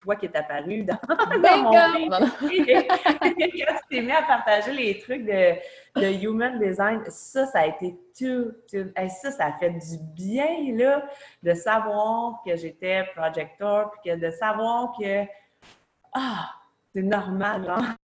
toi qui es apparu dans, mon feed. quand tu t'es mis à partager les trucs de, de human design, ça, ça a été tout, ça, ça a fait du bien, là, de savoir que j'étais projector, puis que de savoir que, ah, c'est normal, hein?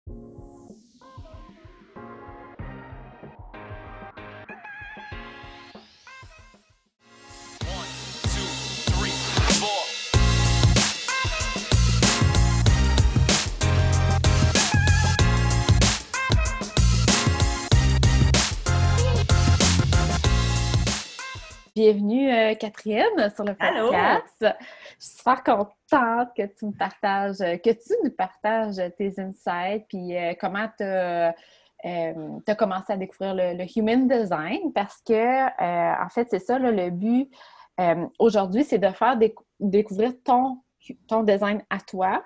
Bienvenue, euh, Catherine, sur le podcast. Je suis super contente que tu me partages, que tu nous partages tes insights, puis euh, comment tu as, euh, commencé à découvrir le, human design, parce que, en fait, c'est ça, le but aujourd'hui, c'est de faire découvrir ton, ton design à toi,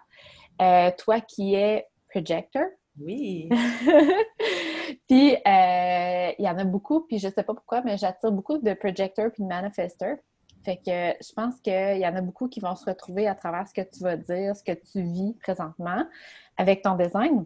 toi qui es projector, oui. puis, euh, il y en a beaucoup, puis je sais pas pourquoi, mais j'attire beaucoup de projecteurs puis de manifestors. Fait que je pense qu'il y en a beaucoup qui vont se retrouver à travers ce que tu vas dire, ce que tu vis présentement avec ton design.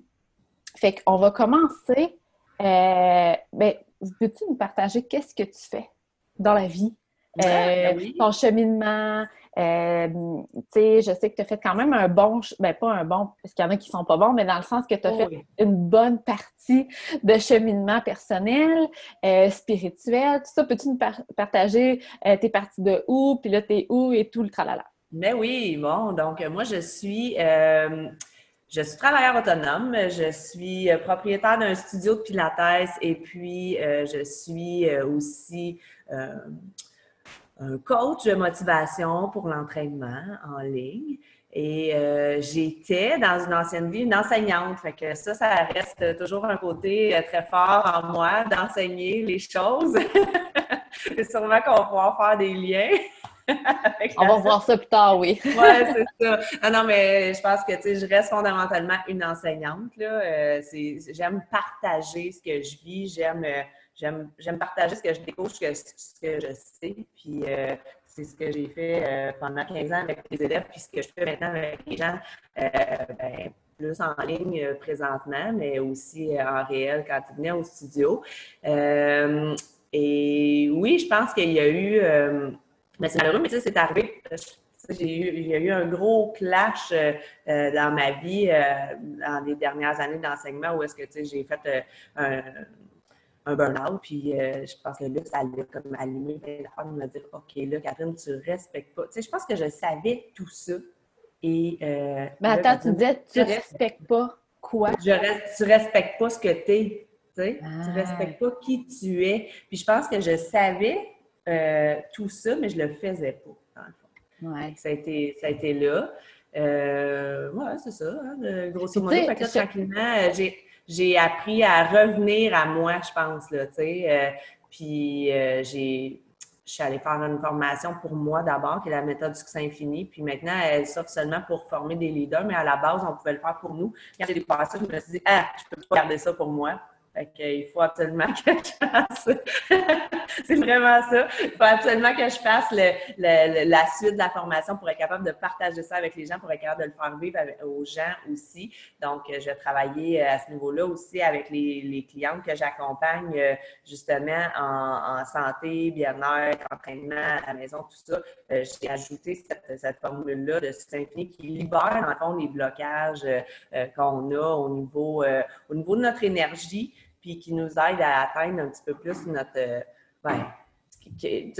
Fait qu'on va commencer. Euh, ben, peux-tu nous partager qu'est-ce que tu fais dans la vie? Ben euh, ton cheminement, euh, tu sais, je sais que tu as fait quand même un bon, ben pas un bon, parce qu'il y en a qui sont pas bons, mais dans le sens que tu as oh fait une bonne partie de cheminement personnel, euh, spirituel, tout ça. Peux-tu nous partager euh, tes parties de où, puis là, t'es où et tout le tralala? Ben oui, bon, donc moi, je suis... Je suis travailleur autonome, je suis propriétaire d'un studio de Pilates et puis je suis aussi un coach de motivation pour l'entraînement en ligne. Et euh, j'étais dans une ancienne vie une enseignante. Fait que ça, ça reste toujours un côté euh, très fort en moi d'enseigner les choses. C'est sûrement qu'on va pouvoir faire des liens. On va voir ça plus tard, oui. oui, c'est ça. Ah non, mais je pense que je reste fondamentalement une enseignante. Là. Euh, j'aime partager ce que je vis. J'aime j'aime partager ce que je découvre, ce que, je sais. Puis euh, c'est ce que j'ai fait euh, pendant 15 ans avec les élèves, puis ce que je fais maintenant avec les gens, euh, ben, plus en ligne présentement, mais aussi en réel quand ils venaient au studio. et oui, je pense qu'il y a eu, mais c'est malheureux, mais tu sais, c'est arrivé. eu, il y a eu un gros clash dans ma vie dans les dernières années d'enseignement où est-ce que j'ai fait un, un burn-out. Puis euh, je pense que là, ça allait comme allumé la de me dire OK, là, Catherine, tu respectes pas. Tu sais, je pense que je savais tout ça. Et. Euh, Mais attends, tu disais, tu respectes pas quoi? Je reste, tu respectes pas ce que tu es. Tu sais, tu ah. respectes pas qui tu es. Puis je pense que je savais euh, tout ça, mais je le faisais pas, dans le fond. Ouais. Ça a été, ça a été là. Euh, ouais, c'est ça, hein, grosso modo. Fait que tranquillement, j'ai j'ai appris à revenir à moi, je pense, là, tu sais. Euh, puis euh, j'ai je suis allée faire une formation pour moi d'abord, qui est la méthode du succès infini. Puis maintenant, elle s'offre seulement pour former des leaders, mais à la base, on pouvait le faire pour nous. Quand j'ai ça, je me suis dit, ah, je peux pas garder ça pour moi. Fait faut absolument que je fasse. c'est vraiment ça. Il faut absolument que je fasse la suite de la formation pour être capable de partager ça avec les gens, pour être capable de le faire vivre aux gens aussi. Donc, je vais travailler euh, à ce niveau-là aussi avec les, les clientes que j'accompagne euh, justement en, santé, bien-être, entraînement à la maison, tout ça. Euh, j'ai ajouté cette, formule-là de Symphonie qui libère, le fond, les blocages qu'on a au niveau, au niveau de notre énergie puis qui nous aide à atteindre un petit peu plus notre, euh, ben,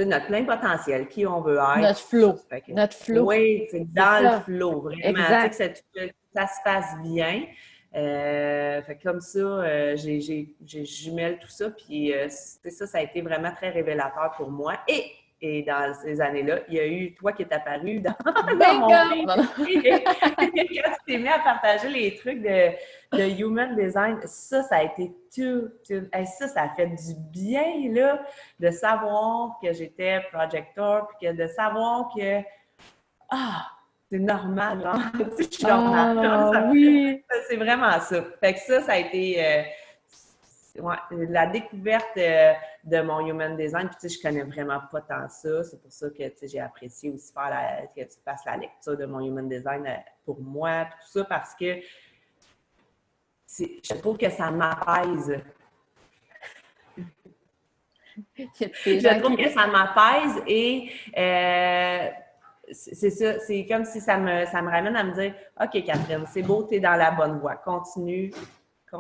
notre plein potentiel, qui on veut être. Notre flow. notre flow. Oui, c'est dans le flow, vraiment. Exact. Que, ça, se passe bien. Euh, fait comme ça, euh, j'ai jumelle tout ça, puis ça, ça a été vraiment très révélateur pour moi. Et et dans ces années-là, il y a eu toi qui es apparu dans, mon livre. Quand tu t'es mis à partager les trucs de, de, human design, ça, ça a été tout. ça, ça a fait du bien, là, de savoir que j'étais projector, puis que de savoir que, ah, c'est normal, hein? je suis normale. Ah, oui. C'est vraiment ça. Fait que ça, ça a été. Euh, la découverte euh, de mon human design, puis tu sais, je connais vraiment pas tant ça. C'est pour ça que j'ai apprécié aussi faire la, que tu fasses la lecture de mon human design euh, pour moi, tout ça, parce que je trouve que ça m'apaise. je trouve que ça m'apaise et euh, c'est ça, c'est comme si ça me, ça me ramène à me dire OK, Catherine, c'est beau, tu es dans la bonne voie. Continue,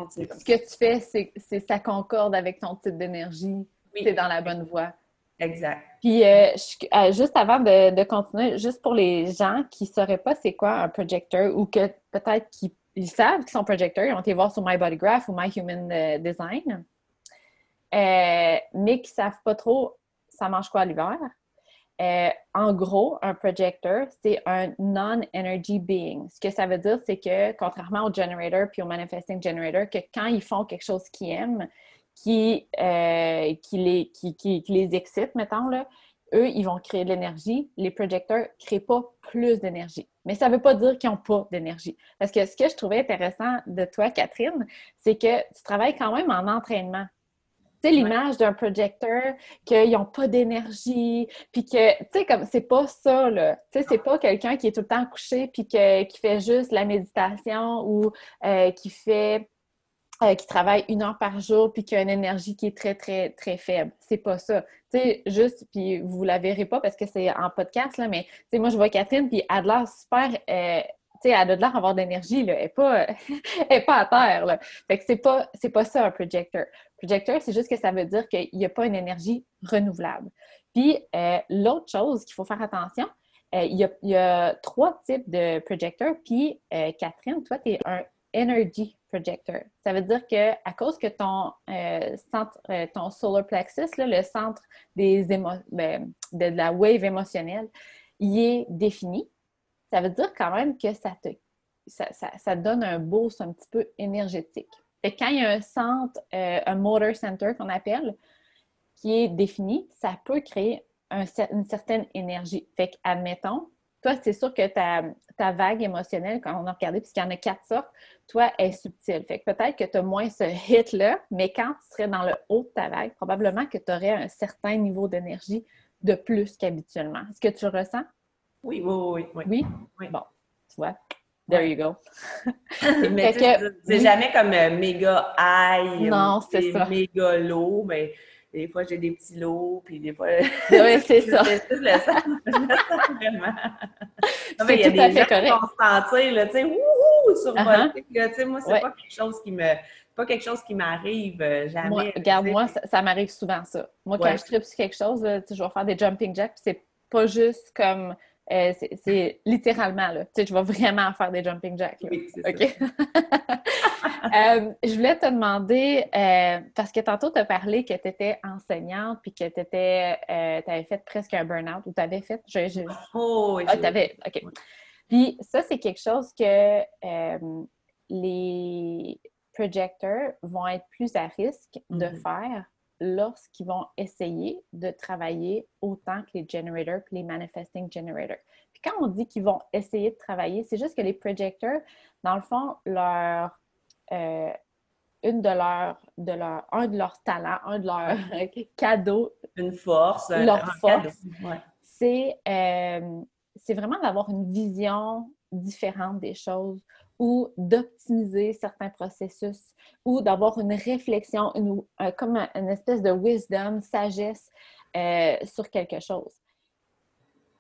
Ce que tu fais, c'est ça concorde avec ton type d'énergie. Tu es dans la bonne voie. Exact. Puis, euh, euh, juste avant de, continuer, juste pour les gens qui ne sauraient pas c'est quoi un projecteur ou que peut-être qu'ils savent qu'ils sont projecteurs, ils ont été voir sur My Body Graph ou My Human euh, Design, mais qui ne savent pas trop ça mange quoi l'hiver? Euh, en gros, un projector, c'est un non-energy being. Ce que ça veut dire, c'est que, contrairement au generator puis au manifesting generator, que quand ils font quelque chose qu'ils aiment, qui, euh, qui, les, excite, mettons, là, eux, ils vont créer de l'énergie. Les projecteurs ne créent pas plus d'énergie. Mais ça ne veut pas dire qu'ils n'ont pas d'énergie. Parce que ce que je trouvais intéressant de toi, Catherine, c'est que tu travailles quand même en entraînement l'image d'un projecteur, qu'ils n'ont pas d'énergie, puis que, tu sais, comme, c'est pas ça, là. Tu sais, c'est pas quelqu'un qui est tout le temps couché, puis qui fait juste la méditation ou euh, qui fait, euh, qui travaille une heure par jour, puis qui a une énergie qui est très, très, très faible. C'est pas ça. Tu sais, juste, puis vous la verrez pas parce que c'est en podcast, là, mais, tu sais, moi, je vois Catherine, puis elle a l'air super... Euh, elle a de l'air d'avoir d'énergie, Elle n'est pas, pas à terre, là. Fait que c'est pas, c'est pas ça, un projecteur. Projector, c'est juste que ça veut dire qu'il n'y a pas une énergie renouvelable. Puis, euh, l'autre chose qu'il faut faire attention, euh, il, y a, trois types de projecteurs. Puis, euh, Catherine, toi, tu es un energy projector. Ça veut dire que à cause que ton centre, ton solar plexus, le centre des ben, de, la wave émotionnelle, il est défini, ça veut dire quand même que ça te ça, ça donne un boost un petit peu énergétique quand il y a un centre, euh, un motor center qu'on appelle, qui est défini, ça peut créer une certaine énergie. Fait admettons, toi, c'est sûr que ta, vague émotionnelle, quand on a regardé, puisqu'il y en a quatre sortes, toi, est subtile. Fait que peut-être que tu as moins ce hit-là, mais quand tu serais dans le haut de ta vague, probablement que tu aurais un certain niveau d'énergie de plus qu'habituellement. Est-ce que tu le ressens? Oui, oui, oui. Oui? oui? Bon, tu vois, There you go. mais c'est jamais comme euh, méga high. Non, c'est ça. méga low, mais des fois j'ai des petits lots, puis des fois. Oui, c'est ça. C'est le sens. vraiment. Non, mais il y a des gens qui vont se sentir, là, tu sais, wouhou, sur uh Tu sais, moi, c'est pas quelque chose qui me. Pas quelque chose qui m'arrive euh, jamais. Moi, regarde, moi, ça, m'arrive souvent, ça. Moi, quand je tripe sur quelque chose, je vais faire des jumping jacks, puis c'est pas juste comme euh, c'est littéralement, là. Tu sais, je vais vraiment faire des jumping jacks. Oui, OK? Euh, je voulais te demander, euh, parce que tantôt, tu as parlé que tu étais enseignante puis que tu avais fait presque un burn-out ou tu avais fait. Oh, oui. Ah, tu avais. OK. Puis ça, c'est quelque chose que les projecteurs vont être plus à risque de mm-hmm. faire lorsqu'ils vont essayer de travailler autant que les generators et les manifesting generators. Puis quand on dit qu'ils vont essayer de travailler, c'est juste que les projectors, dans le fond, leur euh, une de leurs de leur, un de leurs talents, un de leurs cadeaux, une force, leur force, c'est euh, c'est vraiment d'avoir une vision différente des choses ou d'optimiser certains processus ou d'avoir une réflexion, une, comme une espèce de wisdom, sagesse euh, sur quelque chose.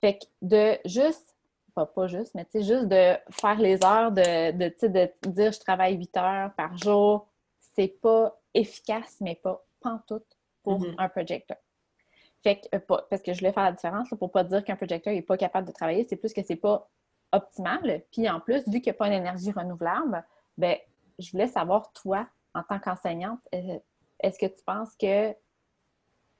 Fait que de juste, pas, pas juste, mais juste de faire les heures, de, de, de dire je travaille 8 heures par jour, c'est pas efficace, mais pas pantoute pour mm-hmm. un projecteur. Fait que, euh, parce que je voulais faire la différence pour pas dire qu'un projecteur n'est pas capable de travailler, c'est plus que c'est pas optimale. Puis en plus, vu qu'il n'y a pas une énergie renouvelable, ben, je voulais savoir, toi, en tant qu'enseignante, euh, est-ce que tu penses que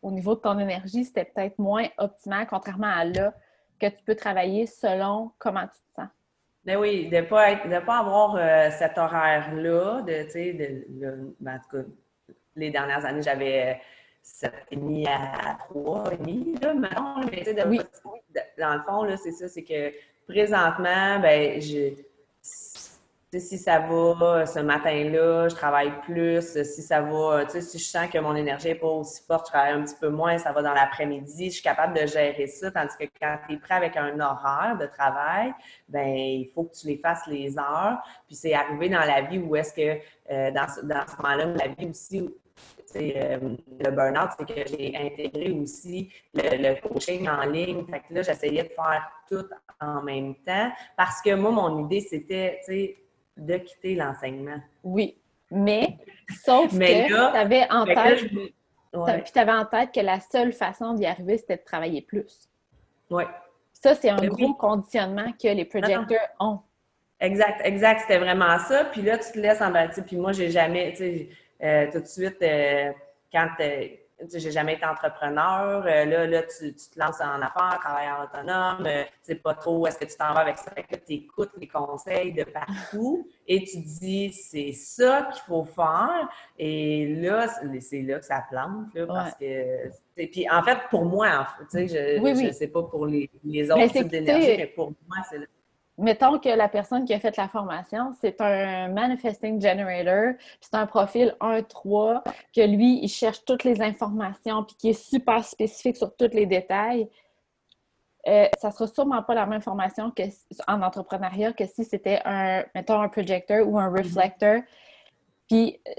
au niveau de ton énergie, c'était peut-être moins optimal, contrairement à là, que tu peux travailler selon comment tu te sens? Ben oui, de ne pas, pas avoir euh, cet horaire-là, de, tu sais, de, ben, en tout cas, les dernières années, j'avais 7,5 à 3,5, là, maintenant, mais tu sais, dans le fond, là, c'est ça, c'est que présentement, ben, je, si ça va ce matin-là, je travaille plus. Si ça va, si je sens que mon énergie n'est pas aussi forte, je travaille un petit peu moins, ça va dans l'après-midi. Je suis capable de gérer ça. Tandis que quand tu es prêt avec un horaire de travail, ben il faut que tu les fasses les heures. Puis c'est arrivé dans la vie où est-ce que euh, dans, dans ce moment-là, la vie aussi, euh, le burn-out, c'est que j'ai intégré aussi le, coaching en ligne. Fait que là, j'essayais de faire tout en même temps parce que moi, mon idée, c'était, de quitter l'enseignement. Oui, mais sauf que tu avais en tête... Puis tu avais en tête que la seule façon d'y arriver, c'était de travailler plus. Oui. Ça, c'est un gros conditionnement que les projecteurs ont. Exact, exact. C'était vraiment ça. Puis là, tu te laisses embarquer. Puis moi, j'ai jamais, tu sais, euh, tout de suite, euh, quand j'ai jamais été entrepreneur. Euh, là, là tu, te lances en affaires, travailleur autonome, tu sais pas trop où est-ce que tu t'en vas avec ça? Tu écoutes les conseils de partout et tu dis c'est ça qu'il faut faire. Et là, c'est là que ça plante, là, parce que. Puis en fait, pour moi, tu sais, je ne sais pas pour les, les autres types d'énergie, mais pour moi, c'est mettons que la personne qui a fait la formation, c'est un manifesting generator, c'est un profil 1-3, que lui, il cherche toutes les informations, puis qui est super spécifique sur tous les détails. Euh, ça sera sûrement pas la même formation que en entrepreneuriat que si c'était un, mettons, un projecteur ou un mm-hmm. reflector. Puis euh,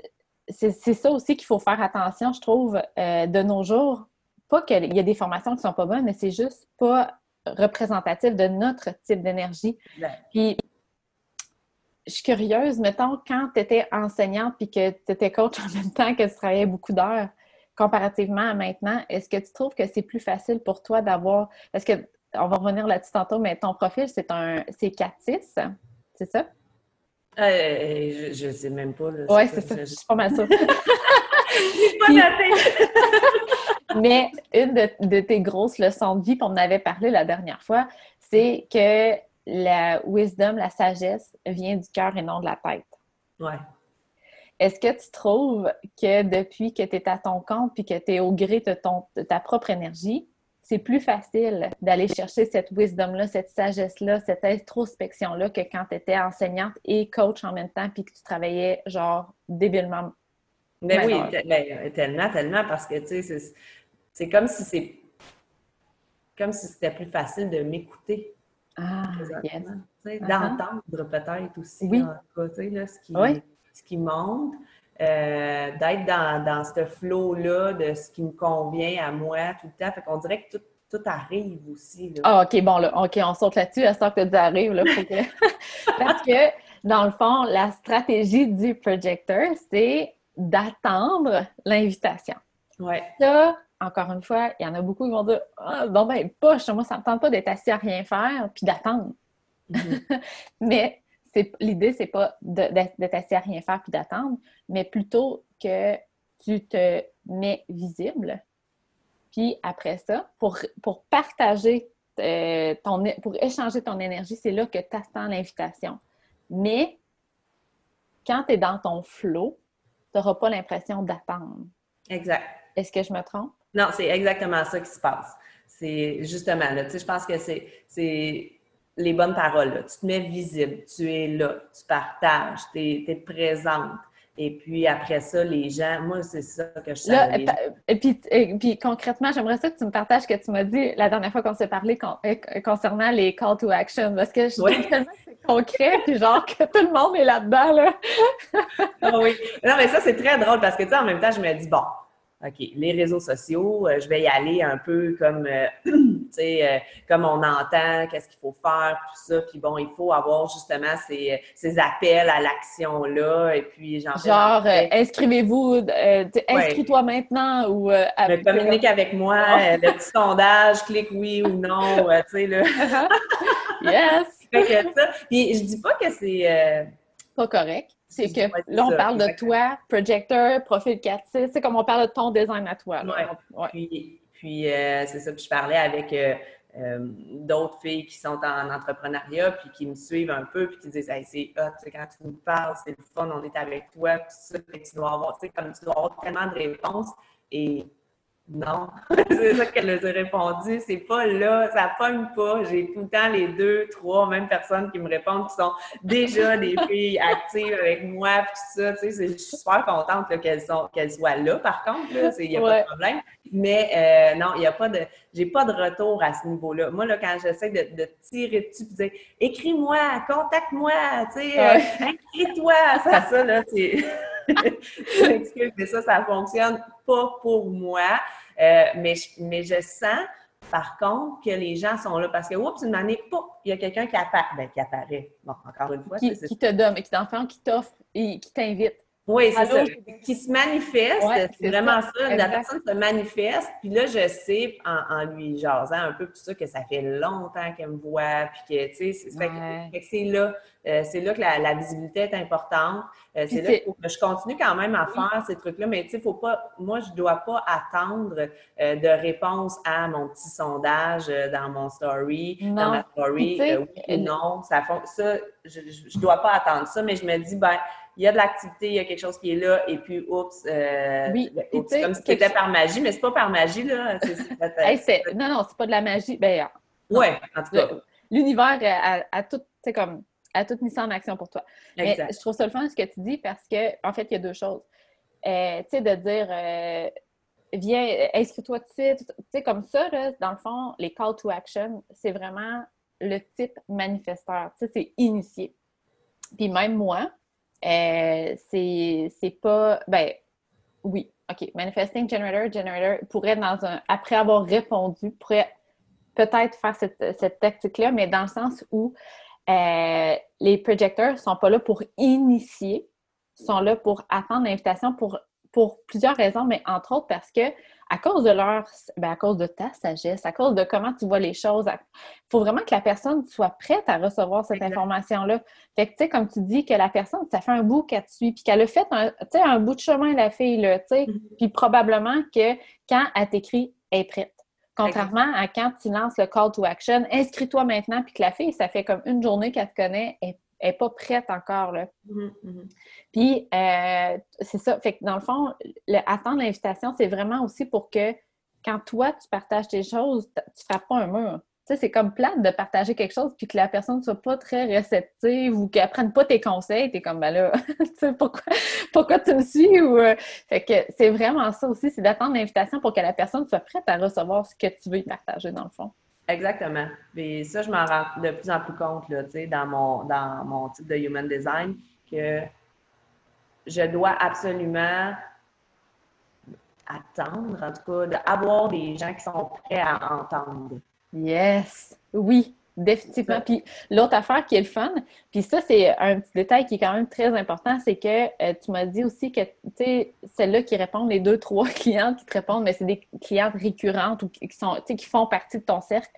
c'est ça aussi qu'il faut faire attention, je trouve, euh, de nos jours. Pas qu'il y a des formations qui sont pas bonnes, mais c'est juste pas représentatif de notre type d'énergie. Puis, je suis curieuse, mettons, quand tu étais enseignante puis que tu étais coach en même temps que tu travaillais beaucoup d'heures, comparativement à maintenant, est-ce que tu trouves que c'est plus facile pour toi d'avoir. Parce que, on va revenir là-dessus tantôt, mais ton profil, c'est un. C'est 4-6, c'est ça? Euh, je ne sais même pas. Oui, c'est ça. Je suis pas mal sûre. pas Mais une de, tes grosses leçons de vie, qu'on en avait parlé la dernière fois, c'est que la wisdom, la sagesse, vient du cœur et non de la tête. Ouais. Est-ce que tu trouves que depuis que tu es à ton compte puis que tu es au gré de, ton, ta propre énergie, c'est plus facile d'aller chercher cette wisdom-là, cette sagesse-là, cette introspection-là que quand tu étais enseignante et coach en même temps puis que tu travaillais genre débilement? Mais ben oui, tellement, tellement, parce que, tu sais, c'est comme si c'est comme si c'était plus facile de m'écouter. Ah, yes. Uh-huh. D'entendre peut-être aussi, oui. là, ce, qui, ce qui monte. Euh, d'être dans, dans ce flow-là de ce qui me convient à moi tout le temps. Fait qu'on dirait que tout, tout arrive aussi. Là. Ah, OK, bon, là, OK, on saute là-dessus à ce que tu arrives. Là, Parce que, dans le fond, la stratégie du projecteur, c'est d'attendre l'invitation. Ouais. Ça, encore une fois, il y en a beaucoup qui vont dire Ah, bon, ben, poche, moi, ça ne me tente pas d'être assis à rien faire puis d'attendre. Mm-hmm. mais l'idée, c'est pas d'être assis à rien faire puis d'attendre, mais plutôt que tu te mets visible. Puis après ça, pour, pour partager euh, ton, pour échanger ton énergie, c'est là que tu attends l'invitation. Mais quand tu es dans ton flow, tu n'auras pas l'impression d'attendre. Exact. Est-ce que je me trompe? Non, c'est exactement ça qui se passe. C'est justement, là, tu sais, je pense que c'est les bonnes paroles. Tu te mets visible, tu es là, tu partages, tu es, présente. Et puis après ça, les gens, moi, c'est ça que je savais. et, puis, et puis concrètement, j'aimerais ça que tu me partages ce que tu m'as dit la dernière fois qu'on s'est parlé euh, concernant les call to action. Parce que je trouve tellement concret, puis genre que tout le monde est là-dedans, là. ah oui. Non, mais ça, c'est très drôle parce que, tu sais, en même temps, je me dis, bon, OK, les réseaux sociaux, euh, je vais y aller un peu comme, euh, tu sais, euh, comme on entend, qu'est-ce qu'il faut faire, tout ça. Puis bon, il faut avoir justement ces, ces appels à l'action-là. Et puis, genre, inscrivez-vous, inscris-toi maintenant ou... communique avec moi, le petit sondage, clique oui ou non, tu sais, là. yes! fait que ça, puis je dis pas que c'est... pas correct c'est que là, on parle de toi, projecteur, profil 4 c'est comme on parle de ton design à toi. Puis, euh, c'est ça, puis je parlais avec euh, euh, d'autres filles qui sont en entrepreneuriat, puis qui me suivent un peu, puis qui disent hey, c'est hot, quand tu nous parles, c'est le fun, on est avec toi, puis ça, tu dois avoir, tu sais, comme tu dois avoir tellement de réponses. Et non, c'est ça qu'elle a répondu. C'est pas là, ça pogne pas. J'ai tout le temps les deux, trois, même personnes qui me répondent qui sont déjà des filles actives avec moi, puis tout ça. Tu sais, je suis super contente qu'elles qu'elles soient là, par contre, il n'y a pas de problème. Mais euh, non, il n'y a pas de. J'ai pas de retour à ce niveau-là. Moi, là, quand j'essaie de, de, tirer dessus, dire écris-moi, contacte-moi, tu sais, euh, écris-toi, ça, ça, là, c'est. mais ça, ça fonctionne pas pour moi. Euh, mais, mais je sens, par contre, que les gens sont là parce que, oups, une année, il y a quelqu'un qui, apparaît. Ben, qui apparaît. Bon, encore une fois. Qui, qui te donne, qui t'enfant, qui t'offre et qui t'invite. Oui, c'est ça. Qui se manifeste, c'est vraiment ça. La personne se manifeste, puis là, je sais, en, lui jasant un peu tout ça, que ça fait longtemps qu'elle me voit, puis que, tu sais, c'est là, euh, c'est là que la, visibilité est importante. Euh, c'est là que je continue quand même à faire ces trucs-là, mais tu sais, faut pas, moi, je dois pas attendre euh, de réponse à mon petit sondage dans mon story, dans ma story, oui ou non. Ça, ça je, je dois pas attendre ça, mais je me dis, ben, il y a de l'activité, il y a quelque chose qui est là, et puis, oups, euh, oui, c'est comme si c'était par magie, mais c'est pas par magie, là. non, non, c'est pas de la magie. Ben, oui, en tout cas. L'univers a, tout, tu comme, a tout mis ça en action pour toi. Mais je trouve ça le fun ce que tu dis parce que, en fait, il y a deux choses. Euh, tu sais, de dire, euh, viens, inscris-toi tu sais, comme ça, là, dans le fond, les call to action, c'est vraiment le type manifesteur. Tu sais, c'est initié. Puis même moi, euh, c'est pas. Ben, oui, OK. Manifesting Generator, Generator pourrait, dans un, après avoir répondu, pourrait peut-être faire cette, cette tactique-là, mais dans le sens où euh, les projecteurs ne sont pas là pour initier, sont là pour attendre l'invitation pour, pour plusieurs raisons, mais entre autres parce que à cause de leur, ben à cause de ta sagesse, à cause de comment tu vois les choses. Il faut vraiment que la personne soit prête à recevoir cette information-là. Fait que, tu sais, comme tu dis, que la personne, ça fait un bout qu'elle te suit, puis qu'elle a fait un, un bout de chemin, la fille, là, tu sais, mm-hmm. puis probablement que quand elle t'écrit, elle est prête. Contrairement à quand tu lances le call to action, inscris-toi maintenant, puis que la fille, ça fait comme une journée qu'elle te connaît, elle n'est pas prête encore. Là. Mm-hmm, mm-hmm. Puis, euh, c'est ça. Fait que dans le fond, attendre l'invitation, c'est vraiment aussi pour que quand toi, tu partages tes choses, tu ne frappes pas un mur. Tu sais, c'est comme plate de partager quelque chose puis que la personne ne soit pas très réceptive ou qu'elle ne prenne pas tes conseils. Tu es comme, ben là, tu sais, pourquoi, pourquoi tu me suis? Ou, euh, fait que c'est vraiment ça aussi, c'est d'attendre l'invitation pour que la personne soit prête à recevoir ce que tu veux y partager, dans le fond. Exactement. Et ça, je m'en rends de plus en plus compte là, dans, mon, dans mon type de human design que je dois absolument attendre, en tout cas, d'avoir des gens qui sont prêts à entendre. Yes, oui, définitivement. Puis l'autre affaire qui est le fun, puis ça, c'est un petit détail qui est quand même très important, c'est que euh, tu m'as dit aussi que, tu sais, celles-là qui répondent, les deux, trois clientes qui te répondent, mais c'est des clientes récurrentes ou qui, sont, qui font partie de ton cercle.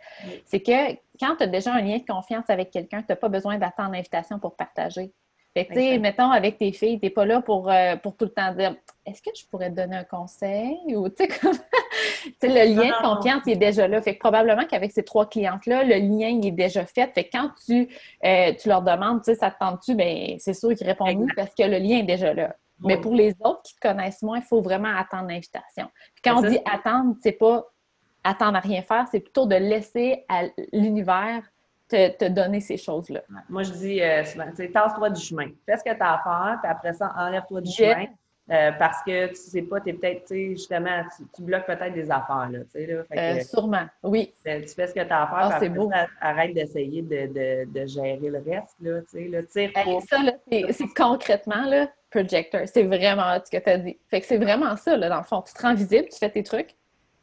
C'est que quand tu as déjà un lien de confiance avec quelqu'un, tu n'as pas besoin d'attendre l'invitation pour partager. Fait que, tu sais, mettons, avec tes filles, t'es pas là pour, euh, pour tout le temps dire est-ce que je pourrais te donner un conseil? Ou, tu sais, comme... le lien de confiance, il est déjà là. Fait que probablement qu'avec ces trois clientes-là, le lien, il est déjà fait. Fait que quand tu, euh, tu leur demandes, tu sais, ça te tente-tu? Bien, c'est sûr qu'ils répondent oui parce que le lien est déjà là. Mais pour les autres qui te connaissent moins, il faut vraiment attendre l'invitation. quand on dit attendre, c'est pas attendre à rien faire, c'est plutôt de laisser à l'univers te, donner ces choses-là. Moi, je dis euh, souvent, tasse-toi du chemin. Fais ce que tu as à faire, puis après ça, enlève-toi du chemin. Euh, parce que tu sais pas, tu es peut-être, tu sais, justement, tu, bloques peut-être des affaires, là, tu sais, là. Euh, sûrement, oui. Tu fais ce que tu as à faire, ah, c'est beau. arrête d'essayer de, de, de, gérer le reste, là, tu sais, là, tire Ça, là, c'est concrètement, là, projector, c'est vraiment ce que tu as dit. Fait que c'est vraiment ça, là, dans le fond. Tu te rends visible, tu fais tes trucs,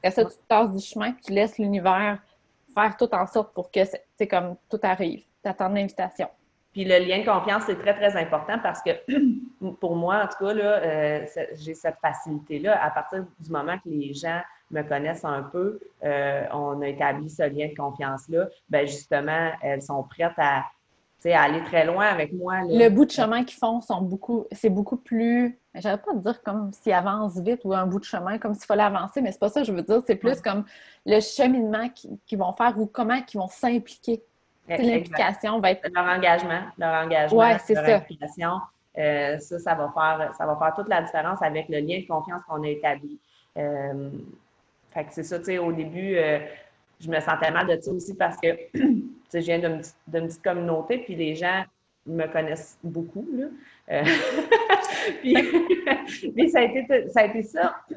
après ça, tu tasses du chemin, tu laisses l'univers faire tout en sorte pour que c'est comme tout arrive. Tu attends l'invitation. Puis le lien de confiance, c'est très, très important parce que pour moi, en tout cas, euh, j'ai cette facilité-là. À partir du moment que les gens me connaissent un peu, euh, on a établi ce lien de confiance-là, ben justement, elles sont prêtes à, à aller très loin avec moi. Le bout de chemin qu'ils font sont beaucoup, c'est beaucoup plus j'arrête pas de dire comme s'ils avancent vite ou un bout de chemin, comme s'il fallait avancer, mais c'est pas ça que je veux dire. C'est plus comme le cheminement qu'ils vont faire ou comment ils vont s'impliquer. L'implication va être. Leur engagement, leur engagement, ouais, leur ça. implication. Euh, ça, ça va, faire, ça va faire toute la différence avec le lien de confiance qu'on a établi. Euh, fait que c'est ça, tu sais, au début, euh, je me sentais mal de ça aussi parce que, je viens d'une petite, communauté, puis les gens me connaissent beaucoup, là. Euh, puis, ça, a été, ça a été ça.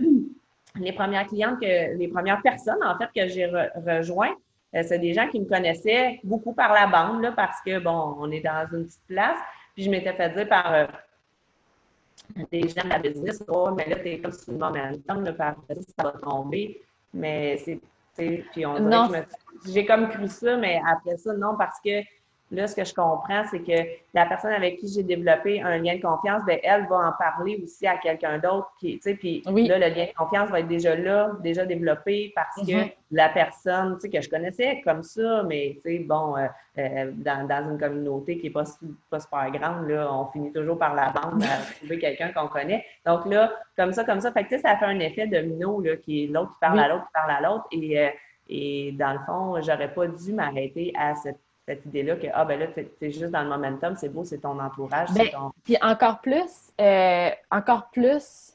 Les premières clientes, les premières personnes, en fait, que j'ai rejoint, euh, c'est des gens qui me connaissaient beaucoup par la bande, là, parce que, bon, on est dans une petite place. Puis je m'étais fait dire par des gens de la business, oh, mais là, t'es comme sur le par ça va tomber. Mais c'est. Puis on dirait que j'ai comme cru ça, mais après ça, non, parce que Là, ce que je comprends, c'est que la personne avec qui j'ai développé un lien de confiance, bien, elle va en parler aussi à quelqu'un d'autre. Qui, puis là, le lien de confiance va être déjà là, déjà développé parce que mm-hmm. la personne tu sais, que je connaissais comme ça, mais tu sais, bon, euh, euh, dans, dans, une communauté qui n'est pas, pas super grande, là, on finit toujours par la bande à trouver quelqu'un qu'on connaît. Donc là, comme ça, comme ça, fait que, ça fait un effet domino là, qui est l'autre qui parle à l'autre, qui parle à l'autre. Et, euh, et dans le fond, j'aurais pas dû m'arrêter à cette cette idée-là que, ah, ben là, tu es, juste dans le momentum, c'est beau, c'est ton entourage. Ben, puis encore plus, euh, encore plus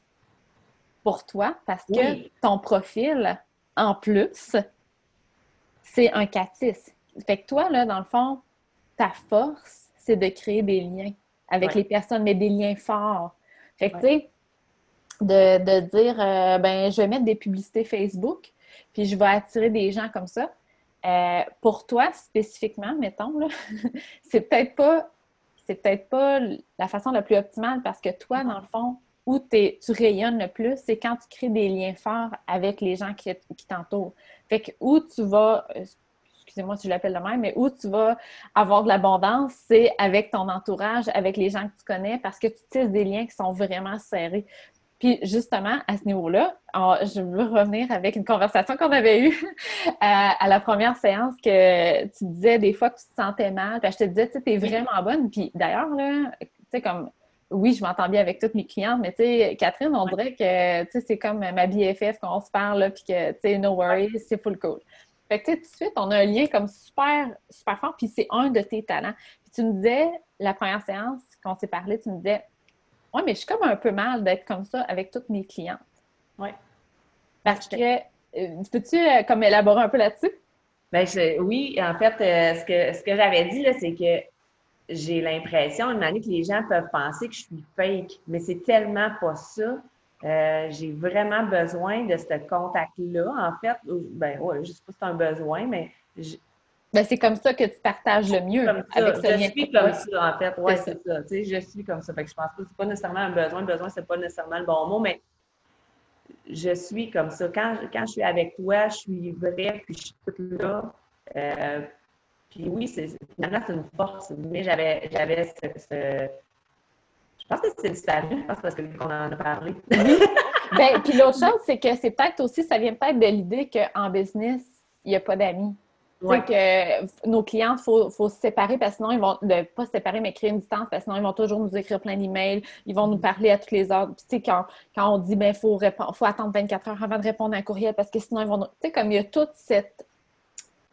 pour toi, parce que ton profil, en plus, c'est un catis. Fait que toi, là, dans le fond, ta force, c'est de créer des liens avec les personnes, mais des liens forts. Fait que, tu sais, de, dire, euh, ben, je vais mettre des publicités Facebook, puis je vais attirer des gens comme ça. Euh, pour toi, spécifiquement, mettons, c'est peut-être pas c'est peut-être pas la façon la plus optimale parce que toi, dans le fond, où tu rayonnes le plus, c'est quand tu crées des liens forts avec les gens qui, t'entourent. Fait que où tu vas, euh, excusez-moi si je l'appelle de même, mais où tu vas avoir de l'abondance, c'est avec ton entourage, avec les gens que tu connais, parce que tu tisses des liens qui sont vraiment serrés. Puis justement, à ce niveau-là, je veux revenir avec une conversation qu'on avait eue à, la première séance que tu disais des fois que tu te sentais mal. Puis je te disais, tu sais, t'es vraiment bonne. Puis d'ailleurs, là, tu sais, comme oui, je m'entends bien avec toutes mes clientes, mais tu sais, Catherine, on dirait que tu sais, c'est comme ma BFF qu'on se parle, puis que tu sais, no worries, c'est full cool. Fait que tu sais, tout de suite, on a un lien comme super, super fort, puis c'est un de tes talents. Puis tu me disais, la première séance, qu'on s'est parlé, tu me disais, oui, mais je suis comme un peu mal d'être comme ça avec toutes mes clientes. Oui. Parce que, euh, peux-tu euh, comme élaborer un peu là-dessus? Bien, oui, en fait, euh, ce que, ce que j'avais dit, c'est que j'ai l'impression, une manière que les gens peuvent penser que je suis fake, mais c'est tellement pas ça. j'ai vraiment besoin de ce contact-là, en fait. Ben, ouais, je sais pas si c'est un besoin, mais ben, c'est comme ça que tu partages le mieux avec ce Je suis comme ça, en fait. Oui, c'est ça. Tu sais, je suis comme ça. Fait que je pense pas que c'est pas nécessairement un besoin. Besoin, c'est pas nécessairement le bon mot, mais je suis comme ça. Quand, quand je suis avec toi, je suis vraie, puis je suis toute là. Euh, puis oui, c'est, finalement, c'est une force. Mais j'avais, j'avais ce, Je pense que c'est le salut, je pense parce qu'on en a parlé. ben, puis l'autre chose, c'est que c'est peut-être aussi, ça vient peut-être de l'idée qu'en business, il n'y a pas d'amis. Ouais. que nos clients, il faut, faut, se séparer parce que sinon, ils vont, de, pas se séparer, mais créer une distance parce que sinon, ils vont toujours nous écrire plein d'emails, ils vont nous mm-hmm. parler à toutes les heures. Puis, tu sais, quand, quand on dit, ben, il faut, faut attendre 24 heures avant de répondre à un courriel parce que sinon, ils vont. Tu sais, comme il y a toute cette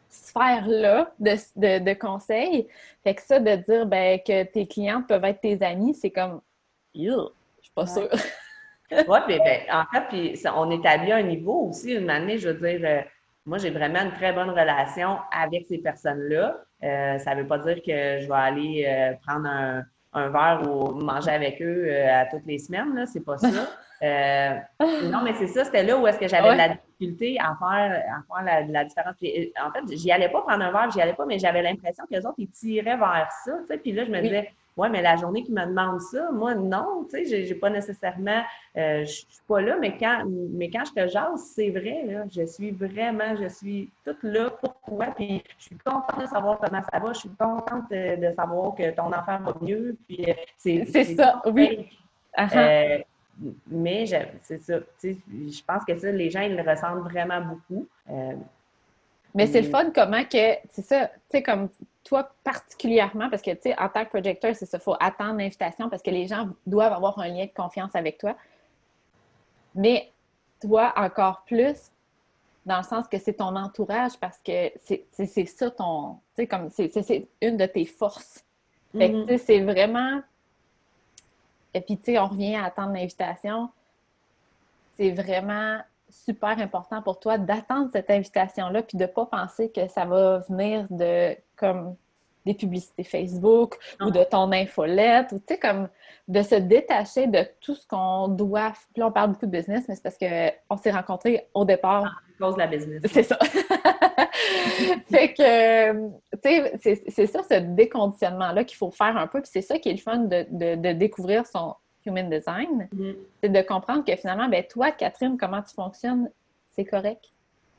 sphère-là de, de, de, conseils. Fait que ça, de dire ben, que tes clients peuvent être tes amis, c'est comme, je suis pas sûre. oui, ben, en fait, puis on établit un niveau aussi, une année, je veux dire. Euh, moi, j'ai vraiment une très bonne relation avec ces personnes-là. Euh, ça ne veut pas dire que je vais aller euh, prendre un, un, verre ou manger avec eux euh, à toutes les semaines, là. C'est pas ça. non, mais c'est ça, c'était là où est-ce que j'avais de la difficulté à faire, à faire la, la différence. en fait, j'y allais pas prendre un verre, j'y allais pas, mais j'avais l'impression que les autres, ils tiraient vers ça. Tu sais? Puis là, je me disais, Ouais, mais la journée qui me demande ça, moi, non, tu sais, j'ai pas nécessairement, euh, je suis pas là, mais quand, mais quand je te jase, c'est vrai, là, je suis vraiment, je suis toute là pour toi, puis je suis contente de savoir comment ça va, je suis contente de, savoir que ton enfant va mieux, puis euh, c'est... C'est ça, oui. Euh, mais c'est ça, tu sais, je pense que ça, les gens, ils le ressentent vraiment beaucoup. mais c'est le fun comment que, c'est ça, tu sais, comme toi particulièrement, parce que, tu sais, en tant que projecteur, c'est ça, il faut attendre l'invitation parce que les gens doivent avoir un lien de confiance avec toi. Mais toi, encore plus, dans le sens que c'est ton entourage parce que c'est ça ton, tu sais, comme, c'est une de tes forces. Fait que, tu sais, mm-hmm. c'est vraiment... Et puis, tu sais, on revient à attendre l'invitation. C'est vraiment super important pour toi d'attendre cette invitation-là, puis de ne pas penser que ça va venir de comme des publicités Facebook ou de ton infolette, ou tu sais, comme de se détacher de tout ce qu'on doit. Puis là, on parle beaucoup de business, mais c'est parce qu'on s'est rencontrés au départ. À cause de la business. C'est ça. fait que, tu sais, c'est ça, ce déconditionnement-là qu'il faut faire un peu. Puis c'est ça qui est le fun de, de, découvrir son human design. Mm-hmm. C'est de comprendre que finalement, ben toi, Catherine, comment tu fonctionnes, c'est correct.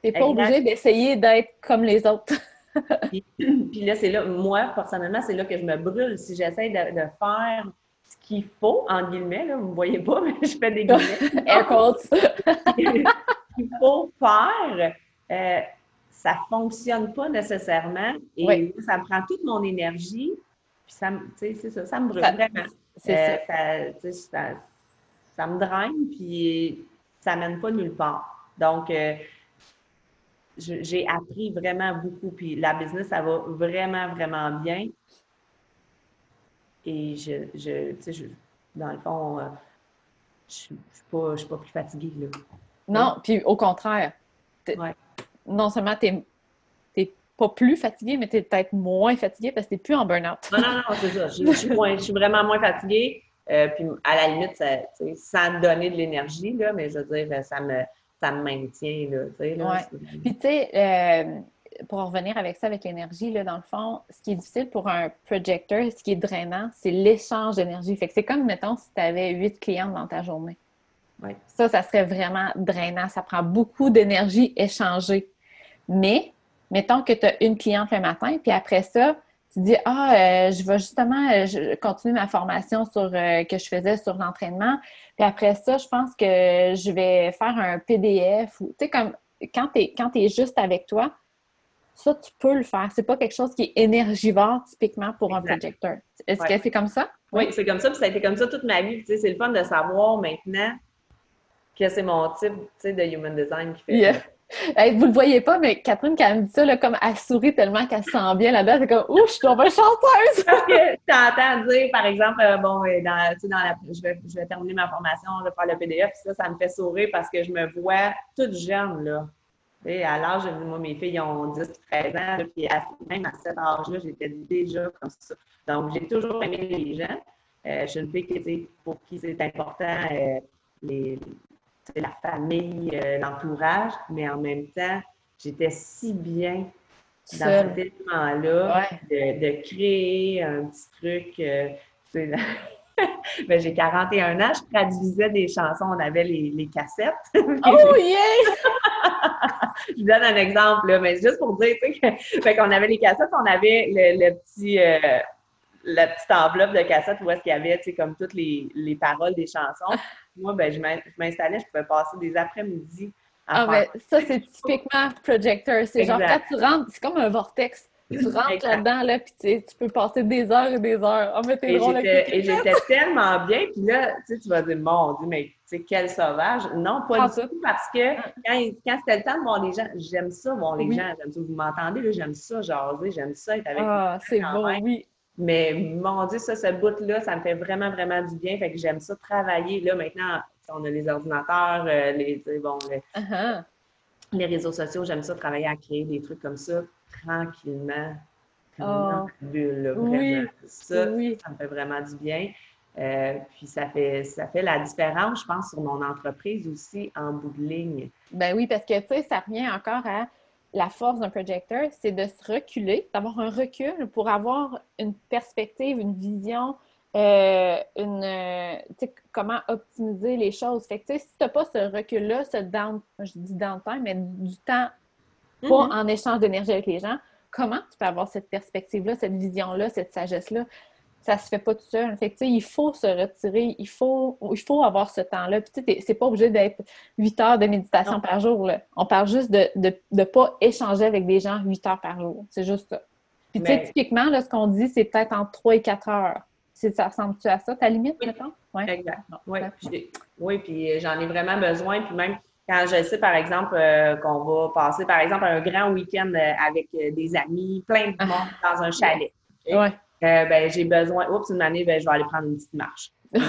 Tu n'es pas obligé d'essayer d'être comme les autres. puis, là, c'est là, moi, personnellement, c'est là que je me brûle. Si j'essaie de, faire ce qu'il faut, en guillemets, là, vous ne me voyez pas, mais je fais des guillemets. Air ce qu'il faut faire, euh, ça ne fonctionne pas nécessairement. Et ça me prend toute mon énergie. Puis ça, c'est ça, ça me brûle vraiment. Euh, ça. Ça, ça, me draine, puis ça ne mène pas nulle part. Donc, euh, j'ai appris vraiment beaucoup. Puis la business, ça va vraiment, vraiment bien. Et je, je tu sais, dans le fond, euh, je ne suis, pas plus fatiguée. Là. Non, puis au contraire. Non seulement tu n'es pas plus fatiguée, mais tu es peut-être moins fatiguée parce que tu n'es plus en burn-out. non, non, non, c'est ça. Je, suis vraiment moins fatiguée. Euh, puis à la limite, ça, sans donner de l'énergie, mais je veux dire, ça me ça me maintient. Là, Puis, tu sais, euh, pour revenir avec ça, avec l'énergie, dans le fond, ce qui est difficile pour un projecteur, ce qui est drainant, c'est l'échange d'énergie. Fait que c'est comme, mettons, si tu avais huit clients dans ta journée. Ça, ça serait vraiment drainant. Ça prend beaucoup d'énergie échangée. Mais, mettons que tu as une cliente le matin, puis après ça, tu dis Ah, euh, je vais justement je continuer ma formation sur, euh, que je faisais sur l'entraînement. Puis après ça, je pense que je vais faire un PDF. Tu sais, comme quand tu es, juste avec toi, ça, tu peux le faire. C'est pas quelque chose qui est énergivore typiquement pour un projecteur. Est-ce que c'est comme ça? Oui, c'est comme ça. Puis ça a été comme ça toute ma vie. Tu sais, c'est le fun de savoir maintenant que c'est mon type de human design qui fait vous le voyez pas, mais Catherine, quand elle me dit ça, là, comme elle sourit tellement qu'elle se sent bien là-dedans, c'est comme Ouh, je suis tombée chanteuse! Parce que tu entends dire, par exemple, euh, bon, euh, dans, la, je, vais, je vais terminer ma formation, je vais faire le PDF, puis ça, ça me fait sourire parce que je me vois toute jeune, là. Et à l'âge, moi, mes filles ont 10, 13 ans, puis même à cet âge-là, j'étais déjà comme ça. Donc, j'ai toujours aimé les gens. Euh, je suis une fille pour qui c'est important, les, la famille, euh, l'entourage, mais en même temps, j'étais si bien dans cet élément-là de, créer un petit truc. Euh, ben, j'ai 41 ans, je traduisais des chansons, on avait les, cassettes. oh yeah! je donne un exemple, là, mais juste pour dire, tu sais, qu'on avait les cassettes, on avait le, petit, euh, la petite enveloppe de cassettes où est-ce qu'il y avait, tu sais, comme toutes les, les paroles des chansons. Moi, ben, je m'installais, je pouvais passer des après-midi à ah, ben, ça, c'est typiquement projector. C'est genre, quand tu rentres, c'est comme un vortex. Tu rentres là-dedans, là, puis tu peux passer des heures et des heures. Oh, mais et j'étais tellement bien, puis là, tu, sais, tu vas dire, mon Dieu, mais tu sais, quel sauvage. Non, pas du tout, parce que ah. quand, quand c'était le temps de voir les gens, j'aime ça, voir les gens, j'aime ça. Vous m'entendez, j'aime ça, jaser, j'aime ça, être avec Ah, c'est bon, oui. Mais mon Dieu, ça, ce bout-là, ça me fait vraiment, vraiment du bien. Fait que j'aime ça travailler. Là, maintenant, on a les ordinateurs, euh, les, bon, uh-huh. les, réseaux sociaux, j'aime ça travailler à créer des trucs comme ça tranquillement. Comme oh. bulle, oui. Ça, ça me fait vraiment du bien. Euh, puis ça fait, ça fait la différence, je pense, sur mon entreprise aussi en bout de ligne. Ben oui, parce que tu sais, ça revient encore à la force d'un projecteur, c'est de se reculer, d'avoir un recul pour avoir une perspective, une vision, euh, une, euh, comment optimiser les choses. Fait que, si tu n'as pas ce recul-là, ce down, je dis downtime, mais du temps pas mm-hmm. en échange d'énergie avec les gens, comment tu peux avoir cette perspective-là, cette vision-là, cette sagesse-là? Ça se fait pas tout seul. Fait il faut se retirer, il faut, il faut avoir ce temps-là. Puis, tu c'est pas obligé d'être huit heures de méditation par jour. Là. On parle juste de ne pas échanger avec des gens huit heures par jour. C'est juste ça. Puis, tu sais, typiquement, là, ce qu'on dit, c'est peut-être entre trois et quatre heures. Ça ressemble-tu à ça, ta limite, oui. Exact. Oui, puis, oui, puis j'en ai vraiment besoin. Puis même quand je sais, par exemple, euh, qu'on va passer, par exemple, un grand week-end euh, avec euh, des amis, plein de monde ah. dans un chalet. Ouais. Euh, ben, j'ai besoin, oups, une année, ben, je vais aller prendre une petite marche. Je vais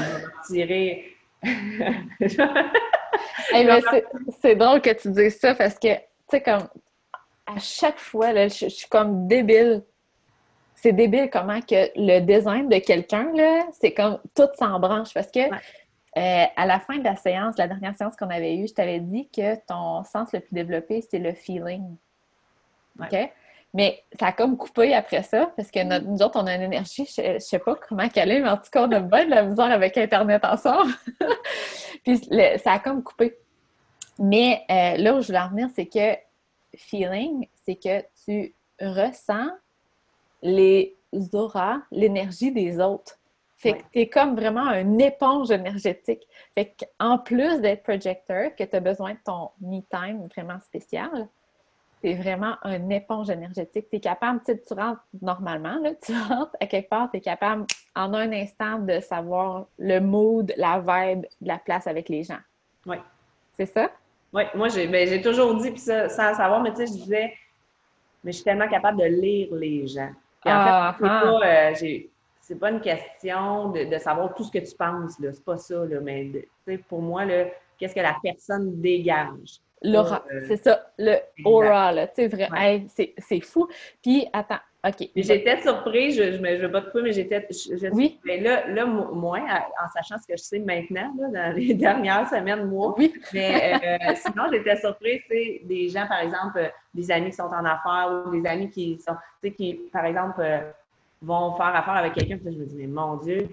tirer. c'est drôle que tu dises ça parce que, tu sais, comme à chaque fois, là, je, suis comme débile. C'est débile comment que le design de quelqu'un, là, c'est comme tout s'en branche parce que euh, à la fin de la séance, la dernière séance qu'on avait eue, je t'avais dit que ton sens le plus développé, c'est le feeling. OK? Mais ça a comme coupé après ça, parce que nous autres, on a une énergie, je, ne sais pas comment qu'elle est, mais en tout cas, on a bien de la misère avec Internet ensemble. Puis ça a comme coupé. Mais euh, là où je veux en venir, c'est que feeling, c'est que tu ressens les auras, l'énergie des autres. Fait que tu es comme vraiment une éponge énergétique. Fait qu'en plus d'être projecteur, que tu as besoin de ton me-time vraiment spécial, tu es vraiment une éponge énergétique. Tu es capable, tu, tu rentres normalement, là, tu rentres à quelque part, tu es capable en un instant de savoir le mood, la vibe de la place avec les gens. Oui. C'est ça? Oui, moi, j'ai ben, toujours dit, puis ça, sans savoir, mais tu sais, je disais, mais je suis tellement capable de lire les gens. en fait, ah, c'est ah. pas, euh, pas, une question de, savoir tout ce que tu penses, là. C'est pas ça, là, mais pour moi, qu'est-ce que la personne dégage? L'aura, euh, c'est ça, le aura, là, tu sais, vrai, c'est fou. Puis, attends, OK. J'étais surprise, je ne veux pas te couper, mais j'étais. oui. Mais là, là, moi, en sachant ce que je sais maintenant, là, dans les dernières semaines, moi. Oui. Mais euh, sinon, j'étais surprise, c'est des gens, par exemple, euh, des amis qui sont en affaires ou des amis qui sont, tu sais, qui, par exemple, vont faire affaire avec quelqu'un, puis je me dis, mais mon Dieu,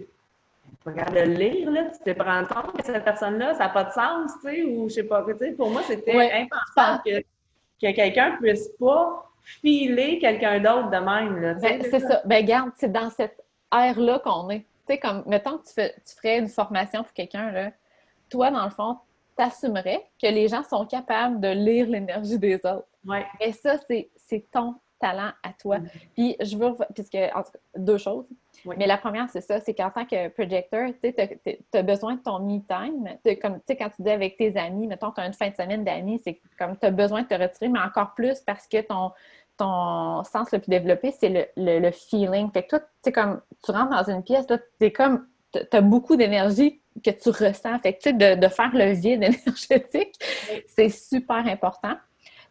regarde le lire, là, tu te rends compte que cette personne-là, ça n'a pas de sens, tu sais, ou je sais pas, tu sais, pour moi, c'était impensable que, que quelqu'un puisse pas filer quelqu'un d'autre de même, là. Ben, c'est ça. Ben, garde, c'est dans cette ère-là qu'on est. Tu sais, comme, mettons que tu, fais, tu ferais une formation pour quelqu'un, là, toi, dans le fond, t'assumerais que les gens sont capables de lire l'énergie des autres. Ouais. Et ça, c'est ton talent à toi. Mm-hmm. Puis je veux, puisque, en tout cas, deux choses. Mais la première, c'est ça, c'est qu'en tant que projecteur, tu as besoin de ton me-time. Comme, tu sais, quand tu dis avec tes amis, mettons, tu as une fin de semaine d'amis, c'est comme tu as besoin de te retirer, mais encore plus parce que ton, ton sens le plus développé, c'est le, le, feeling. Fait que toi, tu comme, tu rentres dans une pièce, tu comme, tu as beaucoup d'énergie que tu ressens. Fait que, de, de faire le vide énergétique, c'est super important.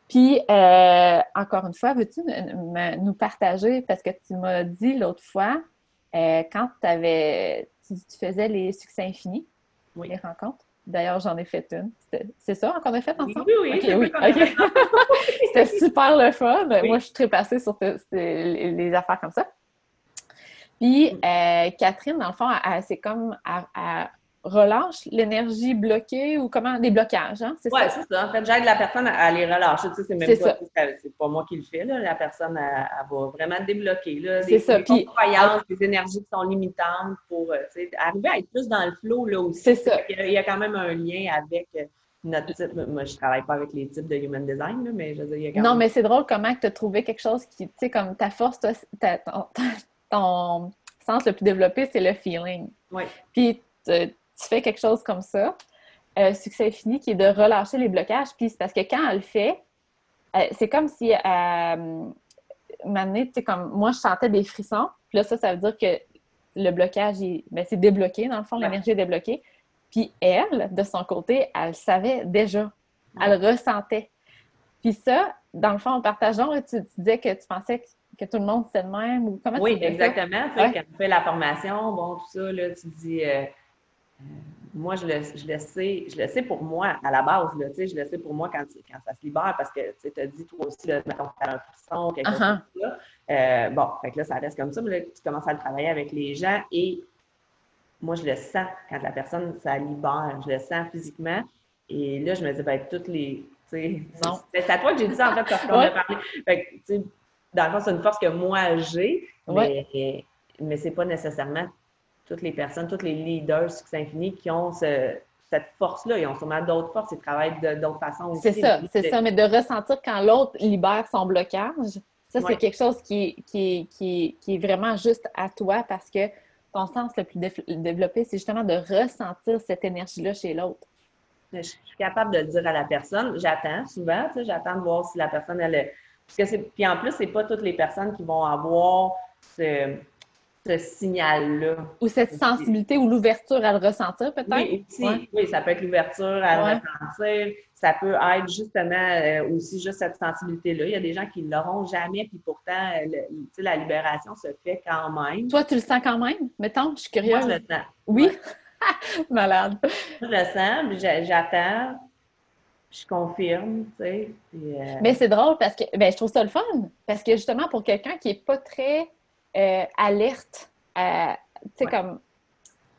Puis, euh, encore une fois, veux-tu nous partager, parce que tu m'as dit l'autre fois, euh, quand avais, tu, faisais les succès infinis, les rencontres. D'ailleurs, j'en ai fait une. C'est ça qu'on a fait ensemble? Oui, oui, oui. C'était super le fun. Moi, je suis très passée sur les affaires comme ça. Puis, euh, Catherine, dans le fond, c'est comme à, relâche l'énergie bloquée ou comment des blocages, hein? Oui, c'est ça. En fait, j'aide la personne à, les relâcher. Tu sais, c'est même pas, c'est pas moi qui le fais. Là. La personne, elle, va vraiment débloquer. Là, des, ça. Des croyances, des énergies qui sont limitantes pour euh, arriver à être plus dans le flow là aussi. C'est ça. Il y, a, quand même un lien avec euh, notre type. Moi, je travaille pas avec les types de human design, là, mais je veux dire, il y a quand Non, mais c'est drôle comment tu as trouvé quelque chose qui, tu sais, comme ta force, toi, ton, sens le plus développé, c'est le feeling. Oui. Puis, tu fais quelque chose comme ça, euh, succès fini, qui est de relâcher les blocages. Puis c'est parce que quand elle le fait, euh, c'est comme si, euh, tu sais, comme moi, je sentais des frissons. Puis là, ça, ça veut dire que le blocage, ben, c'est débloqué, dans le fond, l'énergie est débloquée. Puis elle, de son côté, elle savait déjà. Elle ressentait. Puis ça, dans le fond, en partageant, tu, disais que tu pensais que, tout le monde sait le même ou comment oui, exactement. Quand tu fais la formation, bon, tout ça, là, tu dis moi, je le, je le, sais, je le sais pour moi à la base, là, je le sais pour moi quand, quand ça se libère parce que tu as dit toi aussi, là, mettons, tu as un frisson, quelque chose uh-huh. comme ça. Euh, bon, fait que là, ça reste comme ça, mais là, tu commences à le travailler avec les gens et moi, je le sens quand la personne, ça libère, je le sens physiquement. Et là, je me dis, ben, toutes les. C'est à toi que j'ai dit ça, en fait, parce qu'on a parlé. Fait que, dans le fond, c'est une force que moi, j'ai, mais, mais c'est pas nécessairement toutes les personnes, tous les leaders Succès Infini qui ont cette force-là. Ils ont sûrement d'autres forces, ils travaillent d'autres façons aussi. C'est ça, c'est ça. Mais de ressentir quand l'autre libère son blocage, ça, c'est quelque chose qui, qui, qui, qui, est vraiment juste à toi parce que ton sens le plus développé, c'est justement de ressentir cette énergie-là chez l'autre. Je suis capable de le dire à la personne. J'attends souvent, j'attends de voir si la personne, elle. Parce que puis en plus, c'est pas toutes les personnes qui vont avoir ce ce signal-là. Ou cette sensibilité ou l'ouverture à le ressentir, peut-être? Oui, oui, ça peut être l'ouverture à le ressentir. Ça peut être justement euh, aussi juste cette sensibilité-là. Il y a des gens qui ne l'auront jamais, puis pourtant, la libération se fait quand même. Toi, tu le sens quand même? Mettons, je suis curieuse. Moi, je le sens. Oui? Malade. Je le sens, j'attends je confirme, tu sais. Euh, Mais c'est drôle parce que ben, je trouve ça le fun. Parce que justement, pour quelqu'un qui n'est pas très euh, alerte, tu sais, comme,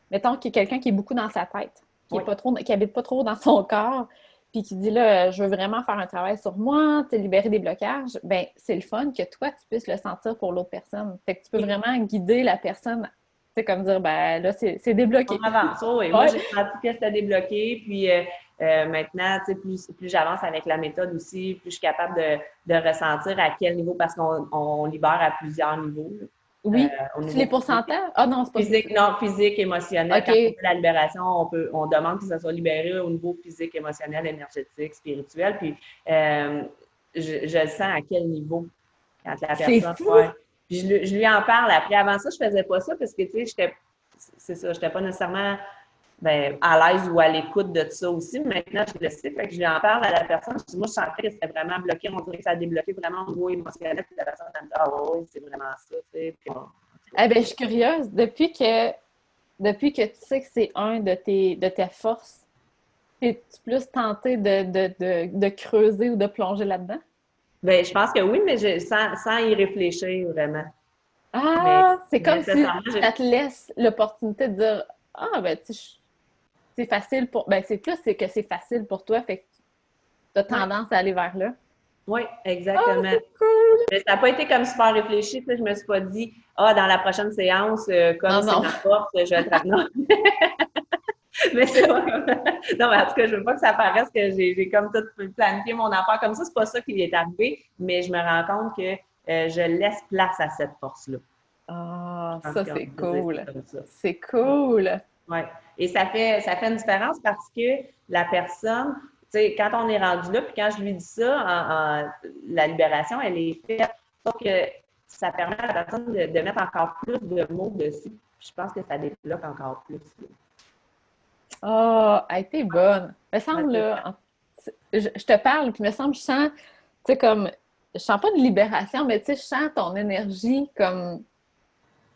mettons qu'il y a quelqu'un qui est beaucoup dans sa tête, qui est pas trop, qui habite pas trop dans son corps, puis qui dit là, je veux vraiment faire un travail sur moi, te libérer des blocages, ben c'est le fun que toi, tu puisses le sentir pour l'autre personne. Fait que tu peux vraiment guider la personne c'est comme dire, ben là, c'est débloqué. On avance, oui. Moi, j'ai senti que c'était débloqué. Puis euh, euh, maintenant, plus, plus j'avance avec la méthode aussi, plus je suis capable de, ressentir à quel niveau, parce qu'on libère à plusieurs niveaux. Oui. Euh, les pourcentages? Ah non, c'est pas physique. Non, physique, émotionnel. Quand on fait la libération, on, peut, on demande que ça soit libéré au niveau physique, émotionnel, énergétique, spirituel. Puis je, je le sens à quel niveau quand la personne. Fou. Puis je, lui en parle après. Avant ça, je faisais pas ça parce que, tu sais, j'étais, c'est ça, j'étais pas nécessairement ben, à l'aise ou à l'écoute de ça aussi. Maintenant, je le sais, fait que je lui en parle à la personne. Je dis, moi, je sentais que c'était vraiment bloqué. On dirait que ça a débloqué vraiment au niveau émotionnel. Puis la personne, elle me dit, ah oui, c'est vraiment ça, tu sais. eh bien, je suis curieuse. Depuis que, depuis que tu sais que c'est un de tes, de tes forces, es-tu plus tenté de, de, de, de creuser ou de plonger là-dedans? Ben, je pense que oui, mais je, sans, sans y réfléchir vraiment. Ah, c'est comme si ça te laisse l'opportunité de dire Ah, ben, tu c'est facile pour. Ben, c'est plus c'est que c'est facile pour toi, fait que tu as tendance à aller vers là. Oui, exactement. Ah, cool. Mais ça n'a pas été comme super réfléchi. Je me suis pas dit, ah, dans la prochaine séance, euh, comme c'est ma force, je vais être. Non. mais c'est pas comme... Non, mais en tout cas, je veux pas que ça paraisse que j'ai comme tout planifié mon affaire comme ça. C'est pas ça qui est arrivé, mais je me rends compte que euh, je laisse place à cette force-là. Ah, ça, c'est cool. C'est cool. Oui. Et ça fait, ça fait une différence parce que la personne, tu sais, quand on est rendu là, puis quand je lui dis ça, la libération, elle est faite pour que ça permet à la personne de, mettre encore plus de mots dessus. Je pense que ça débloque encore plus. Oh, elle été bonne. Me semble, là, je, te parle, puis me semble, je sens, tu sais, comme, je sens pas de libération, mais tu sais, je sens ton énergie, comme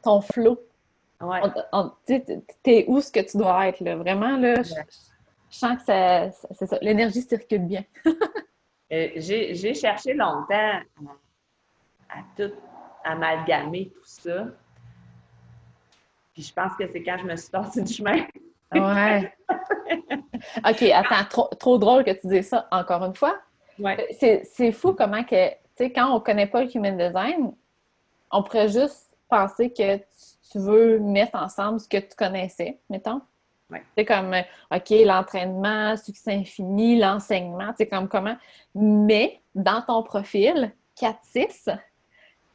ton flot. Ouais. Tu es où ce que tu dois être, là. Vraiment, là, je, sens que ça, c'est ça, l'énergie circule bien. Euh, j'ai cherché longtemps à, tout amalgamer tout ça. Puis je pense que c'est quand je me suis sortie du chemin Ouais. OK, attends, trop, drôle que tu dises ça encore une fois. Ouais. C'est fou comment que, tu sais, quand on ne connaît pas le human design, on pourrait juste penser que tu veux mettre ensemble ce que tu connaissais, mettons. Ouais. C'est comme, OK, l'entraînement, succès infini, l'enseignement, c'est comme comment. Mais dans ton profil, 4-6,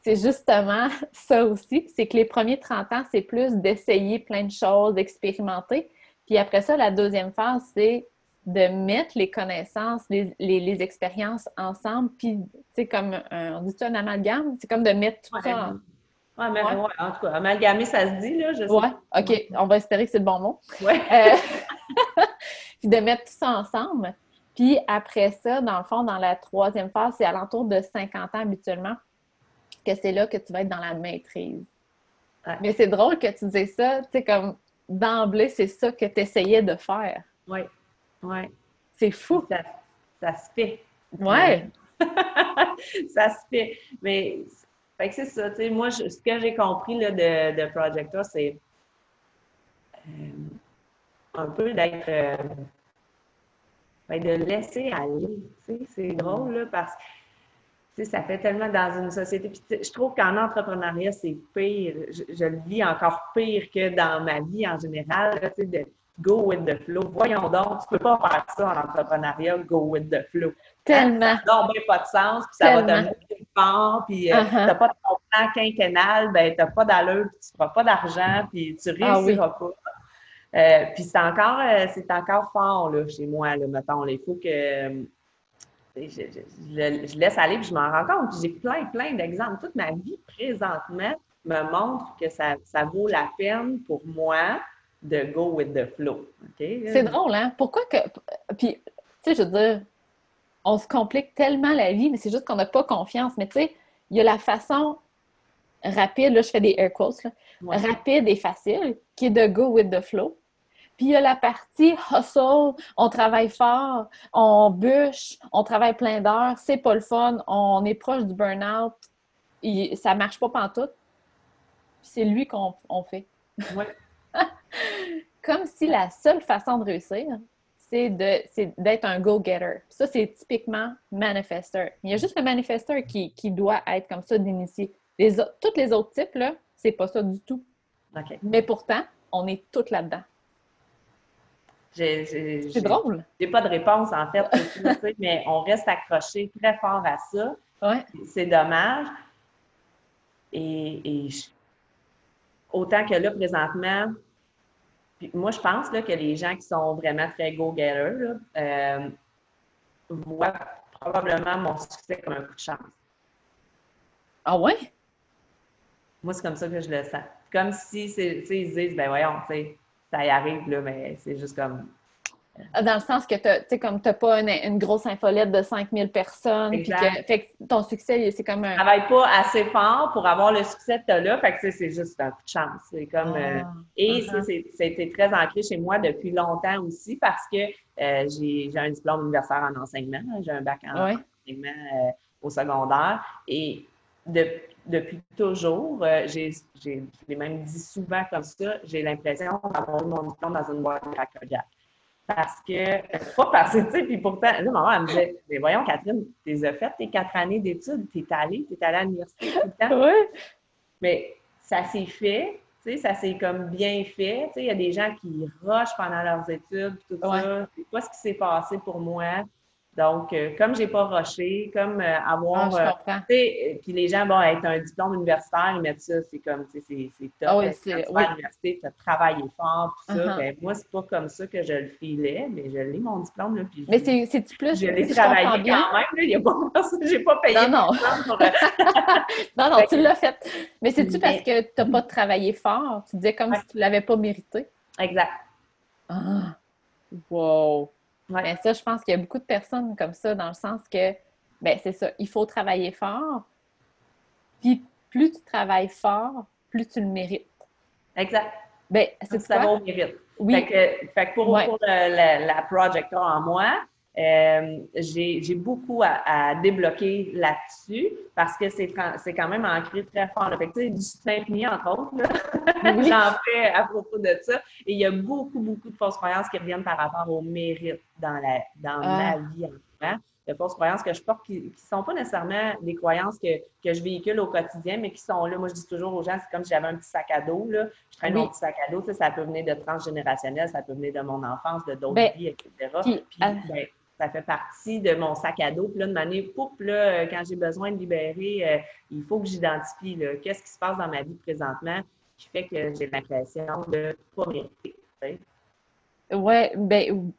c'est justement ça aussi. C'est que les premiers 30 ans, c'est plus d'essayer plein de choses, d'expérimenter. Puis après ça, la deuxième phase, c'est de mettre les connaissances, les, expériences ensemble, puis, c'est comme, on dit un amalgame? C'est comme de mettre tout ça en... Ouais, mais, ouais. en tout cas, amalgamer, ça se dit, là, je sais. Ouais, OK, on va espérer que c'est le bon mot. Ouais. Euh, puis de mettre tout ça ensemble. Puis après ça, dans le fond, dans la troisième phase, c'est alentour de 50 ans habituellement que c'est là que tu vas être dans la maîtrise. Mais c'est drôle que tu dises ça, tu sais, comme d'emblée, c'est ça que tu essayais de faire. Oui, oui. C'est fou. Ça, se fait. Ouais. ça se fait. Mais c'est ça, tu sais, moi, ce que j'ai compris là, de, de Projector, c'est euh, un peu d'être. Euh, ben, de laisser aller. Tu sais, c'est drôle, là, parce que ça fait tellement dans une société. je trouve qu'en entrepreneuriat, c'est pire. Je, le vis encore pire que dans ma vie en général. de go with the flow. Voyons donc, tu peux pas faire ça en entrepreneuriat, go with the flow. Tellement. Ça n'a pas de sens, puis ça va te monter fort, puis euh, uh-huh. tu n'as pas ton plan quinquennal, ben, tu n'as pas d'allure, puis tu feras pas d'argent, puis tu ah réussiras pas. Euh, puis c'est encore, euh, c'est encore fort là, chez moi, là, mettons. Il faut que je, laisse aller puis je m'en rends compte. J'ai plein, plein d'exemples. Toute ma vie présentement, me montre que ça, vaut la peine pour moi de go with the flow. C'est drôle, hein? Pourquoi que. Puis, tu sais, je veux dire, on se complique tellement la vie, mais c'est juste qu'on n'a pas confiance. Mais tu sais, il y a la façon rapide, là, je fais des air quotes, rapide et facile, qui est de go with the flow. Puis il y a la partie hustle, on travaille fort, on bûche, on travaille plein d'heures, c'est pas le fun, on est proche du burn-out, ça marche pas pantoute. C'est lui qu'on fait. Comme si la seule façon de réussir, c'est d'être un go-getter. Ça, c'est typiquement manifesteur. Il y a juste le manifesteur qui, doit être comme ça d'initier. Les, tous les autres types, là, c'est pas ça du tout. Mais pourtant, on est toutes là-dedans. C'est drôle. J'ai pas de réponse, en fait, mais on reste accroché très fort à ça. C'est dommage. Et, autant que là, présentement, moi, je pense là, que les gens qui sont vraiment très go-getters euh, voient probablement mon succès comme un coup de chance. Ah ouais? Moi, c'est comme ça que je le sens. Comme si, ils se disent, ben voyons, ça y arrive, là, mais c'est juste comme dans le sens que tu sais, comme t'as pas une, grosse infolette de 5000 personnes, puis que, fait que ton succès, c'est comme un... travaille pas assez fort pour avoir le succès que tu as là, fait que c'est juste un coup de chance. C'est comme... Euh, ah, et uh-huh. ça a été très ancré chez moi depuis longtemps aussi parce que euh, j'ai un diplôme universitaire en enseignement, j'ai un bac en enseignement euh, au secondaire, et depuis toujours, j'ai même dit souvent comme ça, j'ai l'impression d'avoir mon diplôme dans une boîte de parce que, pas parce que, tu sais, puis pourtant, là, maman, elle me disait, mais voyons, Catherine, tu as fait tes quatre années d'études, tu es allée, tu es allée à l'université tout le temps. Oui. Mais ça s'est fait, tu sais, ça s'est comme bien fait. Tu sais, il y a des gens qui rushent pendant leurs études, tout ça. C'est pas ce qui s'est passé pour moi. Donc, euh, comme j'ai pas rushé, comme euh, avoir. Ah, euh, puis les gens, bon, être un diplôme universitaire, ils mettent ça, c'est comme, tu sais, c'est top. Ah oui, c'est. à l'université, tu as travaillé fort, tout ça. Uh-huh. Ben, moi, c'est pas comme ça que je le filais, mais je l'ai, mon diplôme, là. Puis mais c'est-tu plus. Je l'ai travaillé quand même, là. Il y a pas j'ai pas payé. Non, non. non, non, tu l'as fait. Mais c'est-tu parce que tu n'as pas travaillé fort? Tu disais comme si tu l'avais pas mérité? Exact. Ah. Wow. Mais ça, je pense qu'il y a beaucoup de personnes comme ça, dans le sens que, ben c'est ça, il faut travailler fort. Puis plus tu travailles fort, plus tu le mérites. Exact. Ben, c'est ça va au mérite. Oui. Fait que, fait que pour, pour la, la projector en moi, euh, j'ai beaucoup à, débloquer là-dessus parce que c'est quand même ancré très fort. Fait que, du symphonie, entre autres, j'en fais à propos de ça. Et il y a beaucoup, beaucoup de fausses croyances qui reviennent par rapport au mérite dans, la, dans ma ah. vie en ce moment. De fausses croyances que je porte qui ne sont pas nécessairement des croyances que, que, je véhicule au quotidien, mais qui sont là. Moi, je dis toujours aux gens, c'est comme si j'avais un petit sac à dos. Là. Je traîne mon petit sac à dos. Ça peut venir de transgénérationnel, ça peut venir de mon enfance, de d'autres ben, vies, etc. Puis, ben, ça fait partie de mon sac à dos. Puis là, de manière, poup, là, euh, quand j'ai besoin de libérer, euh, il faut que j'identifie qu'est-ce qui se passe dans ma vie présentement qui fait que j'ai l'impression de ne pas mériter. Ouais, ben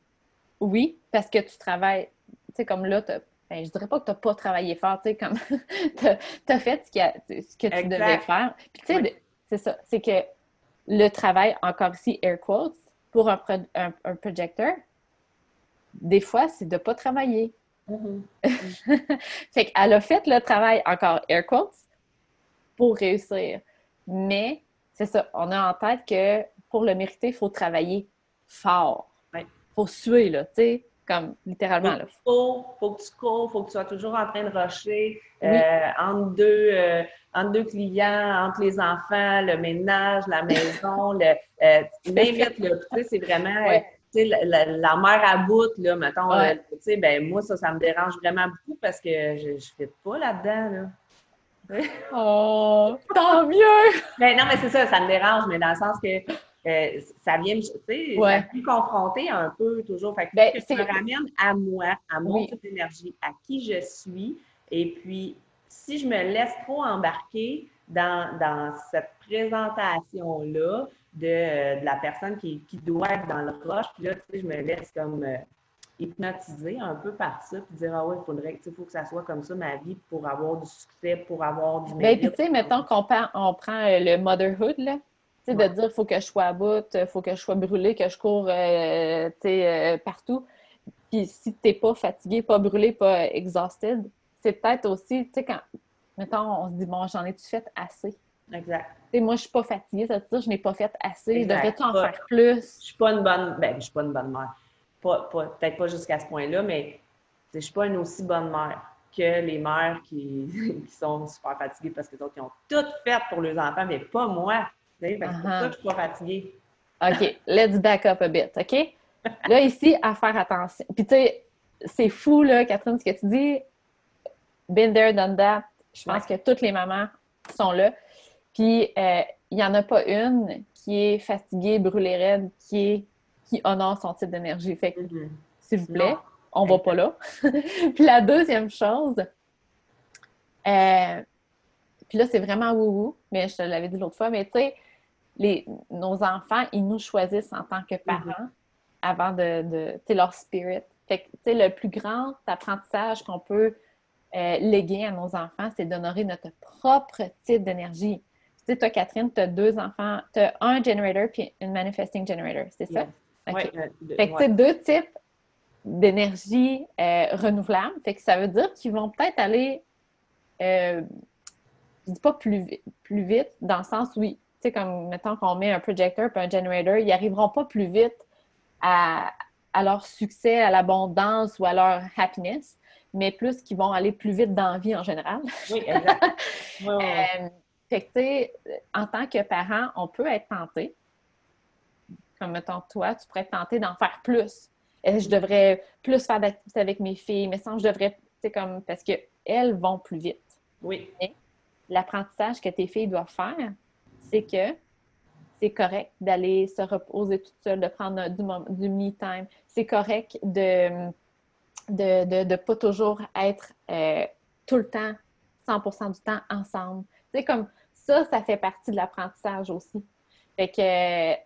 oui, parce que tu travailles, tu sais, comme là, ben, je dirais pas que tu n'as pas travaillé fort, tu sais, comme tu as, fait ce, que tu devais faire. Puis tu sais, c'est ça, c'est que le travail, encore ici, air quotes, pour un, un, un projecteur, des fois, c'est de ne pas travailler. Mm-hmm. fait qu'elle a fait le travail, encore air quotes, pour réussir. Mais c'est ça, on a en tête que pour le mériter, il faut travailler fort. Il faut suer, là, tu sais, comme littéralement. Il faut, faut, que tu cours, il faut que tu sois toujours en train de rusher euh, entre, deux, euh, entre deux clients, entre les enfants, le ménage, la maison, le, euh, même tu sais, c'est vraiment la, la, mère à bout, là, mettons, euh, tu sais, ben moi, ça, ça me dérange vraiment beaucoup parce que je ne fais pas là-dedans, là. oh, tant mieux! Ben, non, mais c'est ça, ça me dérange, mais dans le sens que euh, ça vient, tu sais, ouais. ça confronter un peu toujours. Fait que, ben, ça me ramène à moi, à mon type d'énergie, à qui je suis. Et puis, si je me laisse trop embarquer dans, dans cette présentation-là, de, la personne qui, qui, doit être dans le rush. Puis là, tu sais, je me laisse comme euh, hypnotisé un peu par ça, puis dire, ah ouais, il faudrait, faut que ça soit comme ça ma vie pour avoir du succès, pour avoir du ben, mérite. puis tu sais, mettons qu'on on prend euh, le motherhood, là. Tu sais, de dire, il faut que je sois à bout, il faut que je sois brûlée, que je cours, euh, tu sais, euh, partout. Puis si t'es pas fatigué, pas brûlé, pas exhausted, c'est peut-être aussi, tu sais, quand, mettons, on se dit, bon, j'en ai-tu fait assez? Exact. moi, je suis pas fatiguée, ça veut dire je n'ai pas fait assez. Devrais-tu en faire plus? Je suis pas une bonne. Ben, je suis pas une bonne mère. Pas, Peut-être pas jusqu'à ce point-là, mais je suis pas une aussi bonne mère que les mères qui, qui sont super fatiguées parce que qui ont tout fait pour leurs enfants, mais pas moi. C'est pour ça que je suis pas fatiguée. OK, let's back up a bit, OK? Là, ici, à faire attention. Puis, tu sais, c'est fou, là, Catherine, ce que tu dis. Been there, done that. Je pense que toutes les mamans sont là. Puis, euh, il n'y en a pas une qui est fatiguée, brûlée raide, qui, est, qui honore son type d'énergie. Fait que, mm-hmm. s'il vous plaît, on va pas là. puis la deuxième chose, euh, puis là, c'est vraiment wou-wou, mais je te l'avais dit l'autre fois, mais tu sais, nos enfants, ils nous choisissent en tant que mm-hmm. parents avant de, de tu sais, leur spirit. Fait que, tu sais, le plus grand apprentissage qu'on peut euh, léguer à nos enfants, c'est d'honorer notre propre type d'énergie. Tu sais, toi, Catherine, tu as deux enfants, tu as un generator puis une manifesting generator, c'est ça? Oui. fait que, tu deux types d'énergie euh, renouvelable. Fait que ça veut dire qu'ils vont peut-être aller, euh, je dis pas plus, plus vite, dans le sens, oui, tu sais, comme, mettons qu'on met un projector puis un generator, ils n'arriveront pas plus vite à, à leur succès, à l'abondance ou à leur happiness, mais plus qu'ils vont aller plus vite dans la vie en général. Oui, exact. euh, fait que, tu sais, en tant que parent, on peut être tenté. Comme, mettons, toi, tu pourrais être tenté d'en faire plus. Je devrais plus faire d'activités avec mes filles, mais sans je devrais, tu sais, comme, parce qu'elles vont plus vite. Oui. L'apprentissage que tes filles doivent faire, c'est que c'est correct d'aller se reposer toute seule, de prendre du, du me-time. C'est correct de de ne pas toujours être euh, tout le temps, 100% du temps ensemble. C'est comme ça, ça fait partie de l'apprentissage aussi. Fait que, tu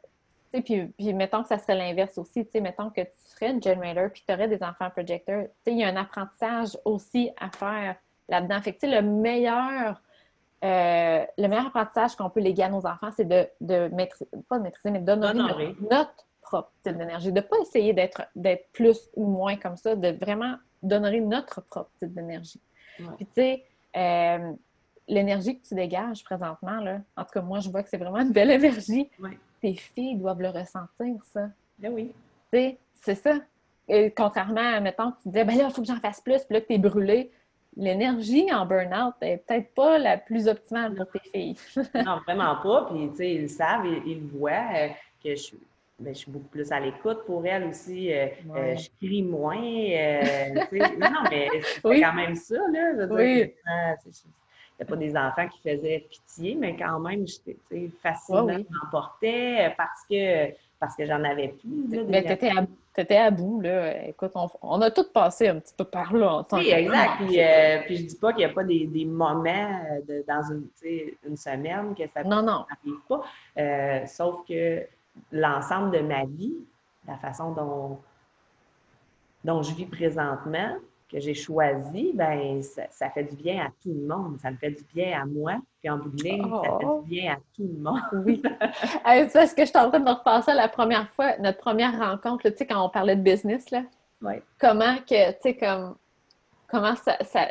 sais, puis, puis, mettons que ça serait l'inverse aussi, tu sais, mettons que tu serais une generator puis tu aurais des enfants projecteurs, tu sais, il y a un apprentissage aussi à faire là-dedans. Fait que, tu sais, le meilleur, euh, le meilleur apprentissage qu'on peut léguer à nos enfants, c'est de, de maîtriser, pas de maîtriser, mais d'honorer notre, propre type d'énergie, de ne pas essayer d'être plus ou moins comme ça, de vraiment d'honorer notre propre type d'énergie. Puis tu sais, euh, l'énergie que tu dégages présentement, là, en tout cas, moi, je vois que c'est vraiment une belle énergie. Tes filles doivent le ressentir, ça. Ben oui. Tu sais, c'est ça. Et contrairement à, mettons, tu disais, ben là, il faut que j'en fasse plus, puis là, que tu es brûlé. L'énergie en burn-out n'est peut-être pas la plus optimale pour tes filles. non, vraiment pas. Puis, tu sais, ils savent, ils, voient euh, que je suis ben, je suis beaucoup plus à l'écoute pour elle aussi. Euh, euh, je crie moins. Euh, non, mais c'est quand même ça. Là, oui. A pas des enfants qui faisaient pitié, mais quand même, j'étais facilement oui. m'emportais parce que, parce que j'en avais plus. mais tu étais, étais, à bout. Là. Écoute, on, a tous passé un petit peu par là en tant oui, exact. Puis, euh, puis je dis pas qu'il n'y a pas des, des moments de, dans une, une semaine que ça n'arrive pas. sauf que l'ensemble de ma vie, la façon dont, dont je vis présentement, que j'ai choisi, ben ça, fait du bien à tout le monde. Ça me fait du bien à moi, puis en bout de ligne, ça fait du bien à tout le monde. oui. est-ce que je suis en train de repasser à la première fois, notre première rencontre, tu sais, quand on parlait de business, là? Oui. Comment que, tu sais, comme, comment ça, ça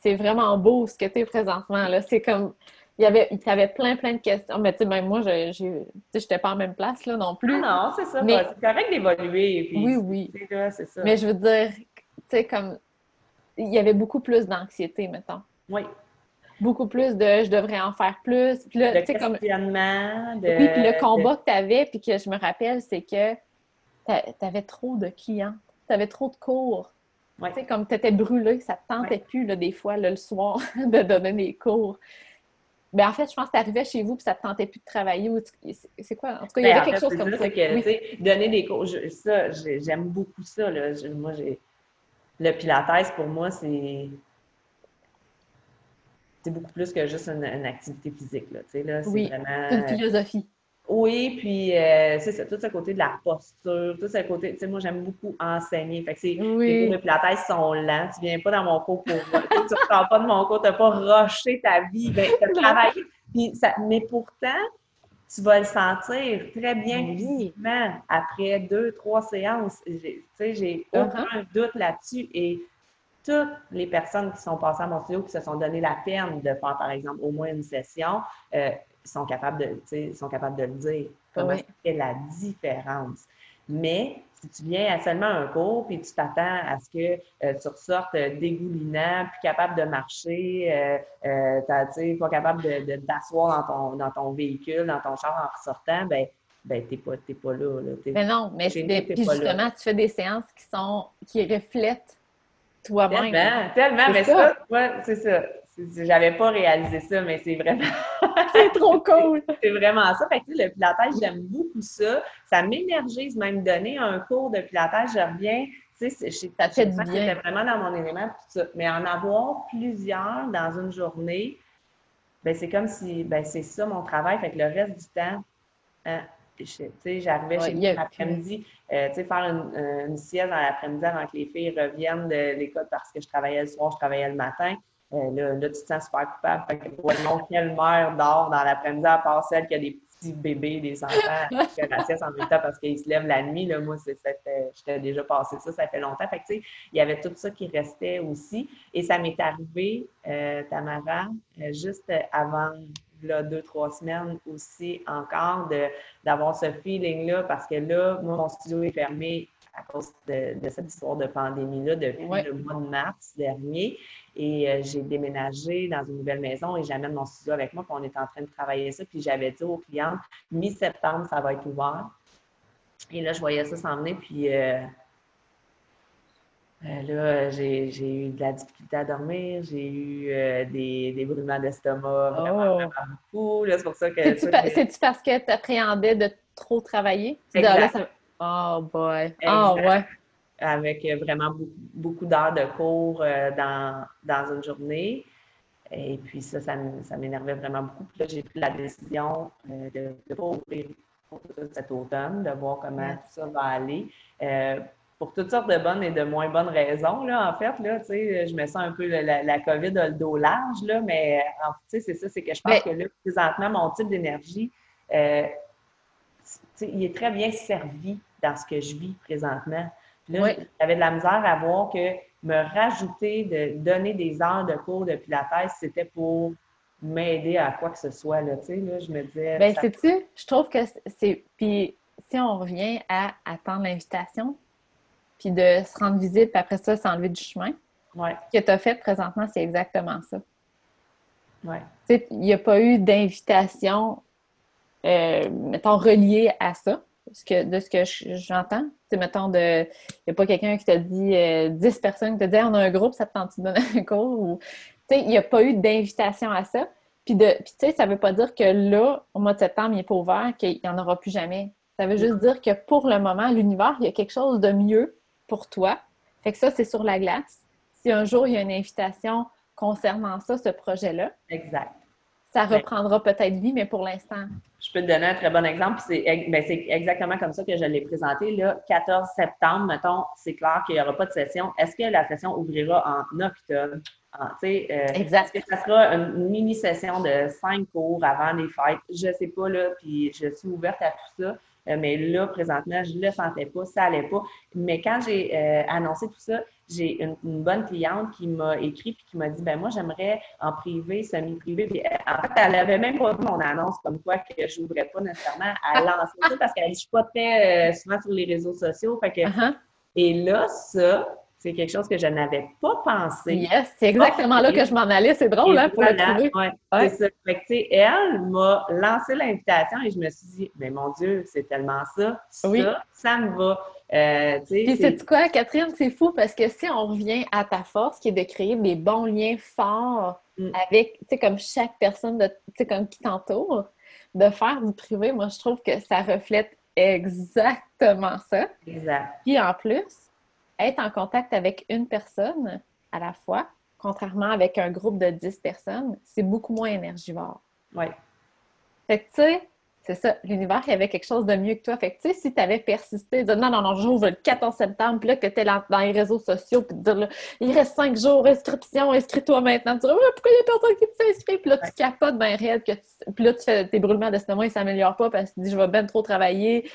c'est vraiment beau ce que tu es présentement, là. C'est comme, il y avait, il y avait plein, plein de questions. Mais tu sais, même moi, je n'étais pas en même place là non plus. Ah non, c'est ça. Mais... C'est correct d'évoluer. Oui, oui. Ça. Mais je veux dire, tu sais, comme il y avait beaucoup plus d'anxiété, mettons. Oui. Beaucoup plus de je devrais en faire plus. Puis là, comme... de... Oui, puis le combat que tu avais, puis que je me rappelle, c'est que tu avais trop de clients. Tu avais trop de cours. Tu sais, comme tu étais brûlé, ça ne te tentait plus, là, des fois, le soir, de donner des cours. Ben, en fait, je pense que tu arrivais chez vous et ça ne te tentait plus de travailler. C'est quoi? En tout cas, il y ben, avait quelque chose comme ça. Que, Donner des cours, ça, j'aime beaucoup ça. Là. moi, j'ai. Le Pilates, pour moi, c'est. C'est beaucoup plus que juste une, activité physique. Là, là, oui, c'est une philosophie. Oui, puis euh, c'est ça, tout ce côté de la posture, tout ce côté, tu sais, moi j'aime beaucoup enseigner. Fait que c'est, les cours de pilates sont lents, tu viens pas dans mon cours pour moi, tu ne prends pas de mon cours, tu n'as pas rushé ta vie, ben, tu as travaillé. Puis ça, mais pourtant, tu vas le sentir très bien vivement après deux, trois séances. Tu sais, j'ai uh-huh. aucun doute là-dessus. Et toutes les personnes qui sont passées à mon studio, qui se sont donné la peine de faire, par exemple, au moins une session, euh, sont capables de, sont capables de le dire. Comment ça fait la différence? Mais si tu viens à seulement un cours puis tu t'attends à ce que euh, tu ressortes dégoulinant, plus capable de marcher, euh, euh, pas capable de, t'asseoir dans ton, dans ton véhicule, dans ton char en ressortant, ben, ben t'es pas, pas là. mais non, mais puis justement, tu fais des séances qui sont qui reflètent toi-même. Tellement, tellement, mais ça, c'est ça. J'avais pas réalisé ça, mais c'est vraiment. c'est trop cool! c'est vraiment ça. Fait que, le pilatage, j'aime beaucoup ça. Ça m'énergise même donner un cours de pilatage. Je reviens. Tu sais, ça fait du bien. vraiment dans mon élément. Tout ça. Mais en avoir plusieurs dans une journée, ben c'est comme si, ben c'est ça mon travail. Fait que le reste du temps, hein, j'arrivais chez moi l'après-midi, euh, faire une, une sieste dans l'après-midi avant que les filles reviennent de l'école parce que je travaillais le soir, je travaillais le matin. Euh, là, là, tu te sens super coupable. Fait que, voyons, quelle mère dort dans l'après-midi à part celle qui a des petits bébés, des enfants, qui fait la sieste en même temps parce qu'ils se lèvent la nuit. Là, moi, j'étais déjà passé ça, ça fait longtemps. Fait que, tu sais, il y avait tout ça qui restait aussi. Et ça m'est arrivé, euh, Tamara, euh, juste avant là, deux, trois semaines aussi encore d'avoir ce feeling-là parce que là, mon studio est fermé à cause de, cette histoire de pandémie-là depuis le mois de mars dernier. Et euh, j'ai déménagé dans une nouvelle maison et j'amène mon studio avec moi. Puis on est en train de travailler ça. Puis j'avais dit aux clients, mi-septembre, ça va être ouvert. Et là, je voyais ça s'en venir. Puis euh, euh, là, j'ai eu de la difficulté à dormir. J'ai eu des, des brûlements d'estomac vraiment, oh. vraiment beaucoup. C'est pour ça que. C'est-tu parce que tu appréhendais de trop travailler? Exact. Oh boy! Oh ouais! Avec euh, vraiment beaucoup, d'heures de cours euh, dans, dans, une journée. Et puis ça, ça, m'énervait vraiment beaucoup. Puis là, j'ai pris la décision euh, de ne pas ouvrir cet automne, de voir comment tout ça va aller. pour toutes sortes de bonnes et de moins bonnes raisons, là, en fait, là, tu sais, je me sens un peu la, la COVID a le dos large, là, mais en fait, c'est ça, c'est que je pense que là, présentement, mon type d'énergie, il est très bien servi dans ce que je vis présentement. Là, j'avais de la misère à voir que me rajouter, de donner des heures de cours de pilates, c'était pour m'aider à quoi que ce soit. Là, tu sais, là, je me disais... Bien, sais-tu, je trouve que c'est... Puis si on revient à attendre l'invitation, puis de se rendre visible, puis après ça, s'enlever du chemin, ce que tu as fait présentement, c'est exactement ça. Ouais. Il n'y a pas eu d'invitation, euh, mettons, reliée à ça que, de ce que j'entends. Tu mettons, il n'y a pas quelqu'un qui t'a dit, 10 euh, personnes qui te dit on a un groupe, ça te tente de donner un cours? Ou, tu sais, il n'y a pas eu d'invitation à ça. Puis, de, tu sais, ça ne veut pas dire que là, au mois de septembre, il n'est pas ouvert, qu'il n'y en aura plus jamais. Ça veut juste dire que pour le moment, l'univers, il y a quelque chose de mieux pour toi. Fait que ça, c'est sur la glace. Si un jour, il y a une invitation concernant ça, ce projet-là. Exact. Ça reprendra peut-être vie, mais pour l'instant, je peux te donner un très bon exemple. Ben, c'est exactement comme ça que je l'ai présenté. Là, 14 septembre, mettons, c'est clair qu'il n'y aura pas de session. Est-ce que la session ouvrira en octobre? Euh, exact. Est-ce que ça sera une mini-session de cinq cours avant les fêtes? Je ne sais pas, là, puis je suis ouverte à tout ça. Euh, mais là, présentement, je ne le sentais pas, ça n'allait pas. Mais quand j'ai euh, annoncé tout ça, j'ai une, bonne cliente qui m'a écrit et qui m'a dit ben moi, j'aimerais en privé, semi-privé. En fait, elle n'avait même pas vu mon annonce comme quoi que je n'ouvrais pas nécessairement à lancer ça parce qu'elle ne suis pas très euh, souvent sur les réseaux sociaux. Fait que, uh-huh. Et là, ça, c'est quelque chose que je n'avais pas pensé. Yes, c'est exactement là que je m'en allais. C'est drôle, hein, pour le trouver. Ouais, C'est ça. Fait que, elle m'a lancé l'invitation et je me suis dit, mais mon Dieu, c'est tellement ça. Ça, ça me va. Euh, Puis c'est quoi, Catherine, c'est fou parce que si on revient à ta force qui est de créer des bons liens forts mm. avec, tu sais, comme chaque personne, sais, comme qui t'entoure, de faire du privé, moi, je trouve que ça reflète exactement ça. Exact. Puis en plus, être en contact avec une personne à la fois, contrairement avec un groupe de 10 personnes, c'est beaucoup moins énergivore. Oui. Fait que, tu sais, C'est ça. L'univers, il y avait quelque chose de mieux que toi. Fait que, tu sais, si tu avais persisté, dire non, non, non, j'ouvre le 14 septembre, puis là, que tu es dans les réseaux sociaux, puis dire là, il reste cinq jours, inscription, inscris-toi maintenant. Tu dis, pourquoi il y a personne qui s'inscrit? Puis là, tu capotes bien raide, que puis là, tu fais tes brûlements d'estomac, ils ne s'améliorent pas parce que tu dis, je vais bien trop travailler.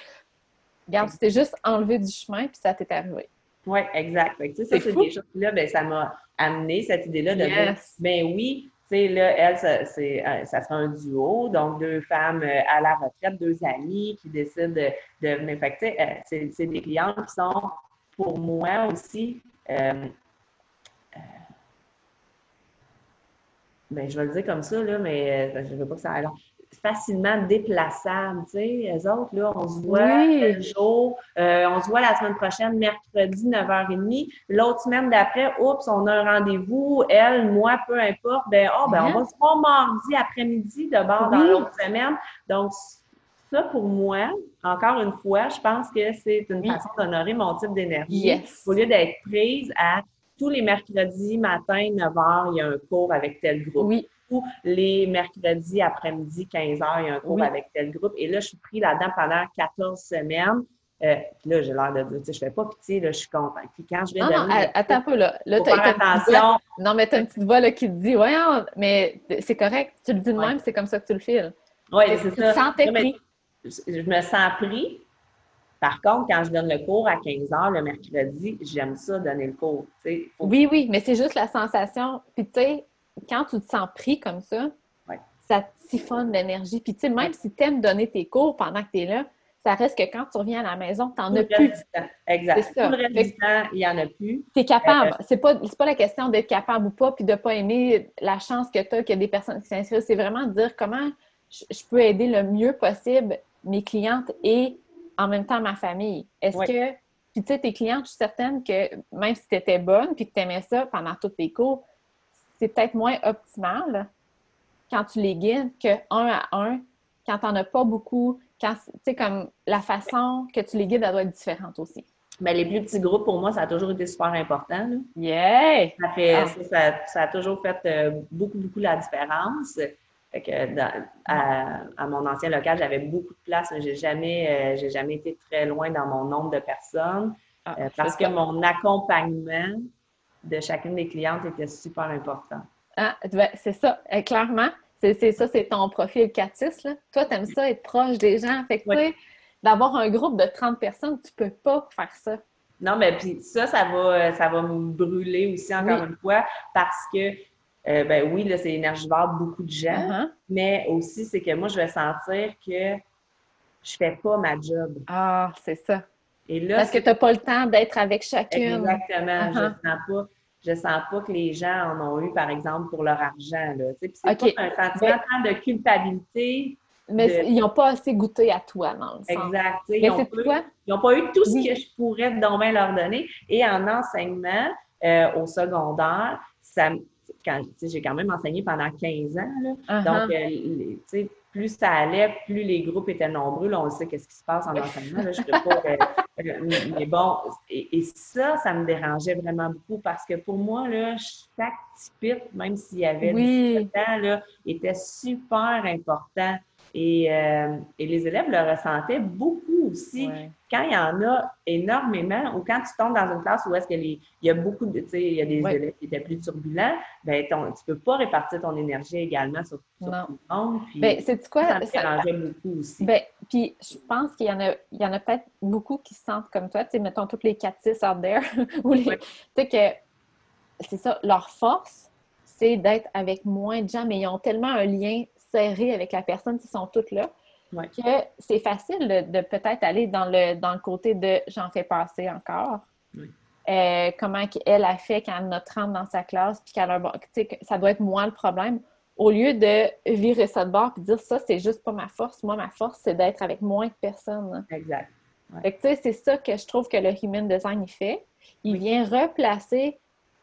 Regarde, tu t'es juste enlevé du chemin, puis ça t'est arrivé. Oui, exact. Fait que, ça, c'est des choses-là, ben, ça m'a amené cette idée-là de dire, ben oui, sais, là, elle, ça, c'est, euh, ça sera un duo, donc deux femmes euh, à la retraite, deux amis qui décident de, de venir. Fait que, euh, c'est, des clients qui sont, pour moi aussi, ben, je vais le dire comme ça, là, mais je ne veux pas que ça aille long facilement déplaçables. Tu sais, eux autres, là, on se voit le jour, euh, on se voit la semaine prochaine, mercredi, 9h30. L'autre semaine d'après, oups, on a un rendez-vous, elle, moi, peu importe. Ben, oh, ben, on va se voir mardi après-midi de bord dans l'autre semaine. Donc, ça, pour moi, encore une fois, je pense que c'est une façon d'honorer mon type d'énergie. Au lieu d'être prise à tous les mercredis matin, 9h, il y a un cours avec tel groupe. Oui les mercredis après-midi, 15 h il y a un cours avec tel groupe. Et là, je suis pris là-dedans pendant 14 semaines. Euh, là, j'ai l'air de dire, je fais pas pitié, là, je suis contente. Puis quand je vais ah, non, attends un peu, là. Là, tu as attention. Non, mais tu as une petite voix là, qui te dit, ouais, mais c'est correct, tu le dis de même, c'est comme ça que tu le files. Oui, c'est ça. Je me sens pris. Par contre, quand je donne le cours à 15 h le mercredi, j'aime ça, donner le cours. Oui, oui, mais c'est juste la sensation. Puis, tu sais, quand tu te sens pris comme ça, ça siphonne l'énergie. Puis, tu sais, même si tu aimes donner tes cours pendant que tu es là, ça reste que quand tu reviens à la maison, tu n'en as plus. Exact. Tout le reste du temps, il n'y en a plus. Tu es capable. Euh, c'est pas, pas la question d'être capable ou pas, puis de ne pas aimer la chance que tu as, qu'il y a des personnes qui s'inscrivent. C'est vraiment de dire comment je, peux aider le mieux possible mes clientes et en même temps ma famille. Est-ce que. Puis, tu sais, tes clientes, je suis certaine que même si tu étais bonne puis que tu aimais ça pendant tous tes cours, c'est peut-être moins optimal quand tu les guides que un à un, quand tu n'en as pas beaucoup, quand, tu sais, comme la façon que tu les guides, elle doit être différente aussi. Bien, les plus petits groupes, pour moi, ça a toujours été super important. Yeah! Ah. Ça, a toujours fait euh, beaucoup, beaucoup la différence. que à, mon ancien local, j'avais beaucoup de place, mais j'ai jamais, euh, jamais été très loin dans mon nombre de personnes. Ah, euh, parce que mon accompagnement de chacune des clientes était super important. Ah, ben, c'est ça, euh, clairement. C'est ça, c'est ton profil Catis. Là. Toi, tu aimes ça, être proche des gens. Fait que, d'avoir un groupe de 30 personnes, tu peux pas faire ça. Non, mais puis ça, ça va, ça va me brûler aussi, encore une fois, parce que, euh, ben oui, là, c'est énergivore beaucoup de gens, uh-huh. mais aussi, c'est que moi, je vais sentir que je fais pas ma job. Ah, c'est ça. Parce que tu n'as pas le temps d'être avec chacune. Exactement. Je ne uh-huh. sens pas. Je sens pas que les gens en ont eu, par exemple, pour leur argent. C'est pas un sentiment de culpabilité. Mais ils n'ont pas assez goûté à toi, non? Exact. Ils n'ont pas, eu tout ce que je pourrais demain leur donner. Et en enseignement euh, au secondaire, ça, j'ai quand même enseigné pendant 15 ans. Uh-huh. Donc, euh, plus ça allait, plus les groupes étaient nombreux. Là, on sait qu'est-ce qui se passe en enseignement. Là, je euh, mais bon, et, ça, ça me dérangeait vraiment beaucoup parce que pour moi, là, chaque petit même s'il y avait oui. ans, là, était super important. Et, euh, et, les élèves le ressentaient beaucoup aussi. Quand il y en a énormément, ou quand tu tombes dans une classe où est-ce qu'il y a beaucoup de, tu sais, il y a des élèves qui étaient plus turbulents, ben tu ne peux pas répartir ton énergie également sur, tout le monde. Puis, ben, c'est quoi? Ça me dérangeait beaucoup aussi. Ben, puis je pense qu'il y en a, il y en a peut-être beaucoup qui se sentent comme toi, tu sais, mettons toutes les 4-6 out there, ou les, tu sais que c'est ça, leur force, c'est d'être avec moins de gens, mais ils ont tellement un lien serré avec la personne qui sont toutes là, que c'est facile de, peut-être aller dans le, dans le côté de j'en fais passer encore. Euh, comment elle a fait quand elle a 30 dans sa classe, puis qu'elle a ça doit être moi le problème. Au lieu de virer ça de bord et dire ça, c'est juste pas ma force. Moi, ma force, c'est d'être avec moins de personnes. Exact. c'est ça que je trouve que le human design il fait. Il vient replacer,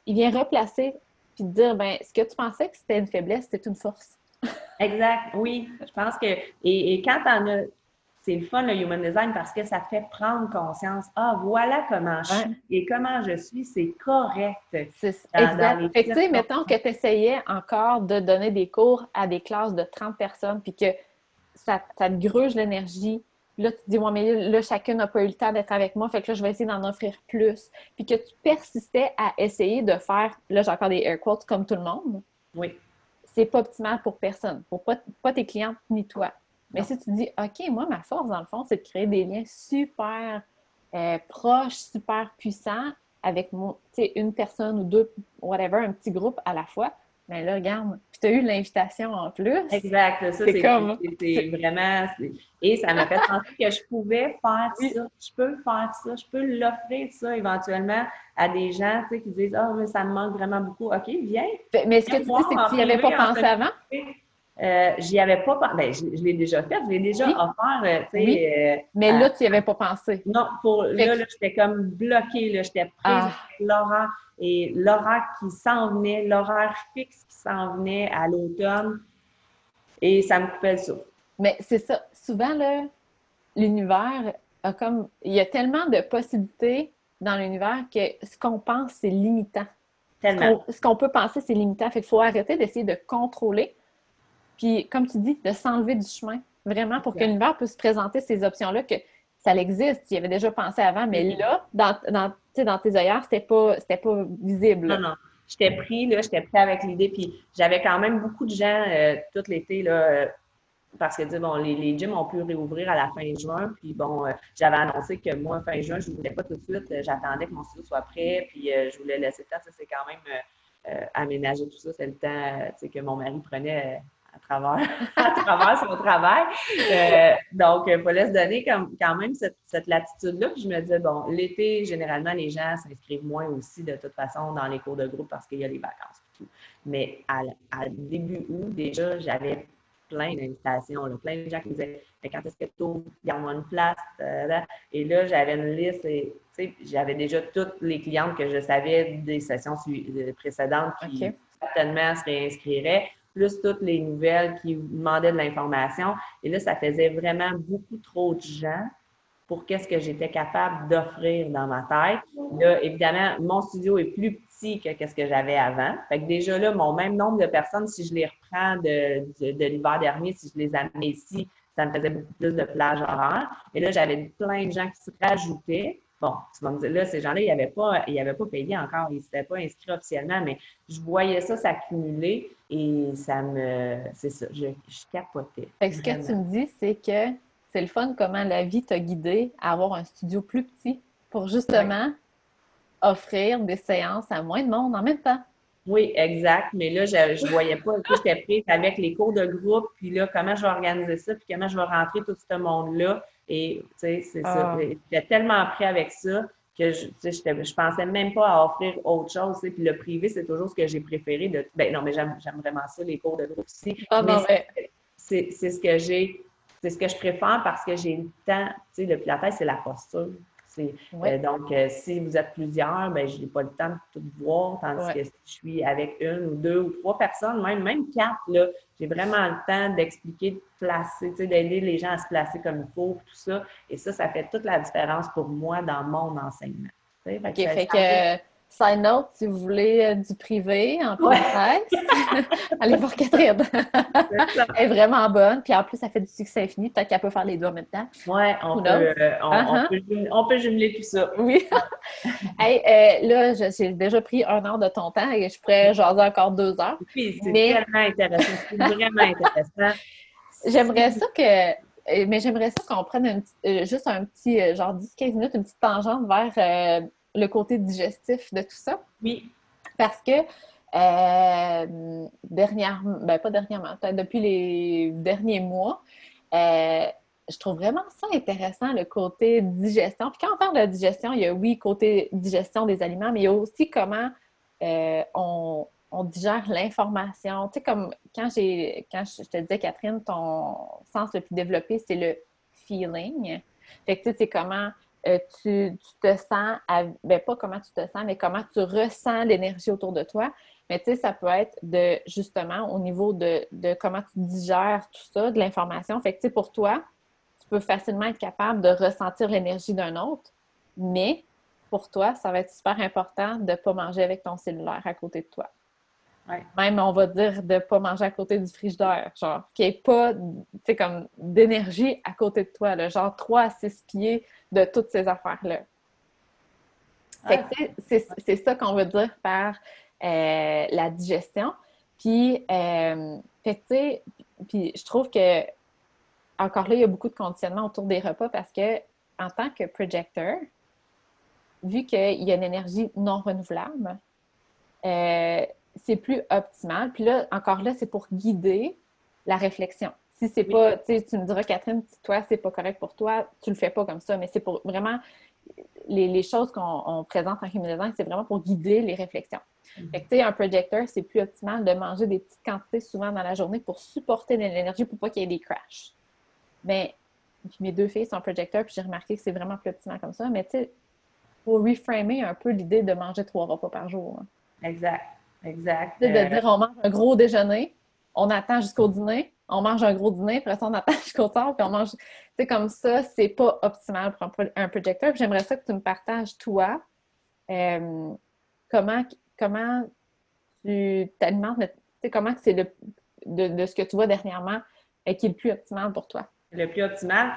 il vient replacer puis dire ben ce que tu pensais que c'était une faiblesse, c'est une force. Exact, oui. Je pense que, et, quand tu en as, c'est le fun, le human design, parce que ça fait prendre conscience. Ah, voilà comment je suis. Et comment je suis, c'est correct. exact. fait que, tu sais, mettons que tu essayais encore de donner des cours à des classes de 30 personnes, puis que ça, ça te gruge l'énergie. Là, tu te dis, ouais, mais là, chacun n'a pas eu le temps d'être avec moi, fait que là, je vais essayer d'en offrir plus. Puis que tu persistais à essayer de faire, là, j'ai encore des air quotes comme tout le monde. Oui. C'est pas optimal pour personne, pour pas, pas tes clientes ni toi. Mais si tu dis, OK, moi, ma force, dans le fond, c'est de créer des liens super euh, proches, super puissants avec mon, une personne ou deux, whatever, un petit groupe à la fois. Mais là, regarde, puis tu as eu l'invitation en plus. Exact. Ça, c'est comme... vraiment. Et ça m'a fait penser que je pouvais faire ça. Je peux faire ça. Je peux l'offrir ça éventuellement à des gens qui disent Ah, mais ça me manque vraiment beaucoup. OK, viens. Mais ce que tu dis, c'est que tu n'y avais pas pensé avant? Euh, j'y avais pas pensé. Ben, je, l'ai déjà fait, je l'ai déjà offert. Euh, oui. Euh, mais là, tu n'y avais pas pensé. Non, pour là, là j'étais comme bloquée, j'étais prise ah. l'horaire et l'horaire qui s'en venait, l'horaire fixe qui s'en venait à l'automne. Et ça me coupait le souffle. Mais c'est ça. Souvent, l'univers a comme. Il y a tellement de possibilités dans l'univers que ce qu'on pense, c'est limitant. Tellement. Ce qu'on peut penser, c'est limitant. Fait qu'il faut arrêter d'essayer de contrôler puis, comme tu dis, de s'enlever du chemin, vraiment, pour que l'univers puisse présenter ces options-là, que ça existe, tu y avais déjà pensé avant, mais mm-hmm. là, dans, dans, dans tes œillères, c'était pas, pas visible. Non, non. J'étais pris, là, j'étais prêt avec l'idée, puis j'avais quand même beaucoup de gens euh, tout l'été, là, euh, parce que, bon, les, les, gyms ont pu réouvrir à la fin juin, puis bon, euh, j'avais annoncé que moi, fin juin, je ne voulais pas tout de suite, j'attendais que mon studio soit prêt, puis je voulais laisser le temps, ça, c'est quand même aménager tout ça, c'est le temps, que mon mari prenait à travers, à travers son travail. Euh, donc, il fallait se donner quand même cette, latitude-là. Puis je me disais, bon, l'été, généralement, les gens s'inscrivent moins aussi de toute façon dans les cours de groupe parce qu'il y a les vacances et tout. Mais à, début août, déjà, j'avais plein d'invitations, plein de gens qui me disaient Mais quand est-ce que tu a une place. Et là, j'avais une liste et j'avais déjà toutes les clientes que je savais des sessions précédentes qui certainement se réinscriraient plus toutes les nouvelles qui demandaient de l'information. Et là, ça faisait vraiment beaucoup trop de gens pour qu'est-ce que j'étais capable d'offrir dans ma tête. Là, évidemment, mon studio est plus petit que ce que j'avais avant. Fait que déjà là, mon même nombre de personnes, si je les reprends de, de, l'hiver dernier, si je les amène ici, ça me faisait beaucoup plus de plage horaire. Et là, j'avais plein de gens qui se rajoutaient. Bon, tu vas me dire, là, ces gens-là, ils n'avaient pas, pas payé encore, ils ne s'étaient pas inscrits officiellement, mais je voyais ça s'accumuler et ça me. C'est ça, je, je capotais. Fait que ce que tu me dis, c'est que c'est le fun comment la vie t'a guidé à avoir un studio plus petit pour justement offrir des séances à moins de monde en même temps. Oui, exact. Mais là, je ne voyais pas, j'étais prise avec les cours de groupe, puis là, comment je vais organiser ça, puis comment je vais rentrer tout ce monde-là. Et, tu sais, c'est ça. Ah. J'étais tellement prêt avec ça que je, je pensais même pas à offrir autre chose. Puis le privé, c'est toujours ce que j'ai préféré. De, ben non, mais j'aime vraiment ça, les cours de groupe aussi. Ah, c'est ce que j'ai, c'est ce que je préfère parce que j'ai le temps. Tu sais, le pilates, c'est la posture. Euh, donc, euh, si vous êtes plusieurs, ben, je n'ai pas le temps de tout voir, tandis que si je suis avec une ou deux ou trois personnes, même, même quatre, là, j'ai vraiment le temps d'expliquer, de placer, d'aider les gens à se placer comme il faut, tout ça. Et ça, ça fait toute la différence pour moi dans mon enseignement. OK, fait que Side note, si vous voulez euh, du privé en presse, allez voir Catherine. Elle est vraiment bonne. Puis en plus, ça fait du succès infini. Peut-être qu'elle peut faire les deux en même temps. Oui, on, peut, euh, uh-huh. on, peut, jumeler tout ça. Oui. hey, euh, là, j'ai déjà pris un heure de ton temps et je pourrais jaser encore deux heures. Oui, c'est tellement intéressant. C'est vraiment intéressant. J'aimerais ça que mais j'aimerais ça qu'on prenne juste un petit, genre 10-15 minutes, une petite tangente vers le côté digestif de tout ça. Oui. Parce que euh, dernièrement, ben pas dernièrement, depuis les derniers mois, euh, je trouve vraiment ça intéressant, le côté digestion. Puis quand on parle de digestion, il y a oui, côté digestion des aliments, mais il y a aussi comment euh, on, digère l'information. Tu sais, comme quand j'ai quand je te disais, Catherine, ton sens le plus développé, c'est le feeling. Fait que tu sais, c'est comment euh, tu, te sens, ben pas comment tu te sens, mais comment tu ressens l'énergie autour de toi. Mais tu sais, ça peut être de justement au niveau de, comment tu digères tout ça, de l'information. Fait que tu sais, pour toi, tu peux facilement être capable de ressentir l'énergie d'un autre, mais pour toi, ça va être super important de ne pas manger avec ton cellulaire à côté de toi. Même, on va dire de ne pas manger à côté du frigidaire. Genre, qu'il n'y ait pas, comme d'énergie à côté de toi. Là, genre 3 à 6 pieds de toutes ces affaires-là. c'est ça qu'on veut dire par euh, la digestion. Puis, euh, puis je trouve que, encore là, il y a beaucoup de conditionnement autour des repas parce que, en tant que projecteur, vu qu'il y a une énergie non renouvelable, euh, c'est plus optimal. Puis là, encore là, c'est pour guider la réflexion. Si c'est pas, tu me diras, Catherine, toi, c'est pas correct pour toi, tu le fais pas comme ça, mais c'est pour vraiment les, choses qu'on présente en Human Design, c'est vraiment pour guider les réflexions. Mm-hmm. Fait que, tu sais, un projecteur, c'est plus optimal de manger des petites quantités souvent dans la journée pour supporter de l'énergie pour pas qu'il y ait des crashs. Mais, mes deux filles sont projecteurs, puis j'ai remarqué que c'est vraiment plus optimal comme ça. Mais, tu sais, faut reframer un peu l'idée de manger trois repas par jour. Hein. Exact. Exact. De euh, dire, on mange un gros déjeuner, on attend jusqu'au dîner, on mange un gros dîner, après ça, on attend jusqu'au soir, puis on mange. Tu comme ça, c'est pas optimal pour un, projecteur. J'aimerais ça que tu me partages, toi, euh, comment, comment tu t'alimentes, comment c'est le de, ce que tu vois dernièrement et qui est le plus optimal pour toi? Le plus optimal,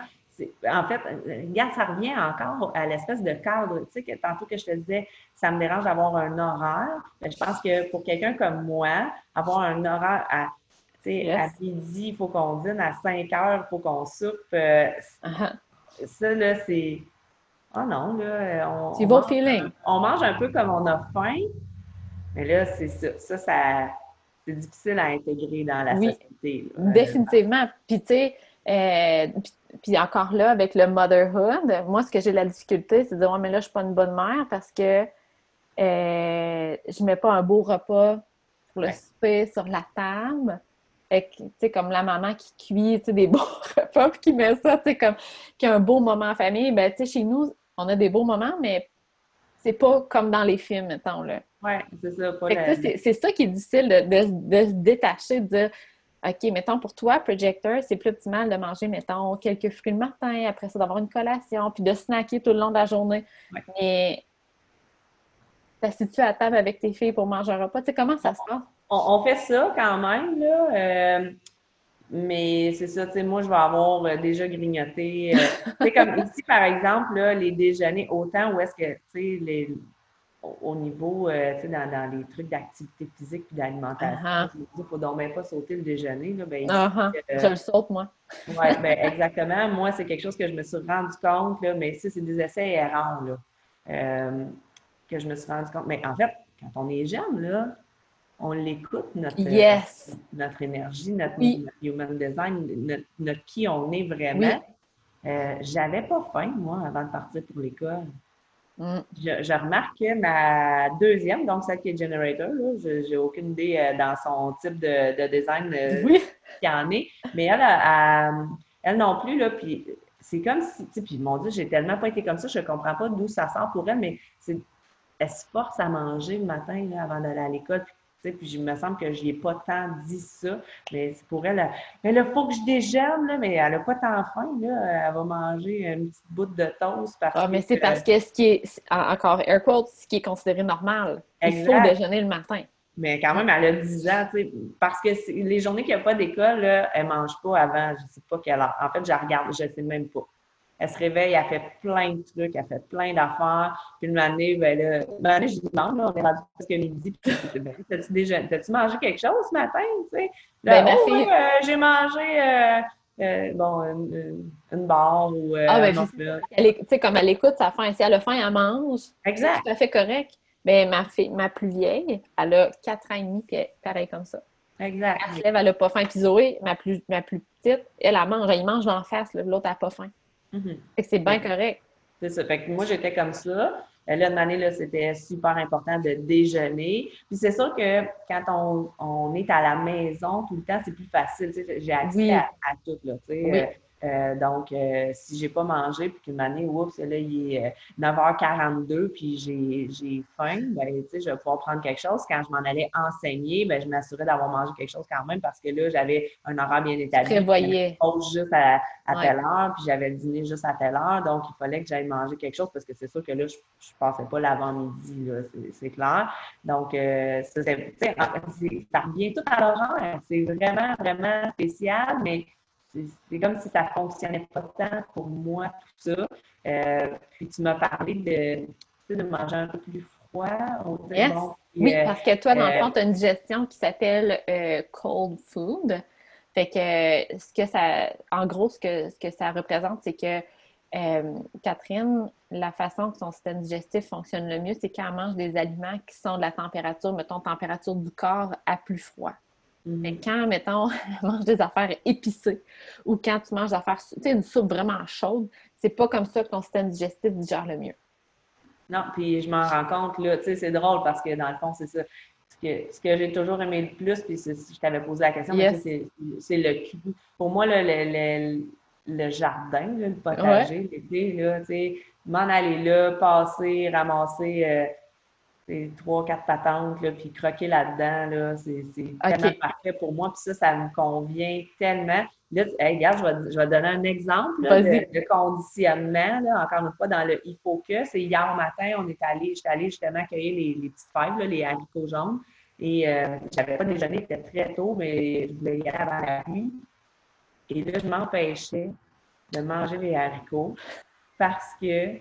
en fait, regarde, ça revient encore à l'espèce de cadre. Tu sais, que tantôt que je te disais, ça me dérange d'avoir un horaire. je pense que pour quelqu'un comme moi, avoir un horaire à, à midi, il faut qu'on dîne, à 5 heures, il faut qu'on soupe. Euh, uh-huh. Ça, là, c'est. Oh non, là. On, c'est feeling. On mange un peu comme on a faim, mais là, c'est ça. Ça, c'est difficile à intégrer dans la société. Définitivement. Puis, tu sais, euh, puis encore là, avec le motherhood, moi, ce que j'ai la difficulté, c'est de dire, ouais, mais là, je suis pas une bonne mère parce que euh, je mets pas un beau repas pour le souper sur la table. Tu sais, comme la maman qui cuit, des beaux repas, puis qui met ça, tu sais, comme, qui a un beau moment en famille. Ben, tu sais, chez nous, on a des beaux moments, mais c'est pas comme dans les films, mettons, là. Oui, c'est ça. C'est ça qui est difficile de, se détacher, de dire, OK, mettons pour toi, projector, c'est plus optimal de manger, mettons, quelques fruits le matin, après ça, d'avoir une collation, puis de snacker tout le long de la journée. Mais t'assieds-tu à table avec tes filles pour manger un repas? Tu sais, comment ça se passe? On, fait ça quand même, là. Euh, mais c'est ça, tu sais, moi, je vais avoir euh, déjà grignoté. Euh, tu sais, comme ici, par exemple, là, les déjeuners, autant où est-ce que, tu sais, les au niveau, euh, tu sais, dans, dans, les trucs d'activité physique et d'alimentation. Uh-huh. Il ne faut donc même pas sauter le déjeuner. Là, ben, uh-huh. Je le saute, moi. oui, ben, exactement. Moi, c'est quelque chose que je me suis rendu compte, là, mais ça, c'est des essais errants là, euh, que je me suis rendu compte. Mais en fait, quand on est jeune, là, on l'écoute, notre, notre énergie, notre, human design, notre, qui on est vraiment. Euh, j'avais pas faim, moi, avant de partir pour l'école. Mm. Je, remarque que ma deuxième, donc celle qui est generator, je n'ai aucune idée euh, dans son type de, design euh, oui. qu'il y en est, mais elle, elle, non plus, là, puis c'est comme si, tu puis mon Dieu, j'ai tellement pas été comme ça, je ne comprends pas d'où ça sort pour elle, mais elle se force à manger le matin là, avant d'aller à l'école, puis il me semble que je ai pas tant dit ça, mais c'est pour elle. Mais là, il faut que je déjeune, là, mais elle n'a pas tant faim. Là. Elle va manger une petite bout de toast. Parce ah, mais c'est parce que ce qui est, encore air quote, ce qui est considéré normal. Il faut déjeuner le matin. Mais quand même, elle a 10 ans, tu sais, parce que les journées qu'il n'y a pas d'école, elle ne mange pas avant, je ne sais pas quelle heure. En fait, je regarde, je ne sais même pas elle se réveille, elle fait plein de trucs, elle fait plein d'affaires. Puis une année, ben là, une année, je non, là, on est rendu presque midi. Puis ben, t'as-tu déjà, t'as-tu mangé quelque chose ce matin, tu sais? ben, ma oh. Euh, j'ai mangé, euh, euh, bon, une, barre ou ah, ben, tu sais, comme elle écoute sa faim. Si elle a faim, elle mange. Exact. C'est tout à fait correct. Ben, ma fille, ma plus vieille, elle a 4 ans et demi, puis pareil comme ça. Exact. Elle se lève, elle n'a pas faim. Puis Zoé, ma plus, ma plus petite, elle, elle mange. Elle mange en face, l'autre, elle n'a pas faim. Mhm. C'est bien correct. C'est ça. Fait que moi, j'étais comme ça. Là, une année, là, c'était super important de déjeuner. Puis c'est sûr que quand on, on, est à la maison tout le temps, c'est plus facile. J'ai accès à, tout. Là, euh, Euh, donc, euh, si j'ai pas mangé, puis qu'une année, oups, là, il est 9h42, euh, puis j'ai faim, ben, tu sais, je vais pouvoir prendre quelque chose. Quand je m'en allais enseigner, ben, je m'assurais d'avoir mangé quelque chose quand même parce que là, j'avais un horaire bien établi. Prévoyais. juste à, à telle heure, puis j'avais le dîner juste à telle heure. Donc, il fallait que j'aille manger quelque chose parce que c'est sûr que là, je ne passais pas l'avant-midi, c'est clair. Donc, ça, ça revient tout à l'horaire. C'est vraiment, vraiment spécial, mais c'est comme si ça fonctionnait pas tant pour moi, tout ça. Euh, puis tu m'as parlé de, de manger un peu plus froid. Yes. oui, euh, parce que toi, dans le fond, tu as une digestion qui s'appelle euh, cold food. Fait que ce que ça, en gros, ce que, ce que ça représente, c'est que Catherine, la façon que son système digestif fonctionne le mieux, c'est quand elle mange des aliments qui sont de la température, mettons, température du corps à plus froid. Mais mm-hmm. quand, mettons, tu manges des affaires épicées ou quand tu manges des affaires, tu sais, une soupe vraiment chaude, c'est pas comme ça que ton système digestif digère le mieux. Non, puis je m'en rends compte, là, tu sais, c'est drôle parce que dans le fond, c'est ça. Ce que, ce que j'ai toujours aimé le plus, puis je t'avais posé la question, c'est le cul. Pour moi, le, le, le, jardin, le potager, l'été, là, tu sais, m'en aller là, passer, ramasser. Euh, trois, quatre patentes, là, puis croquer là-dedans, là, c'est tellement parfait pour moi. Puis ça, ça me convient tellement. Là, regarde, je vais, je vais donner un exemple de, conditionnement, là, encore une fois, dans le il faut que. C'est hier matin, on est allé, j'étais allée justement cueillir les, les petites fèves, là, les haricots jaunes. Et euh, j'avais pas déjeuné, c'était très tôt, mais je voulais y aller avant la nuit. Et là, je m'empêchais de manger les haricots parce que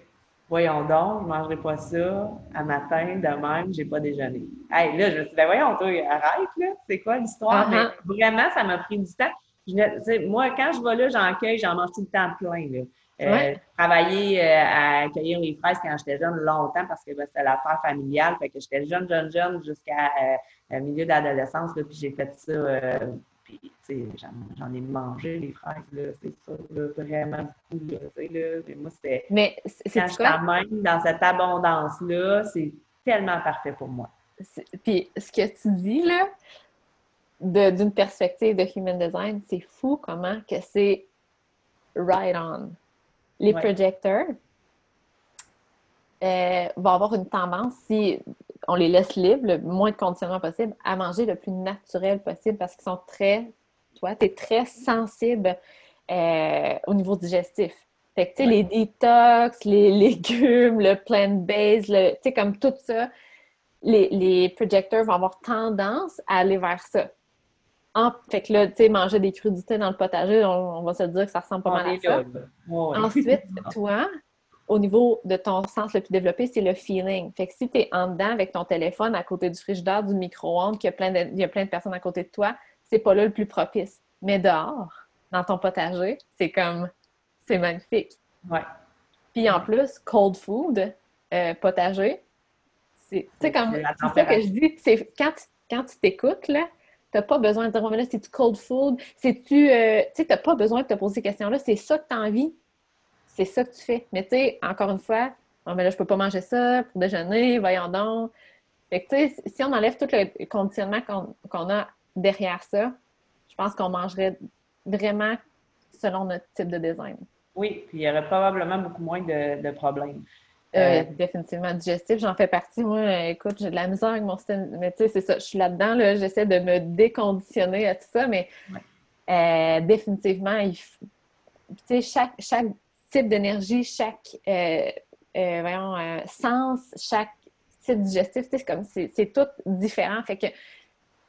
voyons donc, je ne mangerai pas ça à matin, de même, j'ai pas déjeuné. Hey, là, je me suis dit, ben voyons, toi, arrête, là, c'est quoi l'histoire? Uh-huh. Mais vraiment, ça m'a pris du temps. moi, quand je vais là, j'en cueille, j'en mange tout le temps plein. Là. Euh, travailler euh, à cueillir les fraises quand j'étais jeune longtemps parce que ben, c'était l'affaire familiale. Fait que j'étais jeune, jeune, jeune jusqu'à euh, milieu d'adolescence. Puis j'ai fait ça j'en ai mangé les fraises, c'est ça, vraiment beaucoup, là, mais moi, c'était... Mais quand t'amène dans cette abondance-là, c'est tellement parfait pour moi. Puis, ce que tu dis, là, d'une perspective de human design, c'est fou comment que c'est right on. Les projecteurs euh, vont avoir une tendance, si on les laisse libres, le moins de conditionnement possible, à manger le plus naturel possible parce qu'ils sont très, toi, tu es très sensible euh, au niveau digestif. Fait que, tu sais, les détox, les légumes, le plant-based, tu sais, comme tout ça, les, les projecteurs vont avoir tendance à aller vers ça. En, fait que là, tu sais, manger des crudités dans le potager, on, va se dire que ça ressemble pas mal à ça. Ensuite, toi, au niveau de ton sens le plus développé, c'est le feeling. Fait que si tu es en dedans avec ton téléphone à côté du frigidaire, du micro-ondes, qu'il y a, plein de, y a plein de personnes à côté de toi, c'est pas là le plus propice. Mais dehors, dans ton potager, c'est comme, c'est magnifique. Ouais. Puis en plus, cold food, euh, potager, c'est comme, c'est ça que je dis, c'est quand, quand tu t'écoutes, là, n'as pas besoin de dire, oh, mais là, c'est du cold food, c'est-tu, euh, tu sais, t'as pas besoin de te poser ces questions-là, c'est ça que tu as envie, c'est ça que tu fais. Mais tu sais, encore une fois, oh, mais là, je peux pas manger ça pour déjeuner, voyons donc. Fait que, tu sais, si on enlève tout le conditionnement qu'on a derrière ça, je pense qu'on mangerait vraiment selon notre type de design. Oui, puis il y aurait probablement beaucoup moins de, problèmes. Euh, euh, définitivement digestif, j'en fais partie. Moi, écoute, j'ai de la misère avec mon système. Mais tu sais, c'est ça, je suis là-dedans, là, j'essaie de me déconditionner à tout ça, mais euh, définitivement, il tu sais, chaque, chaque type d'énergie, chaque euh, euh, voyons, euh, sens, chaque type digestif, c'est comme c'est tout différent. Fait que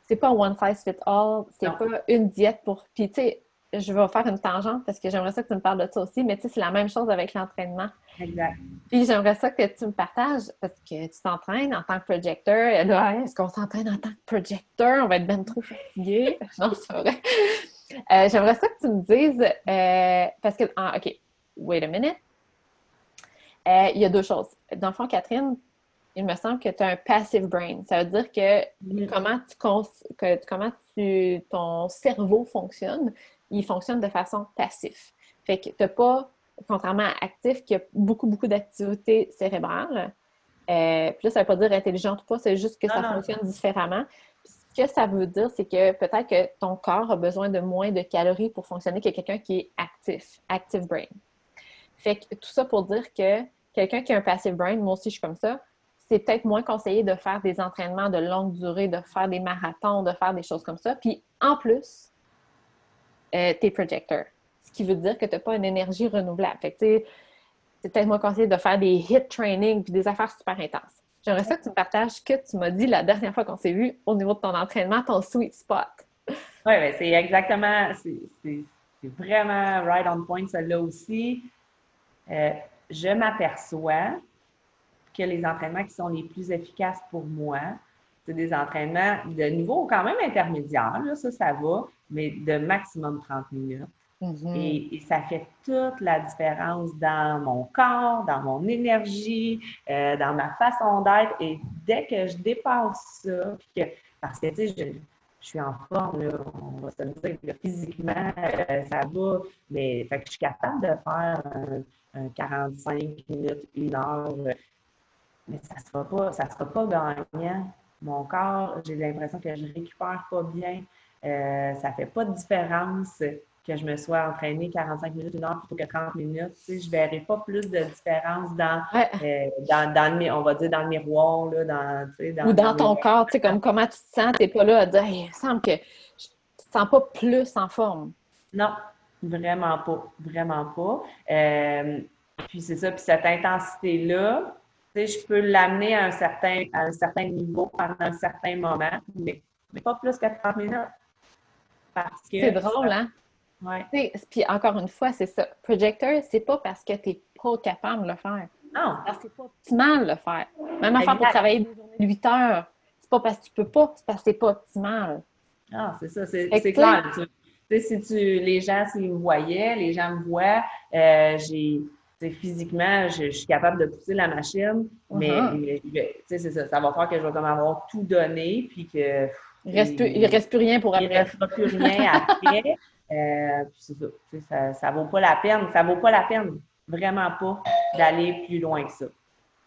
c'est pas one size fit all, c'est pas une diète pour. Puis tu sais, je vais faire une tangente parce que j'aimerais ça que tu me parles de ça aussi, mais tu sais, c'est la même chose avec l'entraînement. Exact. Puis j'aimerais ça que tu me partages parce que tu t'entraînes en tant que projecteur. Là, est-ce qu'on s'entraîne en tant que projecteur? On va être bien trop fatigué. non, c'est vrai. j'aimerais ça que tu me dises, parce que, ah, OK, wait a minute. Euh, il y a deux choses. Dans le fond, Catherine, il me semble que tu as un passive brain. Ça veut dire que mm. comment, tu que, comment tu, ton cerveau fonctionne, il fonctionne de façon passive. Fait que tu n'as pas, contrairement à actif, qui a beaucoup, beaucoup d'activité cérébrale. Euh, puis là, ça ne veut pas dire intelligente ou pas, c'est juste que ça fonctionne différemment. ce que ça veut dire, c'est que peut-être que ton corps a besoin de moins de calories pour fonctionner que quelqu'un qui est actif, active brain. Fait que tout ça pour dire que quelqu'un qui a un passive brain, moi aussi je suis comme ça, c'est peut-être moins conseillé de faire des entraînements de longue durée, de faire des marathons, de faire des choses comme ça. Puis en plus, euh, t'es projecteur. Ce qui veut dire que tu n'as pas une énergie renouvelable. Fait que c'est peut-être moins conseillé de faire des hit training puis des affaires super intenses. J'aimerais ça que tu me partages ce que tu m'as dit la dernière fois qu'on s'est vu au niveau de ton entraînement, ton sweet spot. Oui, ben, c'est exactement, c'est vraiment right on point, celle-là aussi. Euh, je m'aperçois que les entraînements qui sont les plus efficaces pour moi, c'est des entraînements de niveau quand même intermédiaire, là, ça, ça va, mais de maximum 30 minutes. Mm-hmm. et, ça fait toute la différence dans mon corps, dans mon énergie, euh, dans ma façon d'être. Et dès que je dépasse ça, que, parce que, tu sais, je, suis en forme, on va se dire, physiquement, euh, ça va, mais je suis capable de faire un, 45 minutes, une heure, mais ça ne sera, pas, ça sera pas gagnant. Mon corps, j'ai l'impression que je récupère pas bien. Euh, ça ne fait pas de différence que je me sois entraînée 45 minutes, une heure plutôt que 30 minutes. Tu sais, je ne verrai pas plus de différence dans, euh, dans, dans, le, on va dire, dans le miroir. Là, dans, tu sais, dans, Ou dans, ton corps, tu sais, comme comment tu te sens, tu n'es pas là à dire il me semble que je ne te sens pas plus en forme. Non, vraiment pas. Vraiment pas. Euh, puis c'est ça, puis cette intensité-là, tu sais, je peux l'amener à un certain, à un certain niveau pendant un certain moment, mais, mais pas plus que 30 minutes. C'est drôle, hein? Puis encore une fois, c'est ça. Projector, c'est pas parce que tu n'es pas capable de le faire. Non. C'est pas optimal de le faire. Même affaire pour travailler des journées de 8 heures. C'est pas parce que tu peux pas, c'est parce que c'est pas optimal. Ah, c'est ça, c'est clair. Tu, si tu, les gens, s'ils me voyaient, les gens me voient, euh, j'ai physiquement, je, suis capable de pousser la machine, mais, uh-huh. c'est ça. Ça va faire que je vais comme avoir tout donné, puis que. Il ne reste, plus rien pour après. Il ne restera plus rien après. Euh, ça, ça, vaut pas la peine. Ça vaut pas la peine, vraiment pas, d'aller plus loin que ça.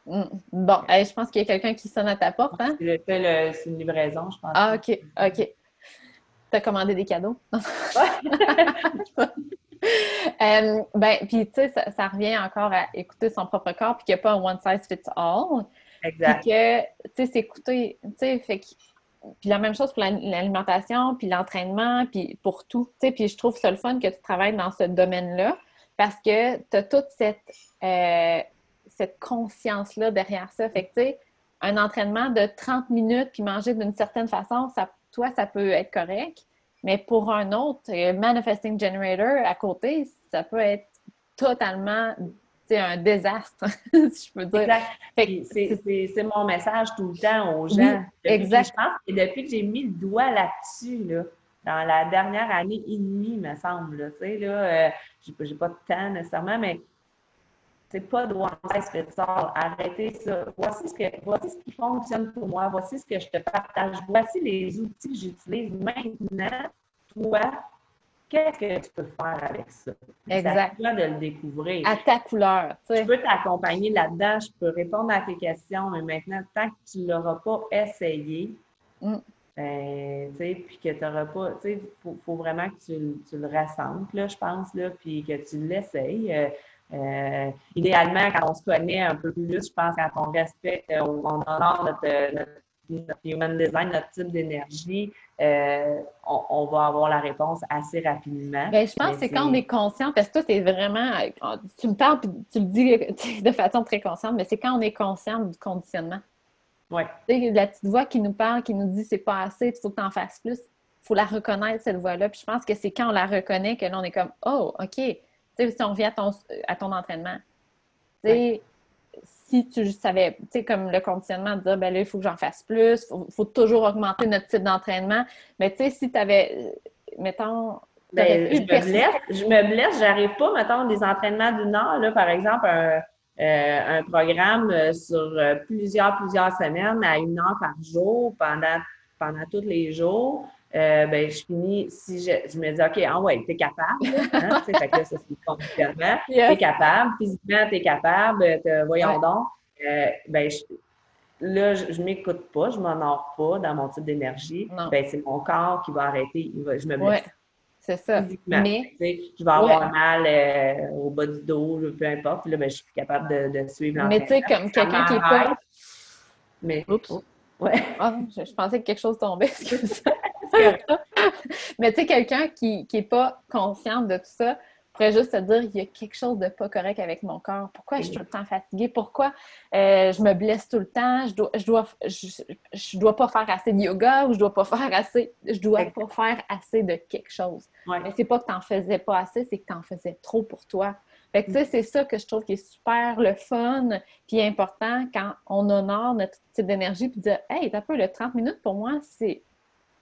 Mm. Bon, je pense qu'il y a quelqu'un qui sonne à ta porte, hein? C'est une livraison, je pense. Ah, OK, OK. Tu as commandé des cadeaux? Euh, ben, puis tu sais, ça, revient encore à écouter son propre corps, puis qu'il n'y a pas un one size fits all. Exact. Puis que, tu sais, c'est écouter, tu sais, fait que puis la même chose pour l'alimentation, puis l'entraînement, puis pour tout. Puis je trouve ça le fun que tu travailles dans ce domaine-là parce que tu as toute cette, euh, cette conscience-là derrière ça. Fait que, tu sais, un entraînement de 30 minutes puis manger d'une certaine façon, ça, toi, ça peut être correct. Mais pour un autre, euh, Manifesting Generator à côté, ça peut être totalement c'est un désastre, si je peux dire. C'est mon message tout le temps aux gens. exact. je pense que depuis que j'ai mis le doigt là-dessus, là, dans la dernière année et demie, me semble, tu sais, là, euh, j'ai pas de temps nécessairement, mais c'est pas de size ça. Arrêtez ça. Voici ce, que, voici ce qui fonctionne pour moi. Voici ce que je te partage. Voici les outils que j'utilise maintenant. Toi, qu'est-ce que tu peux faire avec ça? Exact. C'est à toi de le découvrir. À ta couleur. Je peux t'accompagner là-dedans, je peux répondre à tes questions, mais maintenant, tant que tu ne l'auras pas essayé, mm. ben, puis que tu n'auras pas, tu sais, il faut, vraiment que tu, tu, le ressentes, là, je pense, là, puis que tu l'essayes. Euh, euh, idéalement, quand on se connaît un peu plus, je pense, quand on respecte, on, on honore notre, notre notre human design, notre type d'énergie, euh, on, va avoir la réponse assez rapidement. Bien, je pense que c'est quand on est conscient, parce que toi, tu es vraiment, tu me parles, tu le dis de façon très consciente, mais c'est quand on est conscient du conditionnement. Oui. Tu sais, la petite voix qui nous parle, qui nous dit c'est pas assez, il faut que tu en fasses plus. Il faut la reconnaître, cette voix-là. Puis je pense que c'est quand on la reconnaît que là, on est comme, oh, OK. Tu sais, si on revient à ton, à ton entraînement. Tu sais, si tu savais, tu sais, comme le conditionnement de dire, ben là, il faut que j'en fasse plus, il faut, toujours augmenter notre type d'entraînement. Mais tu sais, si tu avais, mettons, ben, je, me blesse, je me blesse, j'arrive pas, mettons, des entraînements d'une heure, là, par exemple, un, euh, programme euh, sur euh, plusieurs, plusieurs semaines à une heure par jour pendant, pendant tous les jours. Euh, ben, je finis, si je, je, me dis, OK, ah ouais, t'es capable, hein, fait que là, ça, c'est conditionnement. T'es capable, physiquement, t'es capable, voyons donc. Euh, ben, là, je, ne m'écoute pas, je m'honore pas dans mon type d'énergie, ben, c'est mon corps qui va arrêter, je me blesse. C'est ça. Mais, je vais avoir mal euh, au bas du dos, peu importe. Là, ben, je suis capable de, de suivre Mais tu sais, comme quelqu'un qui est pas. Mais. Oups. Ouais. Ah, je, pensais que quelque chose tombait. Mais tu sais, quelqu'un qui n'est pas conscient de tout ça, pourrais juste te dire, il y a quelque chose de pas correct avec mon corps. Pourquoi je suis tout le temps fatiguée? Pourquoi euh, je me blesse tout le temps? Je dois, je dois, je, dois pas faire assez de yoga ou je dois pas faire assez, je dois pas faire assez de quelque chose. Mais c'est pas que tu n'en faisais pas assez, c'est que tu en faisais trop pour toi. Fait que, tu sais, c'est ça que je trouve qui est super le fun puis important quand on honore notre type d'énergie puis dire, hey, t'as peu, le 30 minutes pour moi, c'est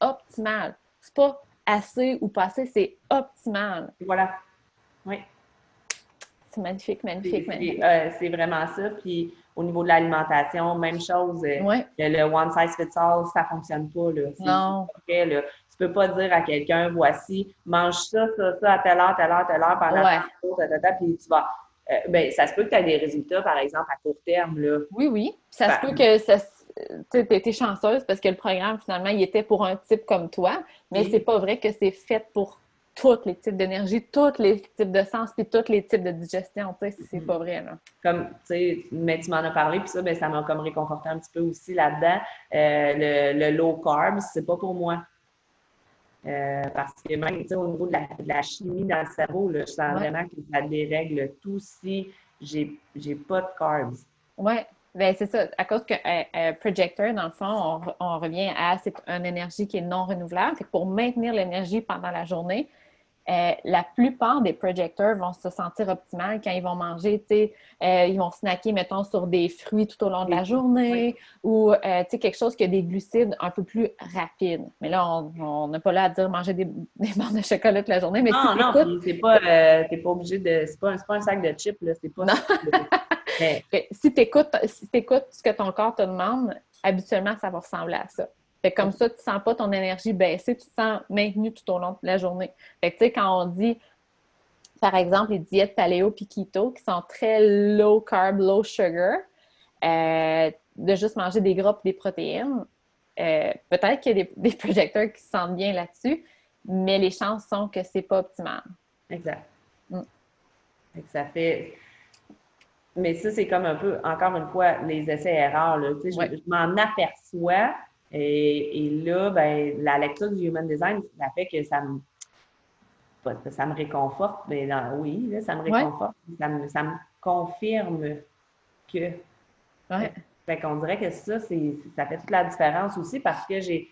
optimal. C'est pas assez ou pas assez, c'est optimal. Voilà. Oui. C'est magnifique, magnifique, magnifique. Euh, c'est vraiment ça. Puis au niveau de l'alimentation, même chose. Euh, le one size fits all, ça ne fonctionne pas. Là. Non. Tu ne peux pas dire à quelqu'un, voici, mange ça, ça, ça, à telle heure, telle heure, telle heure, pendant ouais. puis tu vas. Euh, ben, ça se peut que tu aies des résultats, par exemple, à court terme. Là. Oui, oui. Ça se peut que ça, tu étais chanceuse parce que le programme, finalement, il était pour un type comme toi, mais c'est pas vrai que c'est fait pour tous les types d'énergie, tous les types de sens, puis tous les types de digestion. Tu sais, c'est mm-hmm. pas vrai, là. Comme, tu sais, mais tu m'en as parlé, puis ça, ben, ça m'a comme réconforté un petit peu aussi là-dedans. Euh, le, low carb, c'est pas pour moi. Euh, parce que même, tu sais, au niveau de la, chimie dans le cerveau, là, je sens vraiment que ça dérègle tout si j'ai pas de carbs. Oui, ben, c'est ça. À cause que euh, projector, dans le fond, on, revient à c'est une énergie qui est non renouvelable. pour maintenir l'énergie pendant la journée, euh, la plupart des projecteurs vont se sentir optimal quand ils vont manger, tu sais, euh, ils vont snacker, mettons, sur des fruits tout au long de la journée ou, euh, tu sais, quelque chose qui a des glucides un peu plus rapides. Mais là, on n'a pas là à dire manger des, des barres de chocolat toute la journée. Mais non, non, c'est pas, pas obligé de, c'est pas, pas, un sac de chips, là, c'est pas... Si tu écoutes, si écoutes ce que ton corps te demande, habituellement, ça va ressembler à ça. Fait comme ça, tu ne sens pas ton énergie baisser, tu te sens maintenu tout au long de la journée. Fait que, tu sais, quand on dit, par exemple, les diètes paléo keto qui sont très low carb, low sugar, euh, de juste manger des gras et des protéines, euh, peut-être qu'il y a des, projecteurs qui se sentent bien là-dessus, mais les chances sont que c'est pas optimal. Exact. Mm. Ça fait. Mais ça, c'est comme un peu, encore une fois, les essais-erreurs. Je, je m'en aperçois et, là, ben, la lecture du Human Design, ça fait que ça me, ça me réconforte. Mais oui, ça me réconforte. Ça, me, ça, me, confirme que. Ouais. Fait qu'on dirait que ça, ça fait toute la différence aussi parce que j'ai.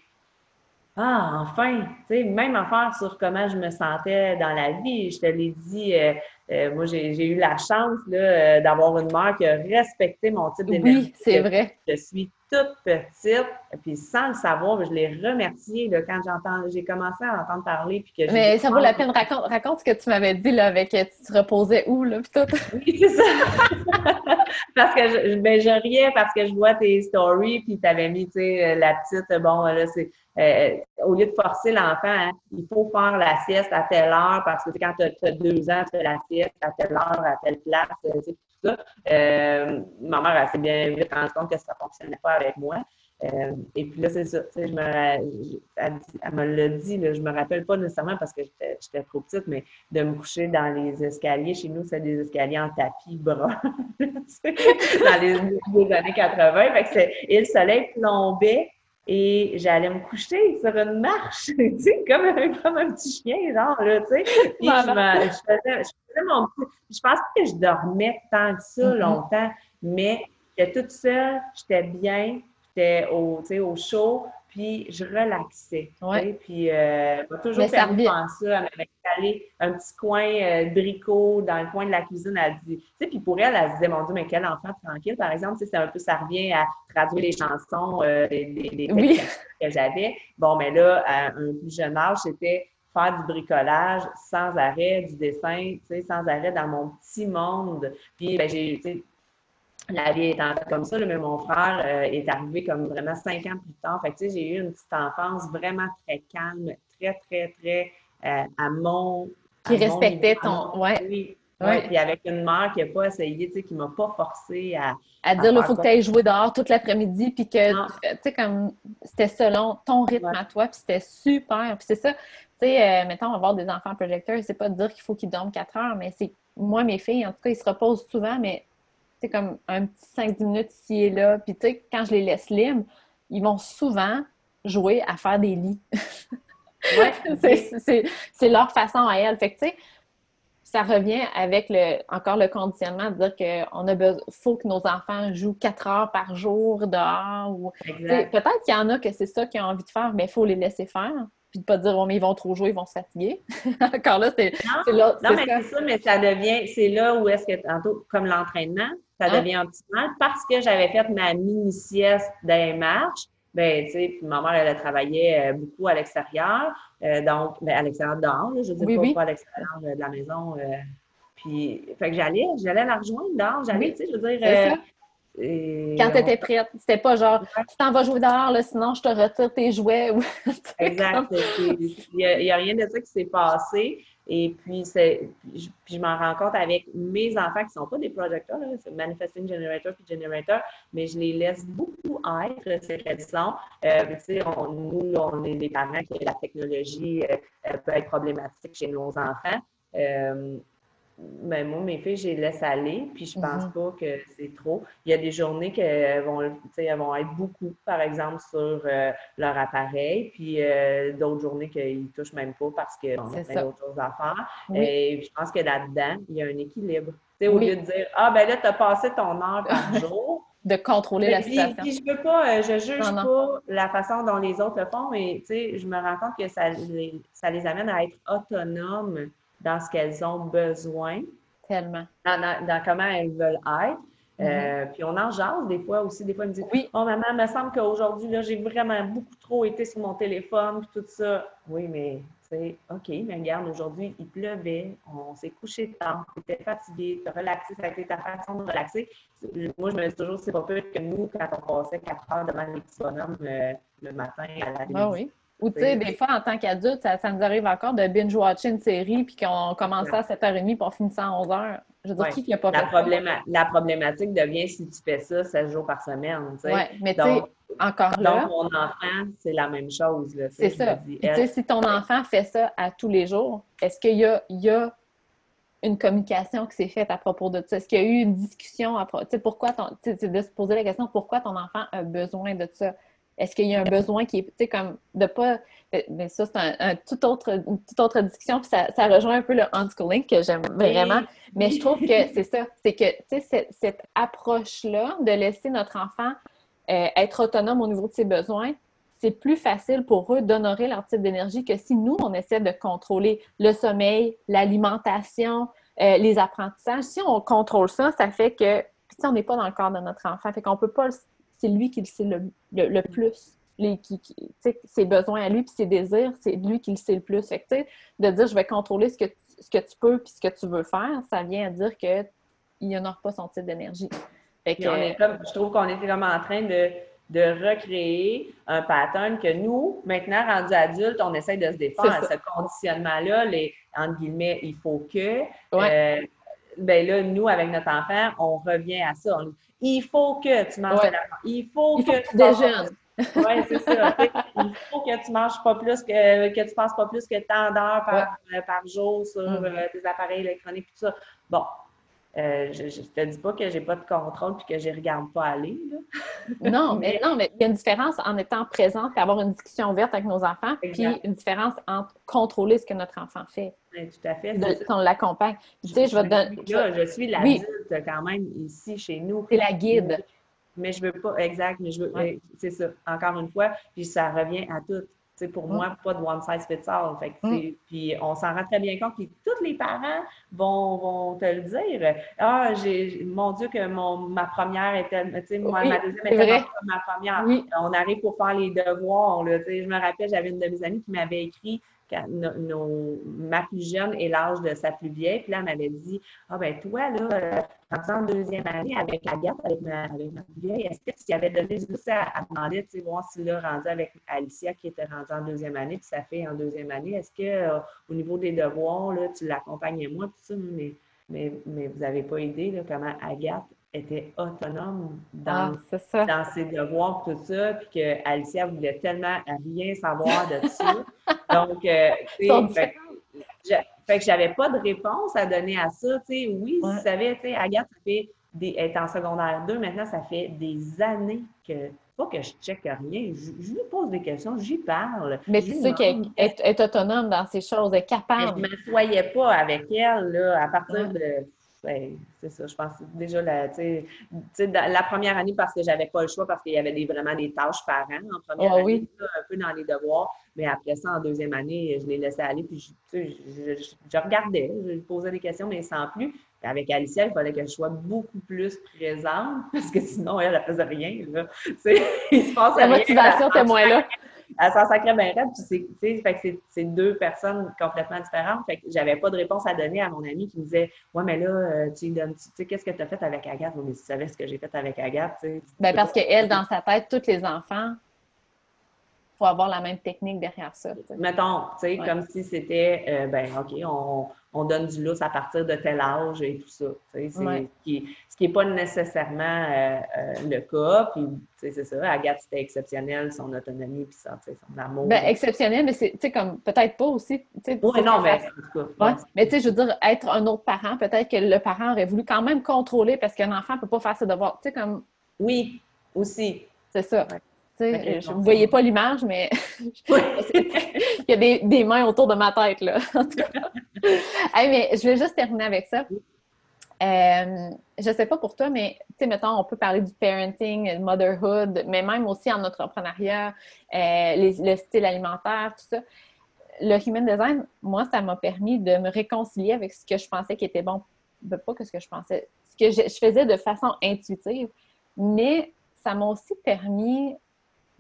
Ah, enfin! Tu sais, même affaire sur comment je me sentais dans la vie. Je te l'ai dit, euh, euh, moi, j'ai eu la chance euh, d'avoir une mère qui a respecté mon type d'énergie. Oui, c'est vrai. Je suis toute petite, puis sans le savoir, je l'ai remercié là, quand j'ai commencé à entendre parler. Puis que Mais ça vaut la peine, raconte, raconte ce que tu m'avais dit là, avec tu te reposais où, là, puis tout? Oui, c'est ça. parce que je, ben, je riais parce que je vois tes stories, puis tu avais mis, tu sais, la petite, bon, là, c'est. Euh, au lieu de forcer l'enfant, hein, il faut faire la sieste à telle heure parce que quand tu as, deux ans, tu fais la sieste à telle heure, à telle place, tout ça. Euh, ma mère, elle s'est bien vite rendue compte que ça ne fonctionnait pas avec moi. Euh, et puis là, c'est ça, je me, elle, me l'a dit, là, je me rappelle pas nécessairement parce que j'étais trop petite, mais de me coucher dans les escaliers, chez nous, c'est des escaliers en tapis bras, dans les, années 80. et le soleil plombait et j'allais me coucher sur une marche, tu sais, comme, comme un petit chien, genre, là, tu sais. Puis je, je, faisais, je, faisais, mon petit... Je pense que je dormais tant que ça mm-hmm. longtemps, mais j'étais toute seule, j'étais bien, j'étais au, au chaud, puis je relaxais. Ouais. Puis, euh, toujours faire ça. Elle m'avait installé un petit coin euh, bricot dans le coin de la cuisine. Elle dit, tu sais, puis pour elle, elle se disait, mon Dieu, mais quel enfant tranquille, par exemple. Tu sais, c'est un peu, ça revient à traduire les chansons, euh, des, que j'avais. Bon, mais là, à un plus jeune âge, c'était faire du bricolage sans arrêt, du dessin, tu sais, sans arrêt dans mon petit monde. Puis, ben, j'ai, la vie est en fait comme ça, mais mon frère euh, est arrivé comme vraiment cinq ans plus tard. Fait que, tu sais, j'ai eu une petite enfance vraiment très calme, très, très, très euh, à mon. Qui respectait ton. Ouais. Oui. Oui, puis avec une mère qui n'a pas essayé, tu sais, qui ne m'a pas forcé à. À, dire, il faut que tu ailles jouer dehors toute l'après-midi, puis que, tu sais, comme c'était selon ton rythme à toi, puis c'était super. Puis c'est ça, tu sais, euh, mettons, on va avoir des enfants projecteurs, c'est pas de dire qu'il faut qu'ils dorment 4 heures, mais c'est. Moi, mes filles, en tout cas, ils se reposent souvent, mais c'est comme un petit 5-10 minutes ici et là. Puis, tu sais, quand je les laisse libres, ils vont souvent jouer à faire des lits. c'est leur façon à elles. Fait que, tu sais, ça revient avec le, encore le conditionnement de dire qu'on a besoin, faut que nos enfants jouent quatre heures par jour dehors. Ou, peut-être qu'il y en a que c'est ça qu'ils ont envie de faire, mais il faut les laisser faire. Puis de pas dire, oh, mais ils vont trop jouer, ils vont se fatiguer. encore là, c'est là. Non, mais c'est ça, mais ça devient, c'est là où est-ce que, tantôt, comme l'entraînement, ça hein? devient optimal parce que j'avais fait ma mini-sieste des marches ben, tu sais, puis ma mère, elle travaillait euh, beaucoup à l'extérieur, euh, donc, ben, à l'extérieur dehors, là, je veux dire, pas, à l'extérieur de la maison. Euh, puis, fait que j'allais, j'allais la rejoindre dehors, j'allais, tu sais, je veux dire... Quand tu étais prête, c'était pas genre, tu t'en vas jouer dehors, là, sinon je te retire tes jouets. exact. Il n'y a, a, rien de ça qui s'est passé. Et puis, puis je m'en rends compte avec mes enfants qui ne sont pas des projecteurs, c'est Manifesting Generator puis Generator, mais je les laisse beaucoup être, c'est qu'elles sont. Euh, nous, on est des parents que la technologie euh, peut être problématique chez nos enfants. Euh, ben, moi, mes filles, je les laisse aller, puis je pense mhm. pas que c'est trop. Il y a des journées qu'elles vont, elles vont être beaucoup, par exemple, sur euh, leur appareil, puis euh, d'autres journées qu'ils ne touchent même pas parce qu'ils ont d'autres choses à faire. Et je pense que là-dedans, il y a un équilibre. Au lieu de dire Ah, ben là, tu as passé ton heure par jour. de contrôler la situation. Puis je veux pas, euh, je juge pas la façon dont les autres le font, mais je me rends compte que ça ça les amène à être autonomes dans ce qu'elles ont besoin. Tellement. Dans, comment elles veulent être. Euh, mm-hmm. puis on en jase des fois aussi. Des fois, elles me disent Oui, oh maman, il me semble qu'aujourd'hui, j'ai vraiment beaucoup trop été sur mon téléphone, puis tout ça. Oui, mais tu sais, OK, mais regarde, aujourd'hui, il pleuvait, on s'est couché tard, tu étais fatigué, tu as relaxé, ça a été ta façon de relaxer. Moi, je me dis toujours, c'est pas peu que nous, quand on passait quatre heures devant les petits bonhommes euh, le matin à la ah, oui. Ou tu sais, des fois, en tant qu'adulte, ça, nous arrive encore de binge-watcher une série puis qu'on commence ça à 7h30 puis on finit ça à 11h. Je veux dire, qui qui a pas la fait La problématique devient si tu fais ça 7 jours par semaine, tu sais. Oui, mais tu sais, encore là... Donc, mon enfant, c'est la même chose. C'est ça. Tu sais, si ton enfant fait ça à tous les jours, est-ce qu'il y a, il y a une communication qui s'est faite à propos de ça? Est-ce qu'il y a eu une discussion à propos? Tu sais, pourquoi ton... de se poser la question, pourquoi ton enfant a besoin de ça? Est-ce qu'il y a un besoin qui est, tu sais, comme de pas. Euh, mais ça, c'est un, tout autre, une toute autre discussion, puis ça, ça, rejoint un peu le unschooling que j'aime vraiment. Mais je trouve que c'est ça, c'est que, tu sais, cette, approche-là de laisser notre enfant euh, être autonome au niveau de ses besoins, c'est plus facile pour eux d'honorer leur type d'énergie que si nous, on essaie de contrôler le sommeil, l'alimentation, euh, les apprentissages. Si on contrôle ça, ça fait que, puis on n'est pas dans le corps de notre enfant, fait qu'on peut pas c'est lui qui le sait le, plus. Les, qui, ses besoins à lui puis ses désirs, c'est lui qui le sait le plus. Fait que, de dire je vais contrôler ce que, ce que tu peux puis ce que tu veux faire, ça vient à dire qu'il n'honore pas son type d'énergie. je trouve qu'on était comme en train de, recréer un pattern que nous, maintenant rendus adultes, on essaie de se défendre à ce conditionnement-là, les entre guillemets, il faut que. Euh, ben là, nous, avec notre enfant, on revient à ça. il faut que tu manges de la Il faut que, tu déjeunes. Oui, c'est ça. il faut que tu manges pas plus que, que tu passes pas plus que tant d'heures par, euh, par, jour sur mm. euh, tes appareils électroniques, tout ça. Bon, euh, je, ne te dis pas que j'ai pas de contrôle et que je regarde pas aller. non, mais non, mais il y a une différence en étant présente et avoir une discussion ouverte avec nos enfants, puis une différence entre contrôler ce que notre enfant fait. Oui, tout à fait. on l'accompagne. Tu sais, je vais Je, suis l'adulte quand même ici chez nous. C'est la guide. Mais je veux pas, exact, mais je veux, c'est ça, encore une fois, puis ça revient à tout pour moi, pas de one size fits all. Fait mm. Puis on s'en rend très bien compte. que tous les parents vont, vont te le dire. Ah, j'ai, mon Dieu, que mon, ma première était, tu sais, moi, ma deuxième était ma première. On arrive pour faire les devoirs. Là, je me rappelle, j'avais une de mes amies qui m'avait écrit nos, ma plus jeune et l'âge de sa plus vieille. Puis là, elle m'avait dit Ah, ben toi, là, euh, en deuxième année avec Agathe, avec ma, plus vieille, est-ce que tu avais donné juste à, demander, tu sais, voir si là, rendu avec Alicia qui était rendue en deuxième année, puis ça fait en deuxième année, est-ce que euh, au niveau des devoirs, là, tu l'accompagnais moi, tout ça, mais mais, mais vous n'avez pas idée là, comment Agathe était autonome dans, ah, dans ses devoirs, tout ça, puis que Alicia voulait tellement rien savoir de ça. Donc, euh, fait, fait, que j'avais pas de réponse à donner à ça. sais Oui, ouais. tu savais, Agathe, ça fait des, elle est en secondaire 2, maintenant, ça fait des années que pas que je check rien, je, lui pose des questions, j'y parle. Mais tu sais qu'elle est, autonome dans ces choses, elle est capable. Mais je ne m'assoyais pas avec elle là, à partir de ben, c'est ça, je pense déjà la, la première année parce que j'avais pas le choix, parce qu'il y avait des, vraiment des tâches parents en première ah année, un peu dans les devoirs, mais après ça, en deuxième année, je les laissais aller, puis je, je, regardais, je posais des questions, mais sans plus. avec Alicia, il fallait que je sois beaucoup plus présente, parce que sinon, elle, ne faisait rien. Là. il se passe La motivation était moins là elle s'en sacrait bien raide. Puis c'est, fait que c'est, deux personnes complètement différentes. Fait que j'avais pas de réponse à donner à mon ami qui me disait Ouais, mais là, euh, tu sais, qu'est-ce que tu as fait avec Agathe? mais tu savais ce que j'ai fait avec Agathe, tu sais. Ben, parce qu'elle, dans sa tête, tous les enfants, faut avoir la même technique derrière ça. Mettons, tu sais, comme si c'était, euh, ben, OK, on, on, donne du lousse à partir de tel âge et tout ça. C'est ce qui n'est pas nécessairement euh, euh, le cas. Puis, c'est ça, Agathe, c'était exceptionnel, son autonomie puis ça, son amour. Ben, exceptionnel, mais c'est, comme, peut-être pas aussi. Oui, non, mais en tout cas. Mais, tu sais, je veux dire, être un autre parent, peut-être que le parent aurait voulu quand même contrôler parce qu'un enfant ne peut pas faire ses devoirs. Tu sais, comme. Oui, aussi. C'est ça. Je ne voyais pas l'image, mais il y a des, des, mains autour de ma tête, là. En tout cas. mais je vais juste terminer avec ça. Euh, je ne sais pas pour toi, mais tu sais, mettons, on peut parler du parenting, motherhood, mais même aussi en entrepreneuriat, euh, le style alimentaire, tout ça. Le human design, moi, ça m'a permis de me réconcilier avec ce que je pensais qui était bon. Ben, pas que ce que je pensais, ce que je faisais de façon intuitive, mais ça m'a aussi permis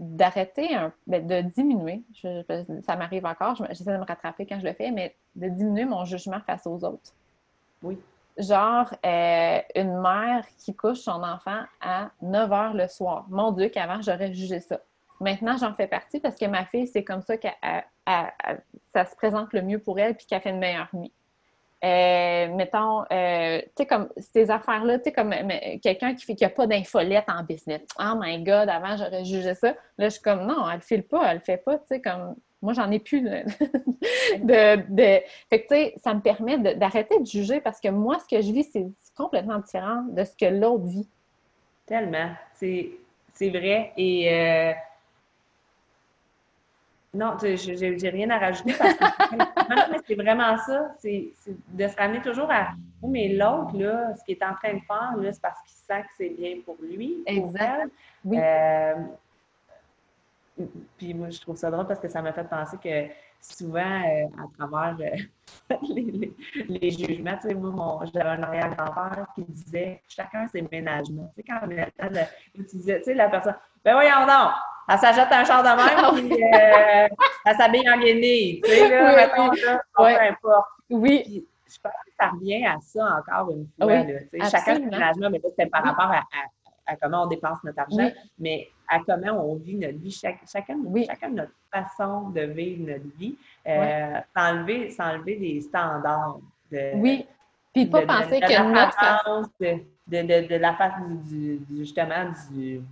d'arrêter, ben, de diminuer, ça m'arrive encore, j'essaie de me rattraper quand je le fais, mais de diminuer mon jugement face aux autres. Oui. Genre, euh, une mère qui couche son enfant à 9 h le soir. Mon Dieu, qu'avant, j'aurais jugé ça. Maintenant, j'en fais partie parce que ma fille, c'est comme ça que ça se présente le mieux pour elle puis qu'elle fait une meilleure nuit. Euh, mettons, euh, tu sais, comme ces affaires-là, tu sais, comme quelqu'un qui fait qu'il n'y a pas d'infolette en business. Oh my God, avant, j'aurais jugé ça. Là, je suis comme, non, elle ne file pas, elle ne fait pas, tu sais, comme, moi, j'en ai plus de. de, Fait que, tu sais, ça me permet d'arrêter de, juger parce que moi, ce que je vis, c'est complètement différent de ce que l'autre vit. Tellement. C'est vrai. Et. Euh, non, j'ai rien à rajouter parce que c'est vraiment ça. C'est de se ramener toujours à oh, mais l'autre, là, ce qu'il est en train de faire, c'est parce qu'il sent que c'est bien pour lui. Exact. oui. Euh, puis moi, je trouve ça drôle parce que ça m'a fait penser que souvent, euh, à travers euh, les, les, jugements, tu sais, moi, j'avais un arrière-grand-père qui disait chacun ses ménagements. Tu sais, quand on est tu disais, tu sais, la personne, ben voyons donc, elle s'achète un char de même, ah puis euh, elle s'habille en guenille. Tu sais, là, mettons, là, peu importe. Oui. je pense que ça revient à ça encore une fois. là, sais, chacun ses ménagements, mais là, c'est par rapport à, à, comment on dépense notre argent, mais à comment on vit notre vie, chacun, chacun notre façon de vivre notre vie, euh, s'enlever, des standards. De, oui. Puis pas penser que notre de, de, de, la face du, justement du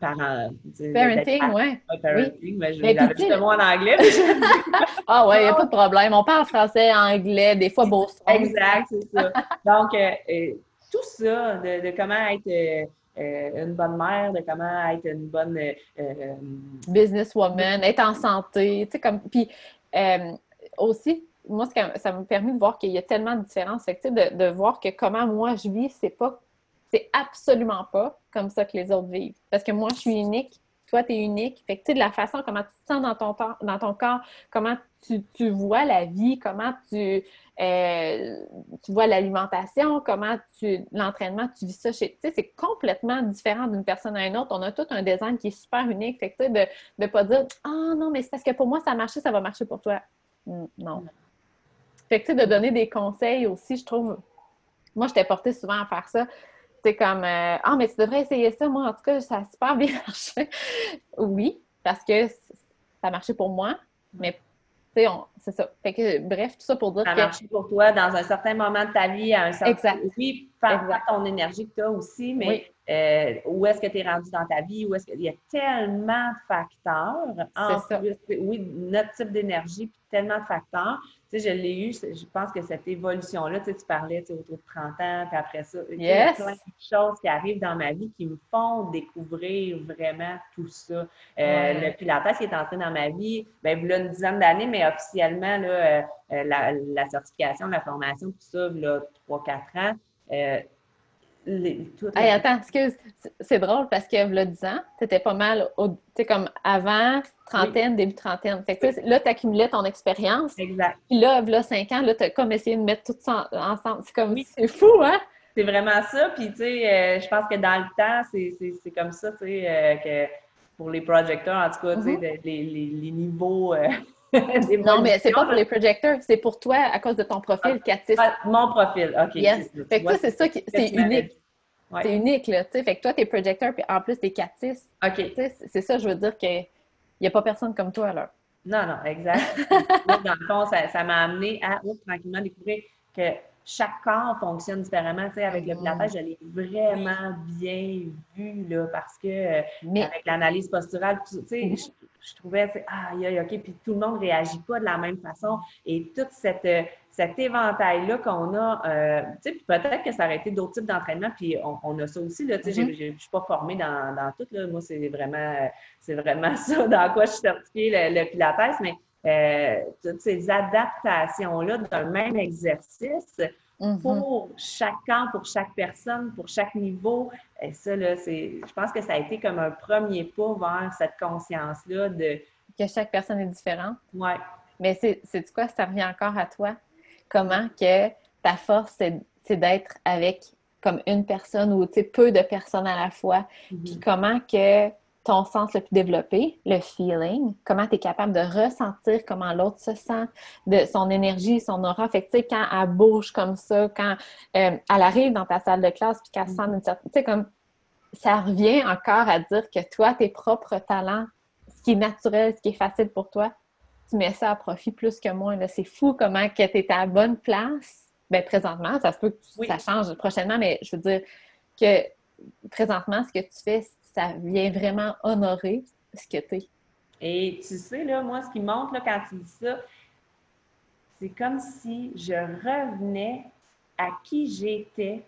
parent. Parenting, oui. Parenting, mais j'avais juste le mot en anglais. ah ouais, il n'y a pas de problème. On parle français, anglais, des fois beau Exact, c'est ça. Donc, euh, euh, tout ça, de, comment être euh, une bonne mère, de comment être une bonne businesswoman, être en santé, tu sais, comme. Puis aussi, moi, ça m'a permis de voir qu'il y a tellement de différences. Fait de, de voir que comment moi je vis, c'est pas c'est absolument pas comme ça que les autres vivent. Parce que moi, je suis unique, toi, tu es unique. Fait que, tu sais, de la façon comment tu te sens dans ton, dans ton corps, comment tu, tu vois la vie, comment tu, euh, tu vois l'alimentation, comment tu, l'entraînement, tu vis ça chez, tu sais, c'est complètement différent d'une personne à une autre. On a tout un design qui est super unique. Fait que, tu sais, de ne pas dire, ah oh, non, mais c'est parce que pour moi, ça a marché, ça va marcher pour toi. Non. Fait que, tu sais, de donner des conseils aussi, je trouve, moi, je t'ai porté souvent à faire ça c'est comme euh, Ah, mais tu devrais essayer ça. Moi, en tout cas, ça a super bien marché. oui, parce que ça a marché pour moi, mais c'est ça. Fait que, bref, tout ça pour dire ça que... Ça pour toi dans un certain moment de ta vie, à un certain... Exact. Oui, par ton énergie que tu as aussi, mais euh, où est-ce que tu es rendu dans ta vie? Où est-ce qu'il y a tellement de facteurs. En plus, oui, notre type d'énergie, puis tellement de facteurs. Tu sais, je l'ai eu, je pense que cette évolution-là, tu, sais, tu parlais autour de 30 ans, puis après ça, il y a plein de choses qui arrivent dans ma vie qui me font découvrir vraiment tout ça. Euh, Le Pilates qui est entré dans ma vie, y a une dizaine d'années, mais officiellement, là, euh, euh, la, la, certification, la formation, tout ça, là, 3-4 ans. Euh, attends, excuse, c'est drôle parce que là, 10 ans, tu étais pas mal, tu sais, comme avant, trentaine, début trentaine. Fait que, là, tu accumulais ton expérience. Exact. Puis là, là, 5 ans, là, tu as comme essayé de mettre tout ça ensemble. C'est comme, c'est fou, hein? C'est vraiment ça. Puis, tu sais, euh, je pense que dans le temps, c'est comme ça, tu sais, euh, que pour les projecteurs, en tout cas, mm-hmm. les, les, niveaux. Non, mais c'est pas pour les projecteurs, c'est pour toi à cause de ton profil, Catis. Ah, mon profil, OK. Yes. Fait que toi, c'est ça qui c'est unique. C'est unique, là. Tu sais, fait que toi, t'es projecteur, puis en plus, t'es Catis. OK. C'est ça, je veux dire qu'il n'y a pas personne comme toi, là. Non, non, exact. dans le fond, ça m'a amené à tranquillement découvrir que chaque corps fonctionne différemment. Tu sais, avec le pilates, je l'ai vraiment bien vu, là, parce que euh, avec l'analyse posturale, tu sais, mm-hmm. je, trouvais, ah, aïe, OK, puis tout le monde ne réagit pas de la même façon. Et toute cette, euh, cet éventail-là qu'on a, euh, tu sais, peut-être que ça aurait été d'autres types d'entraînement, puis on, a ça aussi, là, tu sais, mm-hmm. je ne suis pas formée dans, dans, tout, là. Moi, c'est vraiment, c'est vraiment ça dans quoi je suis certifiée, le, le pilates, mais euh, toutes ces adaptations-là d'un même exercice mm-hmm. pour chacun, pour chaque personne, pour chaque niveau. Et ça, là, c'est, je pense que ça a été comme un premier pas vers cette conscience-là de... Que chaque personne est différente. Oui. Mais c'est, c'est quoi, ça revient encore à toi? Comment que ta force, c'est, d'être avec comme une personne ou peu de personnes à la fois? Mm-hmm. Puis comment que ton sens le plus développé, le feeling, comment tu es capable de ressentir comment l'autre se sent, de son énergie, son aura. Fait que, tu sais, quand elle bouge comme ça, quand euh, elle arrive dans ta salle de classe, puis qu'elle sent une certaine... Tu sais, comme, ça revient encore à dire que toi, tes propres talents, ce qui est naturel, ce qui est facile pour toi, tu mets ça à profit plus que moi. C'est fou comment que tu es à la bonne place. Bien, présentement, ça se peut que ça change prochainement, mais je veux dire que présentement, ce que tu fais, ça vient vraiment honorer ce que tu es. Et tu sais, là, moi, ce qui monte là, quand tu dis ça, c'est comme si je revenais à qui j'étais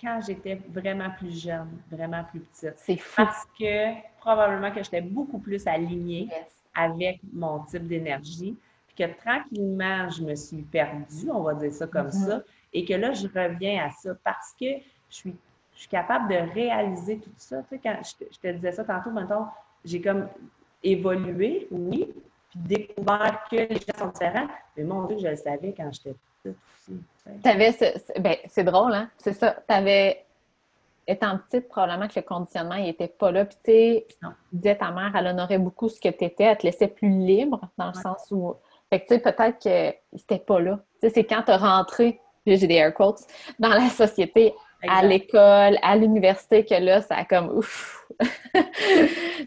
quand j'étais vraiment plus jeune, vraiment plus petite. C'est fou. Parce que probablement que j'étais beaucoup plus alignée avec mon type d'énergie, puis que tranquillement, je me suis perdue, on va dire ça comme mm-hmm. ça, et que là, je reviens à ça parce que je suis suis capable de réaliser tout ça. Tu sais, quand je te, disais ça tantôt, maintenant, j'ai comme évolué, oui, puis découvert que les gens sont différents. Mais mon Dieu, je le savais quand j'étais petite aussi. T'avais ce, ben, c'est drôle, hein? C'est ça. T'avais, étant petite, probablement que le conditionnement, il était pas là. Puis, tu sais, disais ta mère, elle honorait beaucoup ce que tu étais. Elle te laissait plus libre, dans le sens où. Fait que, tu sais, peut-être que c'était pas là. Tu sais, c'est quand tu as rentré, j'ai des air quotes, dans la société à l'école, à l'université, que là, ça a comme ouf!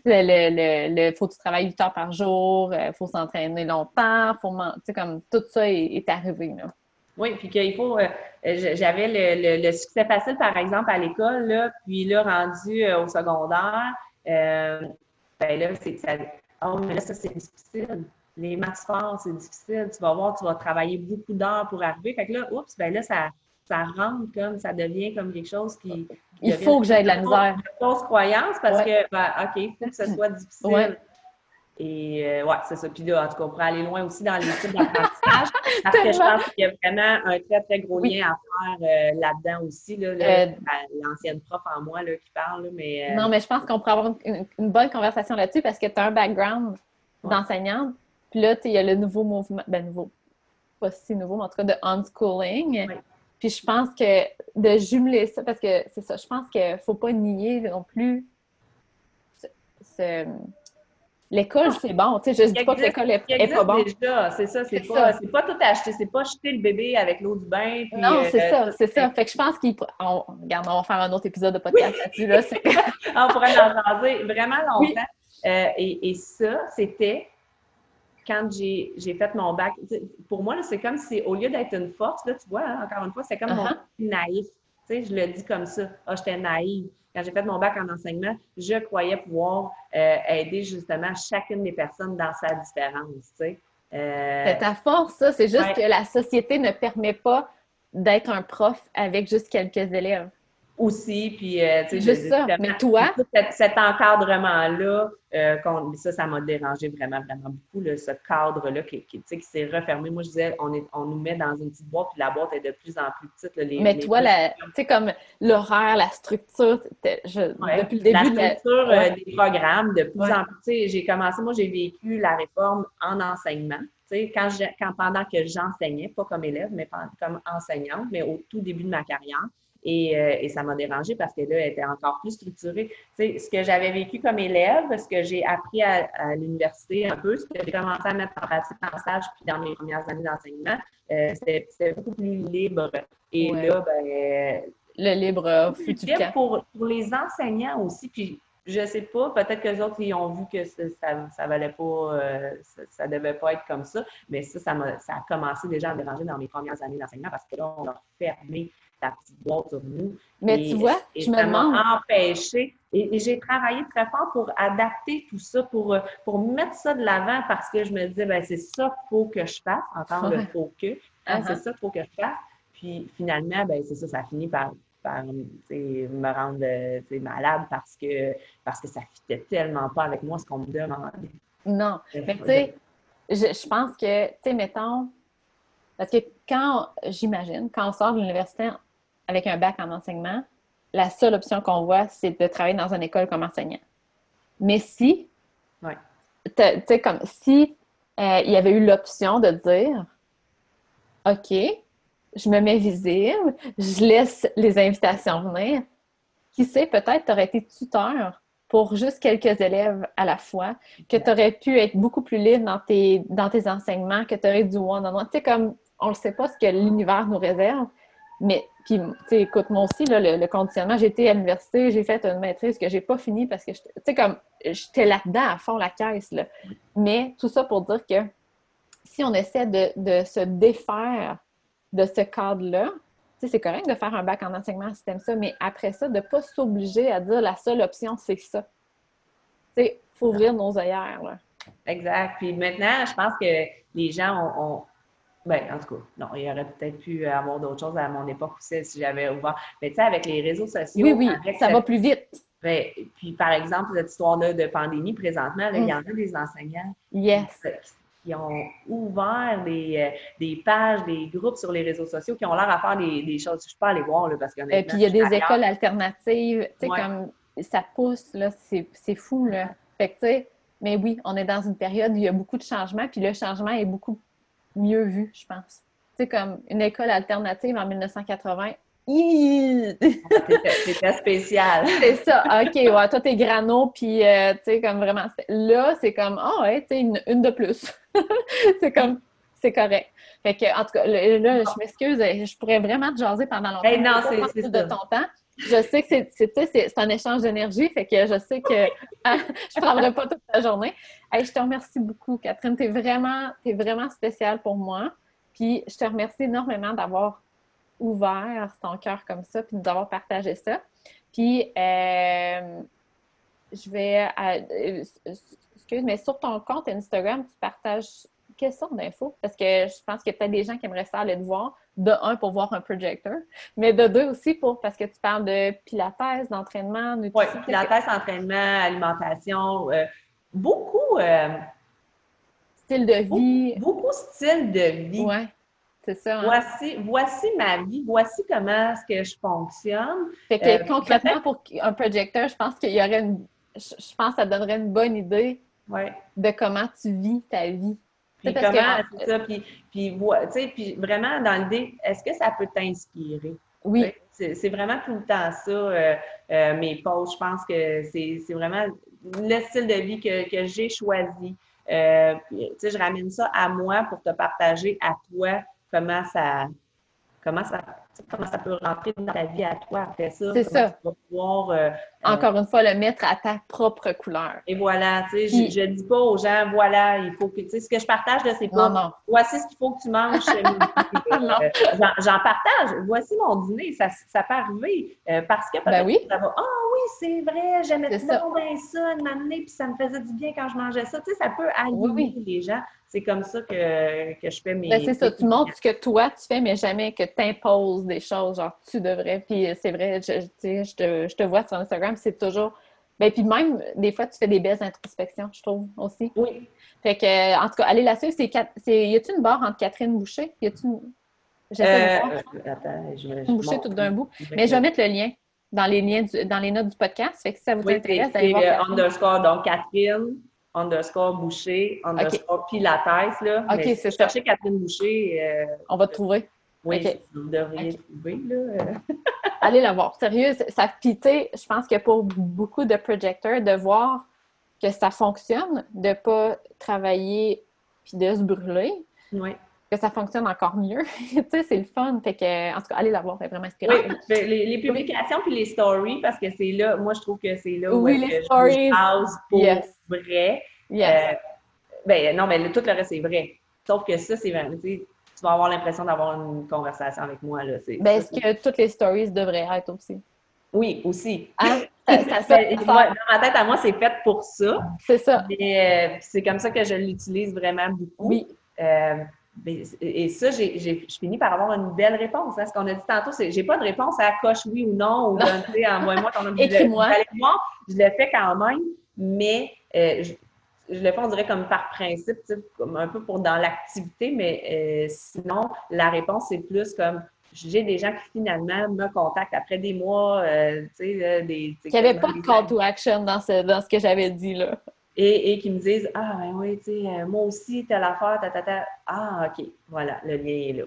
le, le, faut que tu travailles 8 heures par jour, il euh, faut s'entraîner longtemps, faut comme tout ça est, arrivé, là. Oui, puis qu'il faut. Euh, j'avais le, succès facile, par exemple, à l'école, là, puis là, rendu euh, au secondaire, ben là, c'est ça. Oh, mais là, ça, c'est difficile. Les maths forts, c'est difficile. Tu vas voir, tu vas travailler beaucoup d'heures pour arriver. Fait que là, oups, ben là, ça, ça rentre comme, ça devient comme quelque chose qui. il faut que j'aie de la misère. Une fausse croyance parce que, ben, OK, il faut que ce soit difficile. Et euh, ouais, c'est ça. Puis là, en tout cas, on pourrait aller loin aussi dans les types d'apprentissage. parce que je pense qu'il y a vraiment un très, très gros lien à faire euh, là-dedans aussi. Là, euh, ben, L'ancienne prof en moi là, qui parle. mais, Non, mais je pense qu'on pourrait avoir une, bonne conversation là-dessus parce que tu as un background d'enseignante. Puis là, il y a le nouveau mouvement, ben nouveau, pas si nouveau, mais en tout cas de unschooling. Puis je pense que de jumeler ça, parce que c'est ça, je pense qu'il ne faut pas nier non plus L'école, c'est bon. Tu sais, je ne dis pas que l'école est, pas bon. C'est ça, c'est pas, pas tout acheter. C'est pas jeter le bébé avec l'eau du bain. non, c'est ça, euh, c'est ça. Fait que je pense qu'on regarde, on va faire un autre épisode de podcast là-dessus. Là, on pourrait en jaser vraiment longtemps. Euh, et, et, ça, c'était quand j'ai fait mon bac, pour moi, c'est comme si, au lieu d'être une force, là, tu vois, hein, encore une fois, c'est comme mon uh-huh. naïf. Tu sais, je le dis comme ça. Ah, j'étais naïve. Quand j'ai fait mon bac en enseignement, je croyais pouvoir euh, aider justement chacune des personnes dans sa différence. Tu sais. Euh, c'est ta force, ça. C'est juste que la société ne permet pas d'être un prof avec juste quelques élèves aussi. Puis, euh, tu sais, Juste ça. Mais toi? Cet, encadrement-là, euh, ça, ça m'a dérangé vraiment, vraiment beaucoup, ce cadre-là qui, qui, qui s'est refermé. Moi, je disais, on, est, on nous met dans une petite boîte, puis la boîte est de plus en plus petite. les, mais toi, tu sais, comme l'horaire, la structure, depuis le début. La structure euh, des programmes, de plus en plus. Tu sais, j'ai commencé, moi, j'ai vécu la réforme en enseignement. Tu sais, quand, quand pendant que j'enseignais, pas comme élève, mais comme enseignante, mais au tout début de ma carrière, euh, et, ça m'a dérangé parce que là, elle était encore plus structurée. Tu sais, ce que j'avais vécu comme élève, ce que j'ai appris à, l'université un peu, ce que j'ai commencé à mettre en pratique en stage puis dans mes premières années d'enseignement, euh, c'était beaucoup plus libre. Et là, ben. Le libre fut pour, pour les enseignants aussi. Puis je sais pas, peut-être que les autres, ils ont vu que ça, ça valait pas, euh, ça, devait pas être comme ça, mais ça, ça, a, ça a commencé déjà à me déranger dans mes premières années d'enseignement parce que là, on a fermé la petite boîte sur nous. Mais tu vois, je me demande. empêché. Et, j'ai travaillé très fort pour adapter tout ça, pour, pour mettre ça de l'avant parce que je me disais, ben c'est ça qu'il faut que je fasse, encore le faut que. Hein, c'est ça qu'il faut que je fasse. Puis finalement, ben c'est ça, ça finit par, par me rendre malade parce que, parce que ça ne fitait tellement pas avec moi ce qu'on me demandait. Non, mais tu sais, je, pense que, tu sais, mettons, parce que quand, j'imagine, quand on sort de l'université avec un bac en enseignement, la seule option qu'on voit, c'est de travailler dans une école comme enseignant. Mais si, tu sais, comme si euh, il y avait eu l'option de dire, OK, je me mets visible, je laisse les invitations venir, qui sait, peut-être tu aurais été tuteur pour juste quelques élèves à la fois, que tu aurais pu être beaucoup plus libre dans tes, dans tes enseignements, que tu aurais du one-on-one. Tu sais, comme on ne sait pas ce que l'univers nous réserve, mais puis, tu sais, écoute, moi aussi, le, conditionnement, j'ai été à l'université, j'ai fait une maîtrise que j'ai pas fini parce que, tu sais, comme, j'étais là-dedans à fond la caisse, là. Mais tout ça pour dire que si on essaie de, de se défaire de ce cadre-là, c'est correct de faire un bac en enseignement système ça, mais après ça, de ne pas s'obliger à dire la seule option, c'est ça. Il faut ouvrir nos œillères. Là. Exact. Puis maintenant, je pense que les gens ont, ben, en tout cas, non, il y aurait peut-être pu avoir d'autres choses à mon époque aussi si j'avais ouvert. Mais tu sais, avec les réseaux sociaux. Oui, oui, ça va plus vite. Ben, puis, par exemple, cette histoire-là de pandémie, présentement, il y en a des enseignants yes. qui, ont ouvert des, euh, des, pages, des groupes sur les réseaux sociaux qui ont l'air à faire des, choses. Je ne peux pas aller voir, là, parce qu'il Et puis, il y a des écoles alternatives. Tu sais, comme ça pousse, là, c'est fou, là. Fait que, tu sais, mais oui, on est dans une période où il y a beaucoup de changements, puis le changement est beaucoup mieux vu, je pense. Sais, comme une école alternative en 1980, c'était spécial. c'est ça. OK, ouais, toi, t'es grano, puis, euh, tu sais, comme vraiment. Là, c'est comme, oh, ouais, tu sais, une, de plus. c'est comme, c'est correct. Fait que, en tout cas, là, je m'excuse, je pourrais vraiment te jaser pendant longtemps. Hey, non, c'est de ton temps. Je sais que c'est un échange d'énergie, fait que je sais que je ne prendrai pas toute la journée. Hey, je te remercie beaucoup, Catherine. Tu es vraiment, vraiment spéciale pour moi. Puis je te remercie énormément d'avoir ouvert ton cœur comme ça, puis d'avoir partagé ça. Puis euh, je vais. Euh, excuse, mais sur ton compte Instagram, tu partages quelle sorte d'infos? Parce que je pense qu'il y a peut-être des gens qui aimeraient ça aller te voir. De un, pour voir un projecteur, mais de deux aussi pour parce que tu parles de pilates, d'entraînement, nutrition. Oui, pilates, entraînement, alimentation, euh, beaucoup. Euh, style de vie. Beaucoup, beaucoup, style de vie. Oui. C'est ça. Hein. Voici, voici ma vie, voici comment est-ce que je fonctionne. Fait que euh, concrètement, pour un projecteur, je pense qu'il y aurait une. Je pense que ça donnerait une bonne idée de comment tu vis ta vie. Puis comment, c'est ça, puis, puis, puis vraiment dans l'idée, est-ce que ça peut t'inspirer? Oui. C'est vraiment tout le temps ça, euh, euh, mes posts. Je pense que c'est vraiment le style de vie que, que j'ai choisi. Euh, je ramène ça à moi pour te partager à toi comment ça, comment ça, comment ça peut rentrer dans ta vie à toi après ça. C'est ça. pouvoir, euh, euh, Encore une fois, le mettre à ta propre couleur. Et voilà, tu sais, je, ne dis pas aux gens, voilà, il faut que, tu sais, ce que je partage, là, c'est pas, non, voici ce qu'il faut que tu manges. Euh, j'en partage, voici mon dîner, ça, ça peut arriver, parce que ben oui. ça va, ah oui, c'est vrai, j'aimais bien ça de m'amener, puis ça me faisait du bien quand je mangeais ça, tu sais, ça peut allumer les gens c'est comme ça que, que, je fais mes. Ben, c'est ça, tu montres ce que toi tu fais, mais jamais que tu imposes des choses, genre tu devrais. Puis c'est vrai, je, je, te, je te vois sur Instagram, c'est toujours. Ben, puis même, des fois, tu fais des belles introspections, je trouve, aussi. Oui. Fait que, en tout cas, allez la suivre. C'est, y a-tu une barre entre Catherine Boucher? Y a-tu une. J'essaie de euh, attends, je, une Boucher tout d'un bout. Mais je vais mettre le lien dans les, liens dans les notes du podcast. Fait que si ça vous intéresse, allez voir. C'est underscore, donc Catherine underscore Boucher, underscore okay. Pilates. Là. OK, c'est ça. Cherchez Catherine Boucher. Euh, On va te trouver. Oui, vous devriez trouver. Là. Allez la voir. Sérieux, ça pité. Je pense que pour beaucoup de projecteurs, de voir que ça fonctionne, de ne pas travailler puis de se brûler. Que ça fonctionne encore mieux. tu sais, c'est le fun. Fait que, en tout cas, allez la voir, c'est vraiment inspirant. Oui, ben, les, publications puis les stories, parce que c'est là, moi, je trouve que c'est là où oui, les stories. je pour vrai. Euh, ben, non, mais tout le reste, c'est vrai. Sauf que ça, c'est vrai. Tu vas avoir l'impression d'avoir une conversation avec moi. Là. Ben, est-ce que toutes les stories devraient être aussi? Oui, aussi. Ah, ça, ça, dans ma tête, à moi, c'est fait pour ça. C'est ça. Mais euh, c'est comme ça que je l'utilise vraiment beaucoup. Oui. Euh, et ça, j'ai, je finis par avoir une belle réponse. Hein. Ce qu'on a dit tantôt, c'est j'ai pas de réponse à coche oui ou non, ou envoie-moi ton Écris-moi. Je le fais quand même, mais je, je le fais, on dirait comme par principe, comme un peu pour dans l'activité, mais euh, sinon, la réponse, c'est plus comme j'ai des gens qui finalement me contactent après des mois, euh, tu sais, des... Il n'y avait pas de call to action dans ce, dans ce que j'avais dit, là. Et, et qui me disent, ah, ben oui, tu sais, euh, moi aussi, telle affaire, ta, ta, ta. Ah, OK, voilà, le lien est là.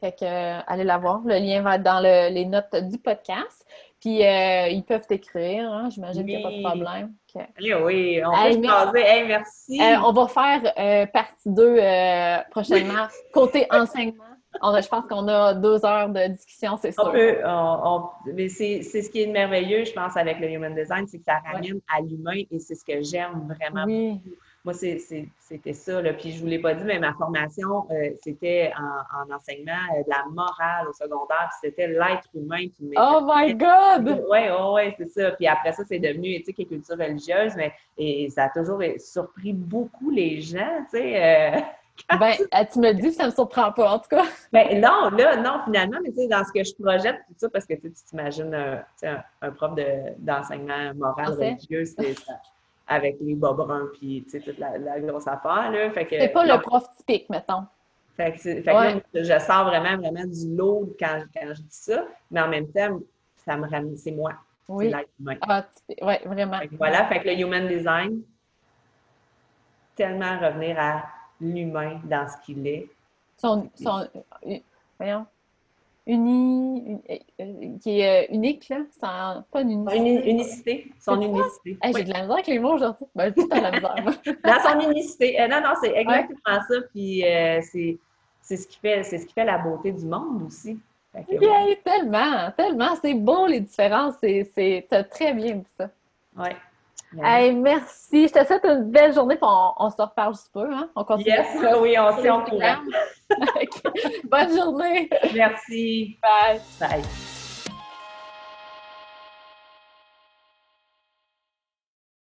Fait que, allez la voir. Le lien va être dans les notes du podcast. Puis euh, ils peuvent t'écrire, hein? j'imagine qu'il n'y a pas de problème. oui, on peut merci. merci. Euh, on va faire euh, partie 2 prochainement. Côté enseignement, je pense qu'on a deux heures de discussion, c'est sûr. On peut, mais c'est ce qui est merveilleux, je pense, avec le Human Design, c'est que ça ramène à l'humain et c'est ce que j'aime vraiment beaucoup moi, c'était ça. Là. Puis je ne vous l'ai pas dit, mais ma formation, euh, c'était en, enseignement euh, de la morale au secondaire. Puis c'était l'être humain qui Oh my God! Oui, oui, ouais, c'est ça. Puis après ça, c'est devenu éthique et culture religieuse. Mais et ça a toujours surpris beaucoup les gens, tu sais. Euh, ben, tu me dis ça ne me surprend pas, en tout cas. Ben, non, là, non, finalement, mais tu sais, dans ce que je projette, tout ça, parce que tu t'imagines un, un, prof d'enseignement moral religieux, c'est ça avec les bas bruns puis toute la, la, grosse affaire. Là. Fait c'est pas le prof typique, mettons. Fait que, fait que je sors vraiment, vraiment du lot quand, quand, je dis ça, mais en même temps, ça me ramène, c'est moi. Oui. C'est l'être humain. Ah, oui, vraiment. voilà, fait que le human design, tellement revenir à l'humain dans ce qu'il est. Son, son, euh, voyons, uni, euh, qui est euh, unique, là, sans, pas une unicité. unicité, son unicité. J'ai de la misère avec les mots aujourd'hui. Ben, tout à la misère. Dans son unicité. Euh, non, non, c'est exactement ça. Puis c'est, c'est, ce qui fait, ce qui fait la beauté du monde aussi. tellement, tellement. C'est beau les différences. Tu as très bien dit ça. Oui. Hey, merci. Je te souhaite une belle journée. Puis on, se reparle juste peu. Hein? On continue. Yes, oui, on s'y courant. Bonne journée. Merci. Bye. Bye.